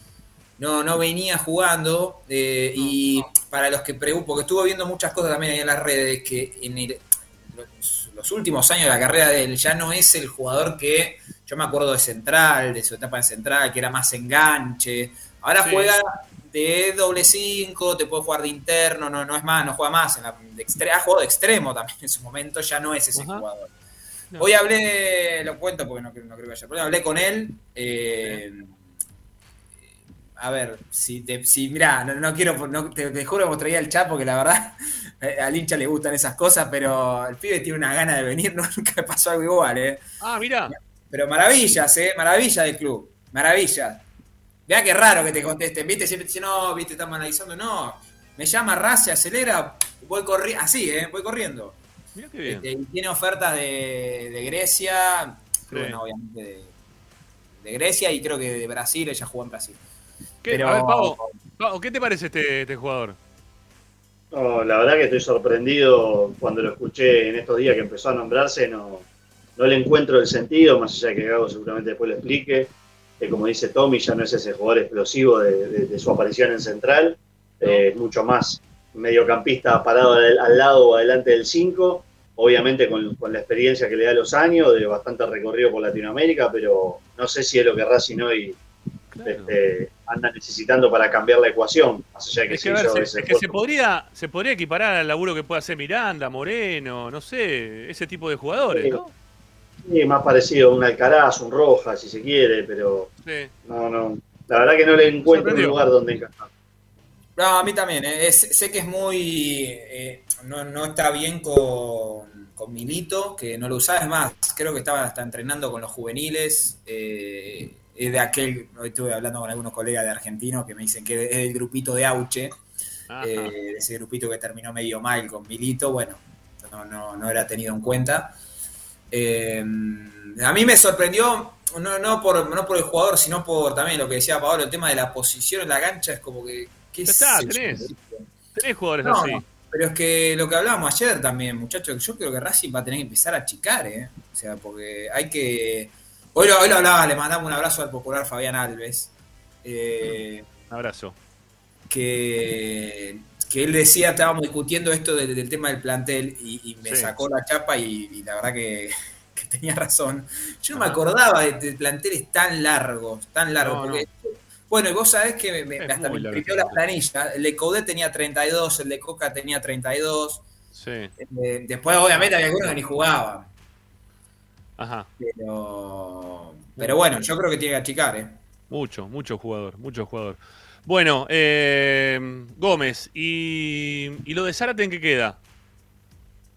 no, no venía jugando. eh, y para los que preguntan, porque estuve viendo muchas cosas también ahí en las redes, que en el- los, los últimos años de la carrera de él ya no es el jugador que yo me acuerdo de Central, de su etapa en Central, que era más enganche. Ahora Sí. juega de doble 5, te puede jugar de interno, no, no es más, no juega más. En la, de extre- ha jugado de extremo también en su momento, ya no es ese jugador. No. Hoy hablé, lo cuento porque no, creo- no creo que haya problema, hablé con él. eh, a ver, si te, si, mirá, no, no quiero, no, te, te juro que mostraría el chat porque la verdad eh, al hincha le gustan esas cosas, pero el pibe tiene una gana de venir, no, nunca me pasó algo igual, ¿eh? Ah, mira. Pero maravillas, ¿eh? Maravillas del club, maravillas. Mirá qué raro que te contesten, ¿viste? Siempre te dicen, no, ¿viste? Estamos analizando, no. Me llama Raz, se acelera, voy corriendo, así, ¿eh? Voy corriendo. Mira qué bien. Este, y tiene ofertas de, de Grecia, creo Sí. que no, obviamente de, de Grecia y creo que de Brasil, ella jugó en Brasil. ¿Qué? Pero- A ver, Pavo, Pavo, ¿qué te parece este, este jugador? No, la verdad que estoy sorprendido cuando lo escuché en estos días que empezó a nombrarse, no, no le encuentro el sentido, más allá de que Gago seguramente después lo explique. Que como dice Tommy, ya no es ese jugador explosivo de, de- de su aparición en Central, eh, es mucho más mediocampista parado al, al lado o adelante del 5, obviamente con, con la experiencia que le da los años, de bastante recorrido por Latinoamérica, pero no sé si es lo que Racing hoy este, anda necesitando para cambiar la ecuación, más allá de que Es se que, a ver, hizo se, ese es que se esfuerzo. podría, se podría equiparar al laburo que puede hacer Miranda, Moreno, no sé, ese tipo de jugadores, Sí. ¿no? Sí, más parecido a un Alcaraz, un Roja, si se quiere, pero Sí. no, no. La verdad que no le encuentro un lugar donde encajar. No, a mí también. eh, es- sé que es muy. eh, no, no está bien con, con Milito, que no lo usaba. Es más, creo que estaba hasta entrenando con los juveniles. eh, es de aquel. Hoy estuve hablando con algunos colegas de argentinos que me dicen que es del grupito de Auche. eh, ese grupito que terminó medio mal con Milito. Bueno, no, no, no era tenido en cuenta. Eh, a mí me sorprendió, no, no, por, no por el jugador, sino por también lo que decía Pablo, el tema de la posición en la cancha es como que. ¿qué está, yo? tenés. Tenés jugadores No, así. no, pero es que lo que hablábamos ayer también, muchachos, yo creo que Racing va a tener que empezar a achicar, ¿eh? O sea, porque hay que. Hoy lo, hoy lo hablaba, le mandamos un abrazo al popular Fabián Alves. Eh, Abrazo. que, que él decía, estábamos discutiendo esto del, del tema del plantel y, y me Sí. sacó la chapa y, y la verdad que, que tenía razón. Yo no me acordaba de, de planteles tan largos, tan largos, No, porque... Bueno, y vos sabés que me, hasta me imprimió la planilla. El de Coudet tenía 32, el de Coca tenía 32. Sí. Eh, después, obviamente, había algunos que ni jugaban. Ajá. Pero, pero bueno, yo creo que tiene que achicar, ¿eh? Mucho, mucho jugador, mucho jugador. Bueno, eh, Gómez, y, ¿y lo de Zárate en qué queda?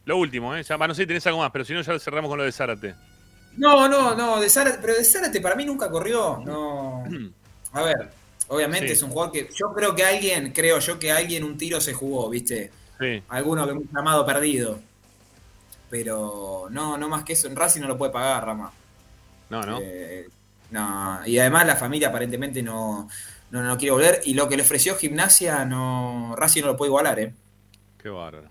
Lo último, ¿eh? Ya, no sé si tenés algo más, pero si no, ya cerramos con lo de Zárate. No, no, no, de Zárate, pero de Zárate para mí nunca corrió. No. A ver, obviamente Sí. es un jugador que. Yo creo que alguien, creo yo que alguien un tiro se jugó, ¿viste? Sí. Alguno que un llamado perdido. Pero no, no más que eso. En Racing no lo puede pagar, Rama. No, no. Eh, no. Y además la familia aparentemente no, no, no quiere volver. Y lo que le ofreció Gimnasia, no Racing no lo puede igualar, ¿eh? Qué bárbaro.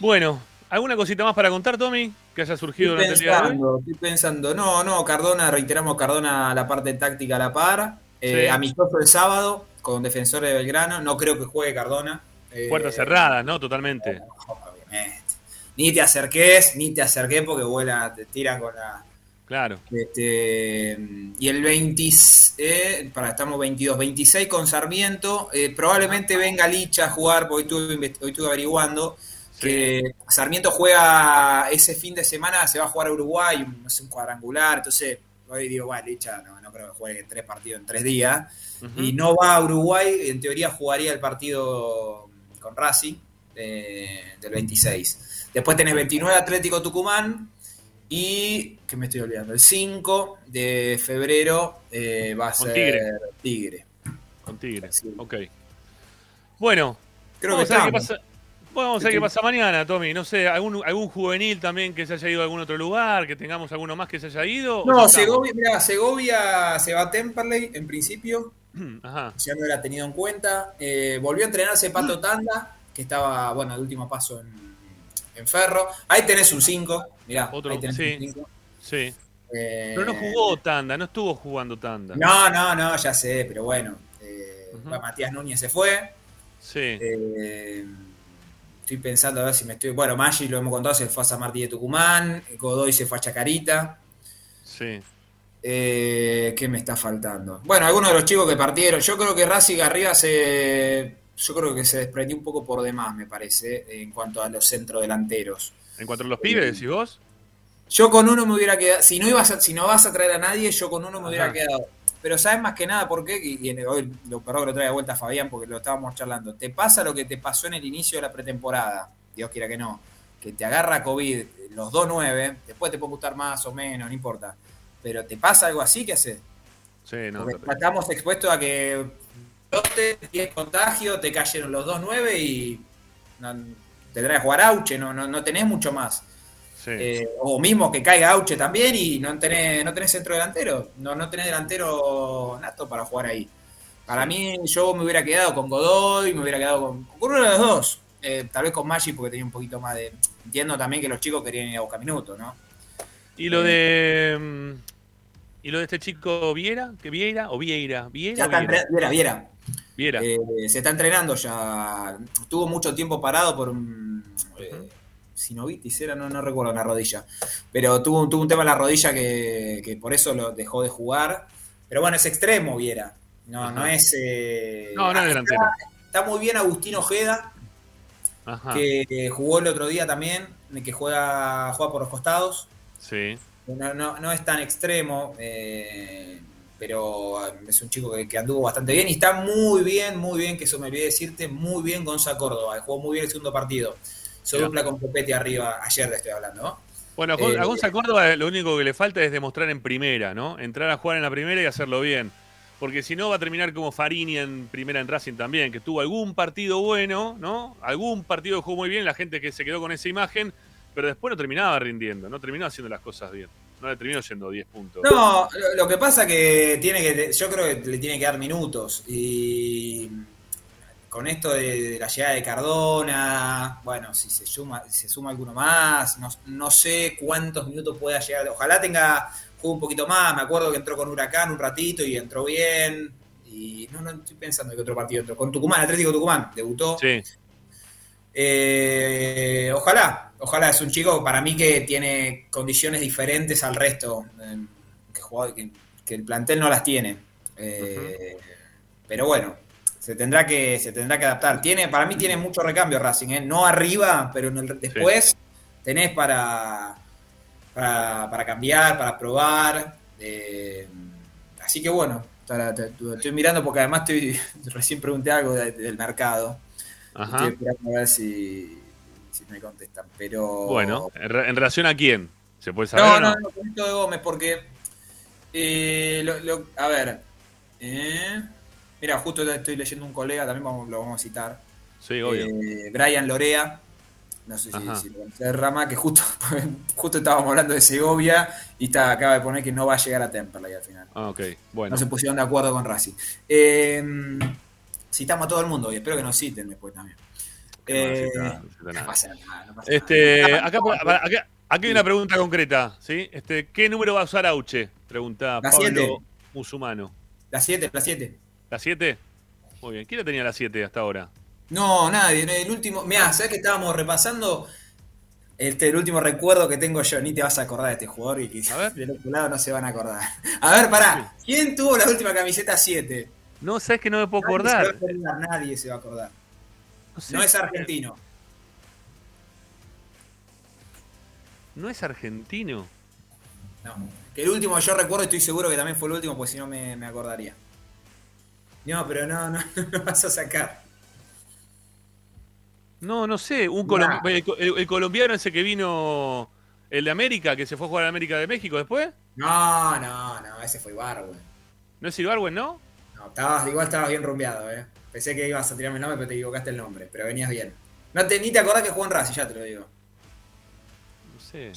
Bueno, ¿alguna cosita más para contar, Tommy? Que haya surgido Estoy pensando, estoy pensando. No, no, Cardona, reiteramos Cardona la parte táctica a la par. Eh, Sí. Amistoso el sábado con Defensor de Belgrano. No creo que juegue Cardona. Eh, Puertas cerradas, ¿no? Totalmente. Ni te acerques, ni te acerques porque vuela, te tira con la. Claro. Este, y el 20, eh, para, estamos 22, 26 con Sarmiento. eh, probablemente venga Licha a jugar, porque hoy estuve, hoy estuve averiguando que Sarmiento juega ese fin de semana, se va a jugar a Uruguay, no sé, un cuadrangular. Entonces, hoy digo, bueno, Licha no, no creo que juegue tres partidos en tres días. Y no va a Uruguay, en teoría jugaría el partido con Racing eh, del 26. Después tenés 29 Atlético Tucumán y, que me estoy olvidando, el 5 de febrero eh, va a Con ser Tigre. Tigre. Con Tigre. Ok. Bueno, Creo que a ver qué pasa. Bueno, vamos a ver qué pasa mañana, Tommy. No sé, algún, algún juvenil también que se haya ido a algún otro lugar, que tengamos alguno más que se haya ido. ¿o ya No? Segovia, mirá, Segovia se va a Temperley en principio. Ajá. ya no era tenido en cuenta. Eh, volvió a entrenarse Pato Tanda, que estaba, bueno, el último paso en, en Ferro. Ahí tenés un 5, mirá, Otro, ahí tenés sí. un 5. Sí. Eh, Pero no jugó tanda, no estuvo jugando tanda. No, no, no, ya sé, pero bueno. eh, bueno, Matías Núñez se fue. Sí. Eh, estoy pensando a ver si me estoy. Bueno, Maggi lo hemos contado, se fue a San Martín de Tucumán. Godoy se fue a Chacarita. Sí. Eh, ¿Qué me está faltando? Bueno, algunos de los chicos que partieron. Yo creo que Racing arriba se. Yo creo que se desprendió un poco por demás, me parece, en cuanto a los centrodelanteros. En cuanto a los pibes, decís vos. Yo con uno me hubiera quedado. Si no ibas a- si no vas a traer a nadie, yo con uno me hubiera quedado. Pero sabes más que nada por qué, y, y hoy lo perdón que lo trae de vuelta Fabián porque lo estábamos charlando. Te pasa lo que te pasó en el inicio de la pretemporada, Dios quiera que no, que te agarra COVID los 2-9, después te puede gustar más o menos, no importa. Pero te pasa algo así, ¿qué haces? Sí, no. Porque estamos expuestos a que brote, tienes contagio, te cayeron los 2-9 y no, tendrás que jugar Auche, no, no, no tenés mucho más. Sí. Eh, o mismo que caiga Auche también y no tenés, no tenés centro delantero, no, no tenés delantero nato para jugar ahí. Para mí yo me hubiera quedado con Godoy, me hubiera quedado con, con uno de los dos. Eh, tal vez con Maggi porque tenía un poquito más de... Entiendo también que los chicos querían ir a buscar minutos, ¿no? Y lo de. mm, Y lo de este chico Viera, que Vieira o Vieira, Vieira. Ya está Viera? Viera, Viera. Viera. Eh, se está entrenando ya. Estuvo mucho tiempo parado por un. eh, sinovitis era, no, no recuerdo la rodilla. Pero tuvo, tuvo un tema en la rodilla que, que por eso lo dejó de jugar. Pero bueno, es extremo, Viera. No, no es. eh, No, no es delantero. Está muy bien Agustín Ojeda, Ajá. que jugó el otro día también, que juega, juega por los costados. Sí. No, no, no es tan extremo, eh, pero es un chico que, que anduvo bastante bien y está muy bien, muy bien, que eso me olvidé decirte, muy bien Gonza Córdoba. Jugó muy bien el segundo partido. Se Mirá. dupla con Copetti arriba, ayer le estoy hablando, ¿no? Bueno, Eh, a Gonza Córdoba lo único que le falta es demostrar en primera, ¿no? Entrar a jugar en la primera y hacerlo bien. Porque si no va a terminar como Farini en primera en Racing también, que tuvo algún partido bueno, ¿no? Algún partido que jugó muy bien, la gente que se quedó con esa imagen, pero después no terminaba rindiendo, no terminaba haciendo las cosas bien. No le terminó yendo 10 puntos. No, lo, lo que pasa que tiene que, yo creo que le tiene que dar minutos y con esto de, de la llegada de Cardona, bueno, si se suma, se suma alguno más, no, no sé cuántos minutos pueda llegar. Ojalá tenga juego un poquito más. Me acuerdo que entró con Huracán un ratito y entró bien. Y, no, no estoy pensando que otro partido otro. Con Tucumán, Atlético Tucumán, debutó. Sí. Eh, ojalá, ojalá es un chico para mí que tiene condiciones diferentes al resto, eh, que- que el plantel no las tiene. Eh, Pero bueno, se tendrá que se tendrá que adaptar. Tiene, para mí tiene mucho recambio Racing, ¿eh? no arriba, pero en el- después tenés para, para, para cambiar, para probar. eh, así que bueno, para- te- te- estoy mirando porque además estoy recién pregunté algo de- del mercado. Ajá. Estoy esperando a ver si, si me contestan. Pero. Bueno, ¿en, re- en relación a quién? ¿Se puede saber? No, o no, no, de Gómez, porque. eh, lo- lo- a ver. eh, mira, justo estoy leyendo un colega, también vamos- lo vamos a citar. Sí, obvio. Eh, Brian Lorea. No sé si, si lo conoces, Rama, que justo, justo estábamos hablando de Segovia y está, acaba de poner que no va a llegar a Temperley al final. Ah, ok. Bueno. No se pusieron de acuerdo con Racing. Eh, citamos a todo el mundo y espero que nos citen después también. No Eh, no pasa nada, no pasa Este, nada. acá, para- acá- aquí hay una pregunta concreta, ¿sí? Este, ¿qué número va a usar Auche? Pregunta La Pablo siete. Musulmano. La 7, la 7. ¿La 7? Muy bien. ¿Quién la tenía la 7 hasta ahora? No, nadie. El último. Mirá, ¿sabes que estábamos repasando? Este, el último recuerdo que tengo yo, ni te vas a acordar de este jugador y que del otro lado no se van a acordar. A ver, pará. ¿Quién tuvo la última camiseta 7? No, sabes que no me puedo Nadie acordar. se nadie se va a acordar. sé. No es argentino. ¿No es argentino? No. Que el último yo recuerdo, estoy seguro que también fue el último, pues si no me, me acordaría. No, pero no, no, no vas a sacar. No, no sé. Un Nah. colom- el, el- el colombiano ese que vino, el de América, que se fue a jugar a América de México después. No, no, no, ese fue Ibarwen. ¿No es Ibarwen, no? No, estabas, igual estabas bien rumbeado, eh. Pensé que ibas a tirarme el nombre, pero te equivocaste el nombre. Pero venías bien. No te, ni te acordás que jugó en Racing, ya te lo digo. No sé.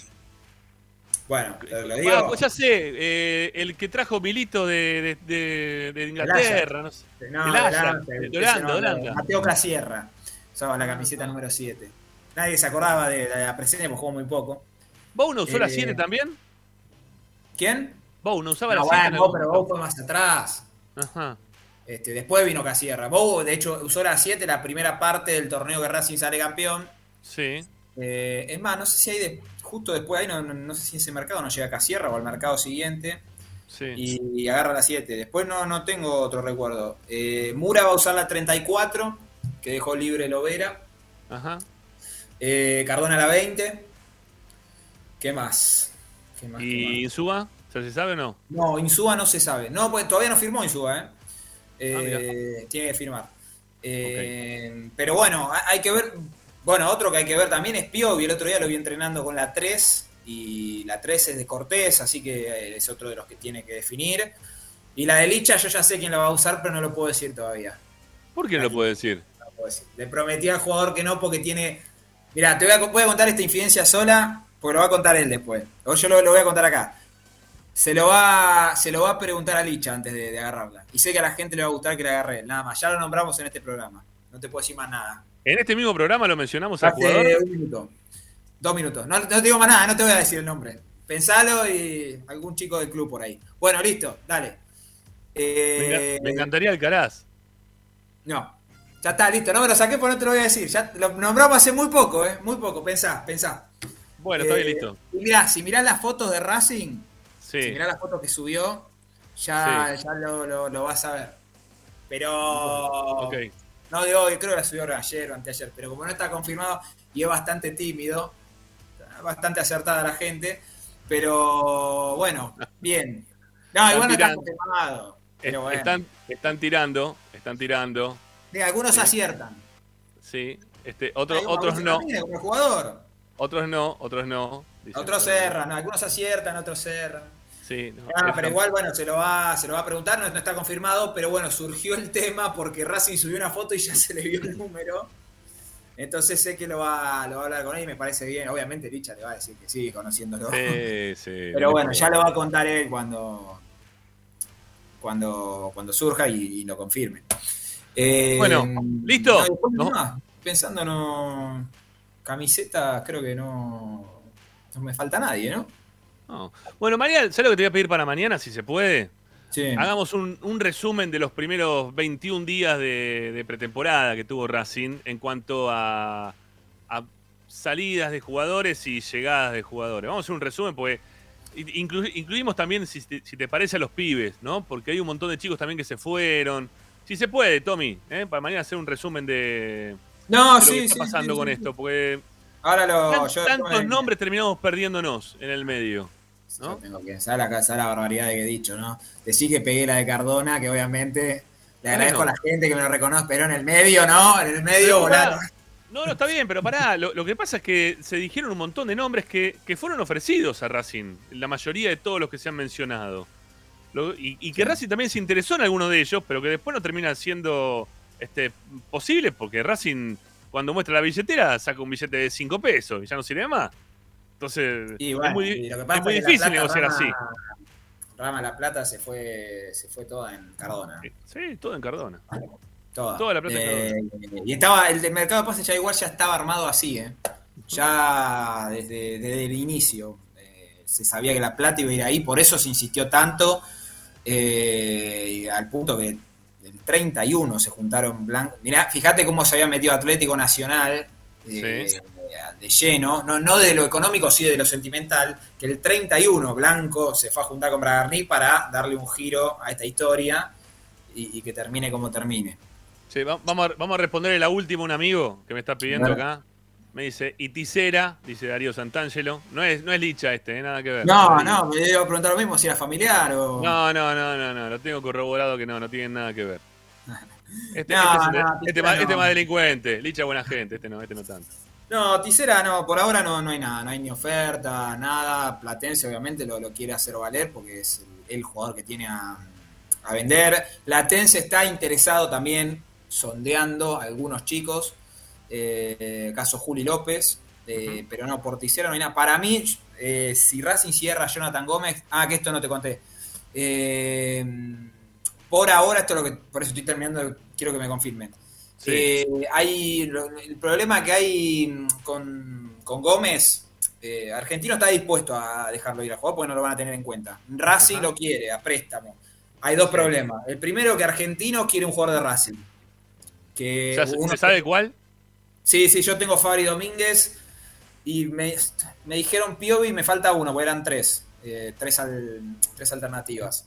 Bueno, te lo digo. Ah, pues ya sé, eh, el que trajo Milito de, de- de- de Inglaterra, no sé. No, de Holanda, Holanda, Holanda. Mateo Casierra. Usaba la camiseta número 7. Nadie se acordaba de la presencia porque jugó muy poco. ¿Bow no usó la Eh, 7 también? ¿Quién? Bow no usaba No, la 7. bueno, Bow, pero Bow fue más atrás. Ajá. Este, después vino Casierra. Bow, de hecho, usó la 7 la primera parte del torneo que Racing sale campeón. Sí. Eh, es más, no sé si hay de, justo después ahí, no, no- no sé si ese mercado no llega Casierra o al mercado siguiente. Sí. Y, y agarra la 7. Después no, no tengo otro recuerdo. Eh, Mura va a usar la 34, que dejó libre Lovera. Ajá. Eh, Cardona la 20. ¿Qué más? ¿Qué más? ¿Qué ¿Y Insúa? ¿Se sabe o no? No, Insúa no se sabe. No, pues todavía no firmó Insúa, ¿eh? Ah, Eh, tiene que firmar. Pero bueno, ha- hay que ver. Bueno, otro que hay que ver también es Piovi. El otro día lo vi entrenando con la 3. Y la 3 es de Cortés, así que eh, es otro de los que tiene que definir. Y la de Licha, yo ya sé quién la va a usar, pero no lo puedo decir todavía. ¿Por qué no lo puede decir? No lo puedo decir. Le prometí al jugador que no, porque tiene. Mira, te voy a, voy a contar esta infidencia sola, porque lo va a contar él después. O yo lo, lo voy a contar acá. Se lo va, se lo va a preguntar a Licha antes de, de agarrarla. Y sé que a la gente le va a gustar que la agarre él, nada más. Ya lo nombramos en este programa. No te puedo decir más nada. En este mismo programa lo mencionamos Hace jugador. un minuto. Dos minutos. No, no te digo más nada, no te voy a decir el nombre. Pensalo y algún chico del club por ahí. Bueno, listo, dale. Me, Eh, me encantaría Alcaraz. No. Ya está, listo. No me lo saqué, porque no te lo voy a decir. Ya lo nombramos hace muy poco, ¿eh? Muy poco. Pensá, pensá. Bueno, está bien Eh, listo. Y mirá, si mirás las fotos de Racing, Sí. si mirás las fotos que subió, ya, Sí. ya lo, lo- lo vas a ver. Pero. Ok. No de hoy, creo que la subió ayer o anteayer, pero como no está confirmado y es bastante tímido, bastante acertada la gente, pero bueno, bien. No, igual no está confirmado. Pero bueno. Están, están tirando, están tirando. Sí, algunos aciertan. Sí. Este, otro- otros no. Como jugador. Otros no, otros no. Dicen, Otros cerran, algunos aciertan, otros cerran. Sí, no, Ah, pero igual, bueno, se lo va, se lo va a preguntar, no, no está confirmado, pero bueno, surgió el tema porque Racing subió una foto y ya se le vio el número. Entonces sé que lo va, lo va a hablar con él y me parece bien. Obviamente Licha le va a decir que sí, conociéndolo. Sí, sí. Pero bueno, ya lo va a contar él cuando cuando, cuando surja y, y lo confirme. Eh, Bueno, ¿listo? no, pensando no camiseta, creo que no, no me falta nadie, ¿no? No. Bueno, María, ¿sabes lo que te voy a pedir para mañana, si se puede? Hagamos un, un resumen de los primeros 21 días de, de pretemporada que tuvo Racing en cuanto a, a salidas de jugadores y llegadas de jugadores. Vamos a hacer un resumen porque inclu- incluimos también, si te, si te parece, a los pibes, ¿no? Porque hay un montón de chicos también que se fueron. Si se puede, Tommy, ¿eh? para mañana hacer un resumen de, No, de lo sí, que está sí, pasando con esto. Porque Ahora lo. yo tantos nombres terminamos perdiéndonos en el medio. Yo tengo que saber la, saber la barbaridad que he dicho, ¿no? Decir que pegué la de Cardona, que obviamente le agradezco Bueno. a la gente que me lo reconoce, pero en el medio, ¿no? En el medio volaron. No, no, está bien, pero pará. Lo, lo que pasa es que se dijeron un montón de nombres que, que fueron ofrecidos a Racing. La mayoría de todos los que se han mencionado. Lo- y, y que Racing también se interesó en alguno de ellos, pero que después no termina siendo este, posible porque Racing, cuando muestra la billetera, saca un billete de 5 pesos y ya no sirve más. Entonces, bueno, es muy, y lo que es pasa muy es que la difícil negociar Rama- así. Rama La Plata se fue, se fue toda en Cardona. Sí, todo en Cardona. Toda. Toda la plata en Eh, y estaba, el mercado de pases ya igual ya estaba armado así, ¿eh? Ya desde, desde el inicio. eh, se sabía que la plata iba a ir ahí, por eso se insistió tanto. eh, al punto que el 31 se juntaron Blanco. Mirá, fíjate cómo se había metido Atlético Nacional eh, de lleno, no, no de lo económico, sí de lo sentimental, que el 31 Blanco se fue a juntar con Bragarni para darle un giro a esta historia y, y que termine como termine. Sí, va- vamos, a, vamos a responderle la última a un amigo que me está pidiendo acá. Me dice, y Tisera, dice Darío Santangelo. No es, no es Licha este, eh, nada que ver. No, no, me iba a preguntar lo mismo si era familiar o. No, no, no, no, no, lo tengo corroborado que no, no tienen nada que ver. Este, No, este es, no, este este no. más delincuente. Licha buena gente, este no, este no tanto. No, Tisera no, por ahora no, no hay nada, no hay ni oferta, nada. Platense obviamente lo, lo quiere hacer valer porque es el, el jugador que tiene a, a vender. Platense está interesado también, sondeando a algunos chicos, eh, caso Juli López, eh, pero no, por Tisera no hay nada. Para mí, eh, si Racing cierra a Jonathan Gómez, ah, que esto no te conté. Eh, por ahora, esto es lo que, por eso estoy terminando, quiero que me confirmen. Sí. Eh, hay el problema que hay mm, con, con Gómez, eh, Argentino está dispuesto a dejarlo ir a jugar porque no lo van a tener en cuenta. Racing lo quiere, a préstamo. Hay dos problemas. El primero que Argentino quiere un jugador de Racing. Que ¿Ya se- uno- ¿Se sabe cuál? Sí, sí, yo tengo Fabri Domínguez y me, me dijeron Piovi y me falta uno, porque eran tres. eh, tres, al- tres alternativas.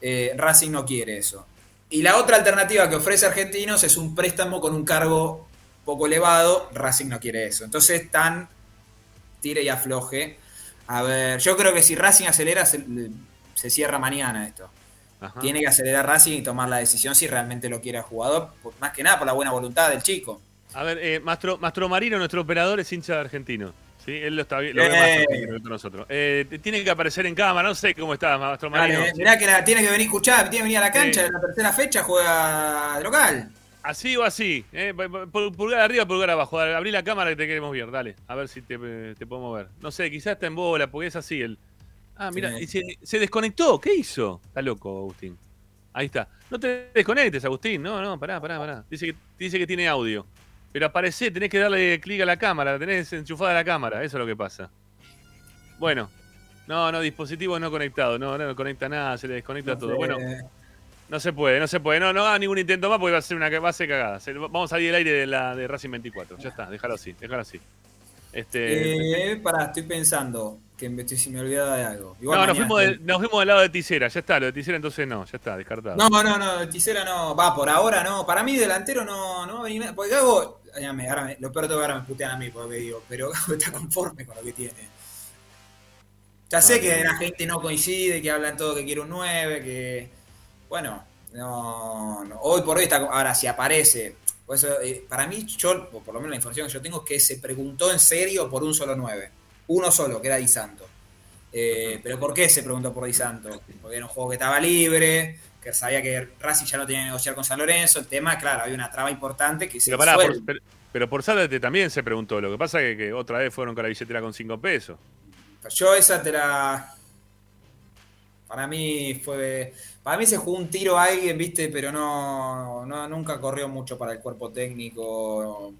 Eh, Racing no quiere eso. Y la otra alternativa que ofrece Argentinos es un préstamo con un cargo poco elevado. Racing no quiere eso. Entonces están tire y afloje. A ver, yo creo que si Racing acelera, se, se cierra mañana esto. Ajá. Tiene que acelerar Racing y tomar la decisión si realmente lo quiere al jugador, más que nada por la buena voluntad del chico. A ver, eh, Mastro, Mastro Marino, nuestro operador, es hincha de argentino. ¿Sí? Él lo, está, vi- lo ve Eh. nosotros. Eh, tiene que aparecer en cámara, no sé cómo está, Mastro Dale, Marino. eh, mirá que la- tiene que venir a escuchar, tiene que venir a la cancha, Sí. en la tercera fecha juega de local. Así o así. eh, pu- pu- pu- Pulgar arriba, pulgar abajo. Dale, abrí la cámara que te queremos ver. Dale, a ver si te, eh, te podemos ver. No sé, quizás está en bola, porque es así. El... Ah, mira, Sí. se, se desconectó. ¿Qué hizo? Está loco, Agustín. Ahí está. No te desconectes, Agustín. No, no, pará, pará, pará. Dice que, dice que tiene audio. Pero aparece, tenés que darle clic a la cámara. Tenés enchufada la cámara. Eso es lo que pasa. Bueno. No, no, dispositivo no conectado. No, no, no conecta nada, se le desconecta todo. Bueno, no se puede, no se puede. No, no haga ningún intento más porque va a ser una va a ser cagada. Se- vamos a salir del aire de la de Racing 24. Ya está, déjalo así, déjalo así. Este, Eh, pará, estoy pensando que me, estoy, si me olvidaba de algo. Igual no, nos fuimos, del, nos fuimos del lado de Tisera, ya está, lo de Tisera entonces no, ya está, descartado. No, no, no, Tisera no. Va, por ahora no. Para mí, delantero no, no va a venir nada. Porque Gago, ya me- ahora me- lo peor de todo que ahora me putean a mí, porque digo, pero está conforme con lo que tiene. Ya sé que la gente no coincide, que hablan todo que quiere un 9, que. Bueno, no, no. hoy por hoy está. Ahora, si aparece. Por eso, eh, para mí, yo, por lo menos la información que yo tengo, es que se preguntó en serio por un solo 9. Uno solo, que era Di Santo. Eh, pero ¿por qué se preguntó por Di Santo? Porque era un juego que estaba libre, que sabía que Racing ya no tenía que negociar con San Lorenzo. El tema, claro, había una traba importante que se Pero pará, suele- por, pero, pero por Zárate también se preguntó. Lo que pasa es que, que otra vez fueron con la billetera con 5 pesos. Yo esa te la. Para mí fue. Para mí se jugó un tiro a alguien, viste, pero no, no nunca corrió mucho para el cuerpo técnico.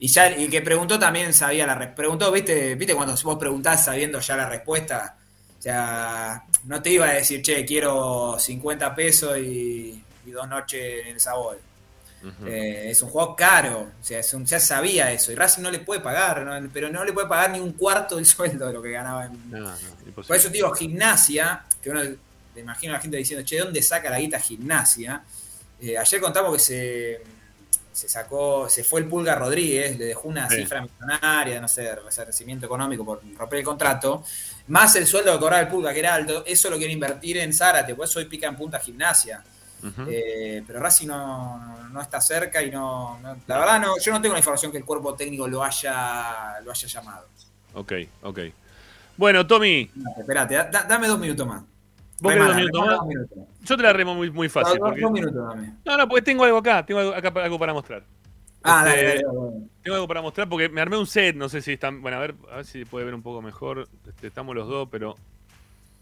Y ya el que preguntó también sabía la respuesta. Preguntó, viste, viste cuando vos preguntás sabiendo ya la respuesta. O sea, no te iba a decir, che, quiero 50 pesos y, y dos noches en el sabor. Eh, es un juego caro, o sea, es un- ya sabía eso. Y Racing no le puede pagar, ¿no? pero no le puede pagar ni un cuarto del sueldo de lo que ganaba. En... No, no, Por eso te digo, gimnasia, que uno te imagino a la gente diciendo, che, ¿dónde saca la guita gimnasia? Eh, ayer contamos que se, se sacó, se fue el Pulga Rodríguez, le dejó una Sí. cifra millonaria, no sé, resarcimiento económico por romper el contrato, más el sueldo que cobraba el Pulga, que era alto, eso lo quiere invertir en Zárate, por eso hoy pica en punta gimnasia. Eh, pero Racing no, no está cerca y no, no- La verdad, no, yo no tengo la información que el cuerpo técnico lo haya, lo haya llamado. Ok, ok. Bueno, Tommy. Espérate, da- da- dame dos minutos más. ¿Vos querés dos minutos más? Yo te la remo muy, muy fácil. Dos- dos- porque- dos minutos dame. No, no, porque tengo algo acá. Tengo algo, acá algo para mostrar. Ah, Este, dale, dale, dale. Tengo algo para mostrar porque me armé un set. No sé si están. Bueno, a ver, a ver si puede ver un poco mejor. Este, estamos los dos, pero.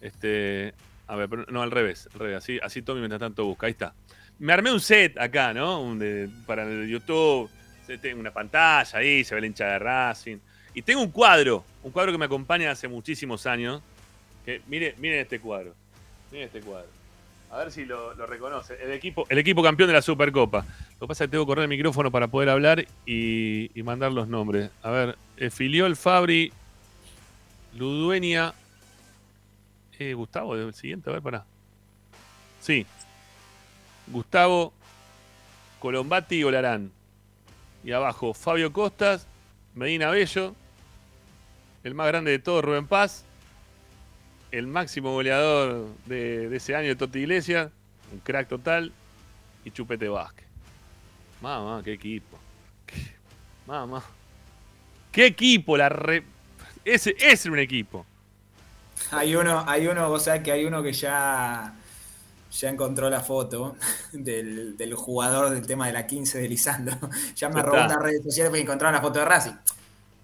Este. A ver, pero no, al revés. Al revés. Así, así Tommy mientras tanto busca. Ahí está. Me armé un set acá, ¿no? Un de- para el YouTube. Tengo una pantalla ahí, se ve la hincha de Racing. Y tengo un cuadro. Un cuadro que me acompaña hace muchísimos años. Que, mire, miren este cuadro. Miren este cuadro. A ver si lo, reconoce. El equipo, el equipo campeón de la Supercopa. Lo que pasa es que tengo que correr el micrófono para poder hablar y, y mandar los nombres. A ver, eh, Filiol, Fabri, Ludueña. Eh, Gustavo, el siguiente, a ver, pará. Sí. Gustavo, Colombati y Olarán. Y abajo, Fabio Costas, Medina Bello, el más grande de todos, Rubén Paz, el máximo goleador de, de ese año de Toti Iglesias, un crack total, y Chupete Vázquez. Mamá, qué equipo. Qué- Mamá. Qué equipo, la re... Ese, ese es un equipo. Hay uno, hay uno, vos sabés que hay uno que ya, ya encontró la foto del, del jugador del tema de la 15 de Lisandro. Ya me robó las redes sociales porque encontraron la foto de Racing.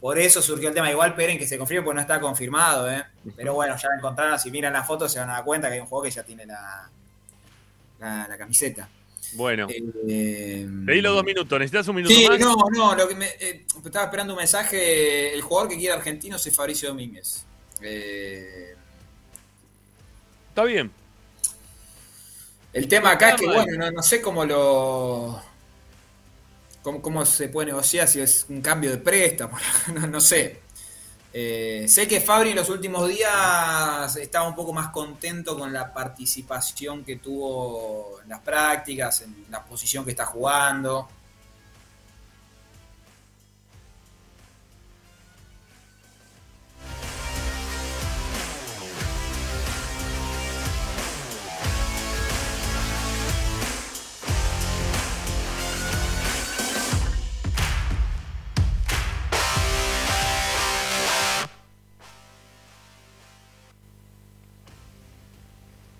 Por eso surgió el tema. Igual esperen que se confirme porque no está confirmado, ¿eh? Pero bueno, ya encontraron. Si miran la foto se van a dar cuenta que hay un juego que ya tiene la, la, la camiseta. Bueno. Eh, Pedí los dos minutos. ¿Necesitas un minuto Sí, más? no, no, lo que me, eh, estaba esperando un mensaje. El jugador que quiere argentino es Fabricio Domínguez. Eh, Está bien. el tema acá es que, mal. bueno, no, no sé cómo lo. Cómo, se puede negociar, si es un cambio de préstamo, no, no sé. Eh, sé que Fabri en los últimos días estaba un poco más contento con la participación que tuvo en las prácticas, en la posición que está jugando.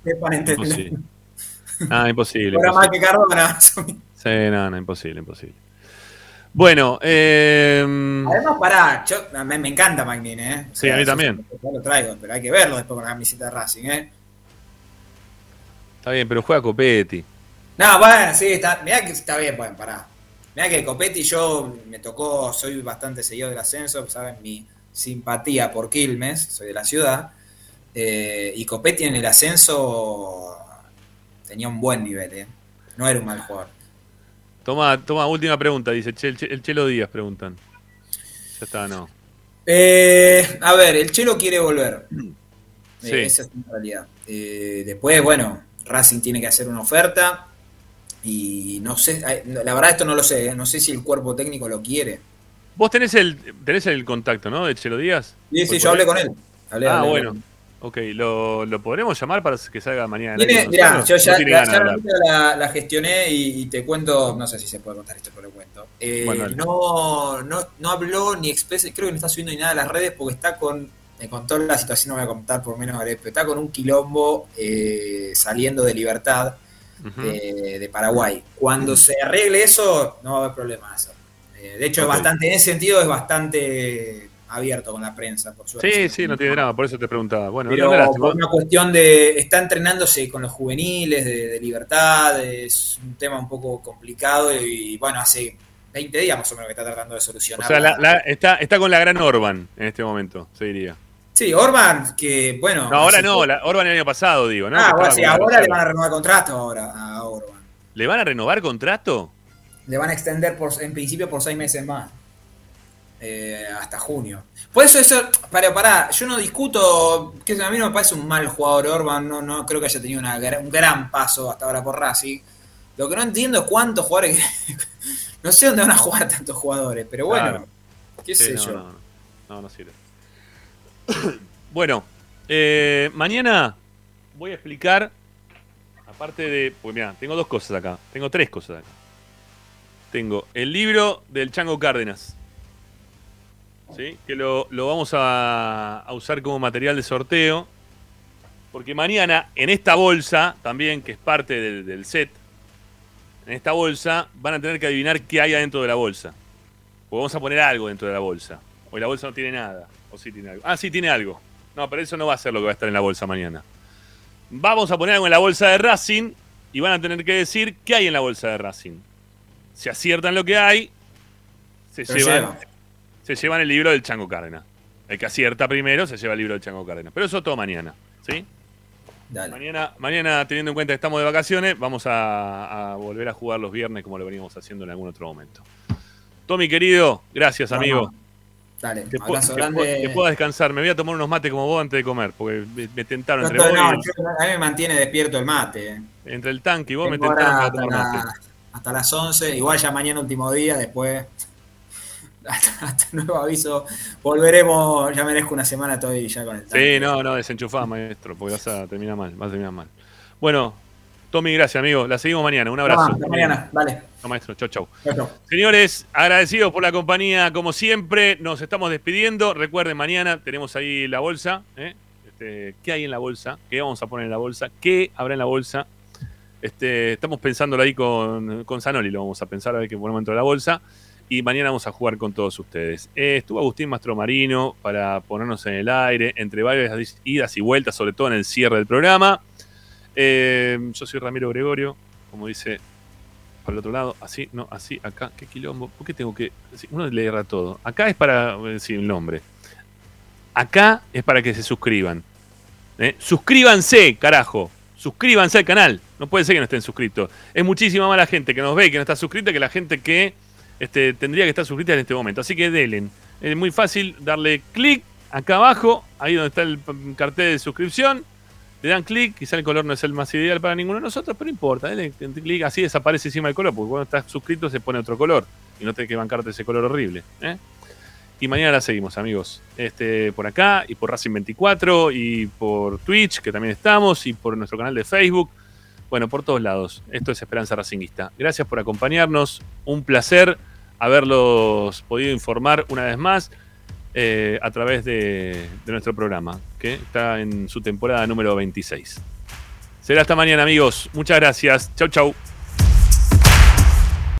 Imposible. Ah, imposible. Ahora más que Cardona. Sí, no, no, imposible, imposible. Bueno, eh, Además, pará, yo, me encanta Magnin, ¿eh? O Sí, a mí también. Ya lo traigo, pero hay que verlo después con la camiseta de Racing, ¿eh? está bien, pero juega Copetti. No, bueno, sí, está, mirá que está bien, bueno, pará. Mirá que Copetti yo me tocó, soy bastante seguidor del ascenso, saben mi simpatía por Quilmes, soy de la ciudad. Eh, y Copetti en el ascenso tenía un buen nivel, ¿eh? No era un mal jugador. Toma, toma, última pregunta, dice el, Che- el Chelo Díaz, preguntan. Ya está, no. Eh, a ver, el Chelo quiere volver. Sí. esa es la realidad. Después, bueno, Racing tiene que hacer una oferta. Y no sé, la verdad esto no lo sé, no sé si el cuerpo técnico lo quiere. Vos tenés el, tenés el contacto, ¿no? De Chelo Díaz. Sí, sí, yo por hablé con él. Hablé- ah, hablé bueno. con él. Ok, ¿lo, ¿lo podremos llamar para que salga mañana? Tiene- mirá, yo ya, No la, ganas ya la- la gestioné y, y te cuento, no sé si se puede contar esto, pero lo cuento. Eh, Bueno, no, no, no habló ni expresa, creo que no está subiendo ni nada a las redes porque está con, me contó la situación, no voy a contar por menos, pero está con un quilombo eh, saliendo de libertad eh, de Paraguay. Cuando se arregle eso, no va a haber problemas. Eh, de hecho, es bastante, en ese sentido es bastante abierto con la prensa, por suerte. Sí, sí, no tiene drama, por eso te preguntaba. Bueno, Pero por una cuestión de. Está entrenándose con los juveniles de, de libertad, es un tema un poco complicado y bueno, hace 20 días más o menos que está tratando de O solucionar. sea, la- la- está, está con la gran Orban en este momento, se diría. Sí, Orban, que bueno. No, ahora no, la, Orban el año pasado, digo, ¿no? Ah, bueno, sí, ahora le van a renovar contrato ahora a Orban. ¿Le van a renovar contrato? Le van a extender por, en principio por seis meses más. Eh, hasta junio. Por eso eso, para, para, yo no discuto, que a mí no me parece un mal jugador Orban, no, no creo que haya tenido una un gran paso hasta ahora por Racing. Lo que no entiendo es cuántos jugadores, no sé dónde van a jugar tantos jugadores, pero bueno, Claro. qué Sí, sé no, yo. No, no, no, no sirve. bueno, eh, mañana voy a explicar, aparte de. Pues mira, tengo dos cosas acá. Tengo tres cosas acá. Tengo el libro del Chango Cárdenas. ¿Sí? Que lo, lo vamos a, a usar como material de sorteo. Porque mañana, en esta bolsa, también, que es parte del, del set, en esta bolsa van a tener que adivinar qué hay adentro de la bolsa. Porque vamos a poner algo dentro de la bolsa. O la bolsa no tiene nada. O sí tiene algo. Ah, sí tiene algo. No, pero eso no va a ser lo que va a estar en la bolsa mañana. Vamos a poner algo en la bolsa de Racing y van a tener que decir qué hay en la bolsa de Racing. Si aciertan lo que hay, se, Se llevan, lleva. Se llevan el libro del Chango Cárdenas. El que acierta primero se lleva el libro del Chango Cárdenas. Pero eso todo mañana. ¿Sí? Mañana, mañana, teniendo en cuenta que estamos de vacaciones, vamos a, a volver a jugar los viernes como lo veníamos haciendo en algún otro momento. Tommy, querido, gracias, No, amigo. no. Dale, pu- abrazo grande. pu- que pueda descansar. Me voy a tomar unos mates como vos antes de comer, porque me, me tentaron No, entre vos no, y- yo- a mí me mantiene despierto el mate. eh. entre el tanque y vos me tentaron la- hasta las 11, igual ya mañana último día, después hasta, hasta nuevo aviso, volveremos, ya merezco una semana todavía ya con el Sí, no, no, desenchufá, maestro, porque vas a terminar mal, vas a terminar mal. Bueno, Tommy, gracias, amigo. La seguimos mañana. Un abrazo. hasta mañana, vale. No, maestro, chau, chau. Chau, chau. Señores, agradecidos por la compañía, como siempre. Nos estamos despidiendo. Recuerden, mañana tenemos ahí la bolsa. ¿eh? Este, ¿Qué hay en la bolsa? ¿Qué vamos a poner en la bolsa? ¿Qué habrá en la bolsa? Este, estamos pensándolo ahí con, con Zanoli, lo vamos a pensar a ver qué ponemos dentro de la bolsa. Y mañana vamos a jugar con todos ustedes. Eh, estuvo Agustín Mastromarino para ponernos en el aire, entre varias idas y vueltas, sobre todo en el cierre del programa. Eh, yo soy Ramiro Gregorio, como dice por el otro lado, así, no, así, acá, qué quilombo. ¿Por qué tengo que.? Uno le erra todo. Acá es para decir el nombre. Acá es para que se suscriban. ¿eh? Suscríbanse, carajo. Suscríbanse al canal. No puede ser que no estén suscritos. Es muchísima más la gente que nos ve y que no está suscrita que la gente que este, tendría que estar suscrita en este momento. Así que denle. Es muy fácil darle clic acá abajo, ahí donde está el cartel de suscripción. Le dan clic, quizá el color no es el más ideal para ninguno de nosotros, pero importa, denle clic, así desaparece encima el color, porque cuando estás suscrito se pone otro color y no tenés que bancarte ese color horrible. ¿eh? Y mañana la seguimos, amigos. Este, por acá, y por Racing 24, y por Twitch, que también estamos, y por nuestro canal de Facebook. Bueno, por todos lados. Esto es Esperanza Racinguista. Gracias por acompañarnos. Un placer haberlos podido informar una vez más eh, a través de, de nuestro programa, que está en su temporada número 26. Será hasta mañana, amigos. Muchas gracias. Chau, chau.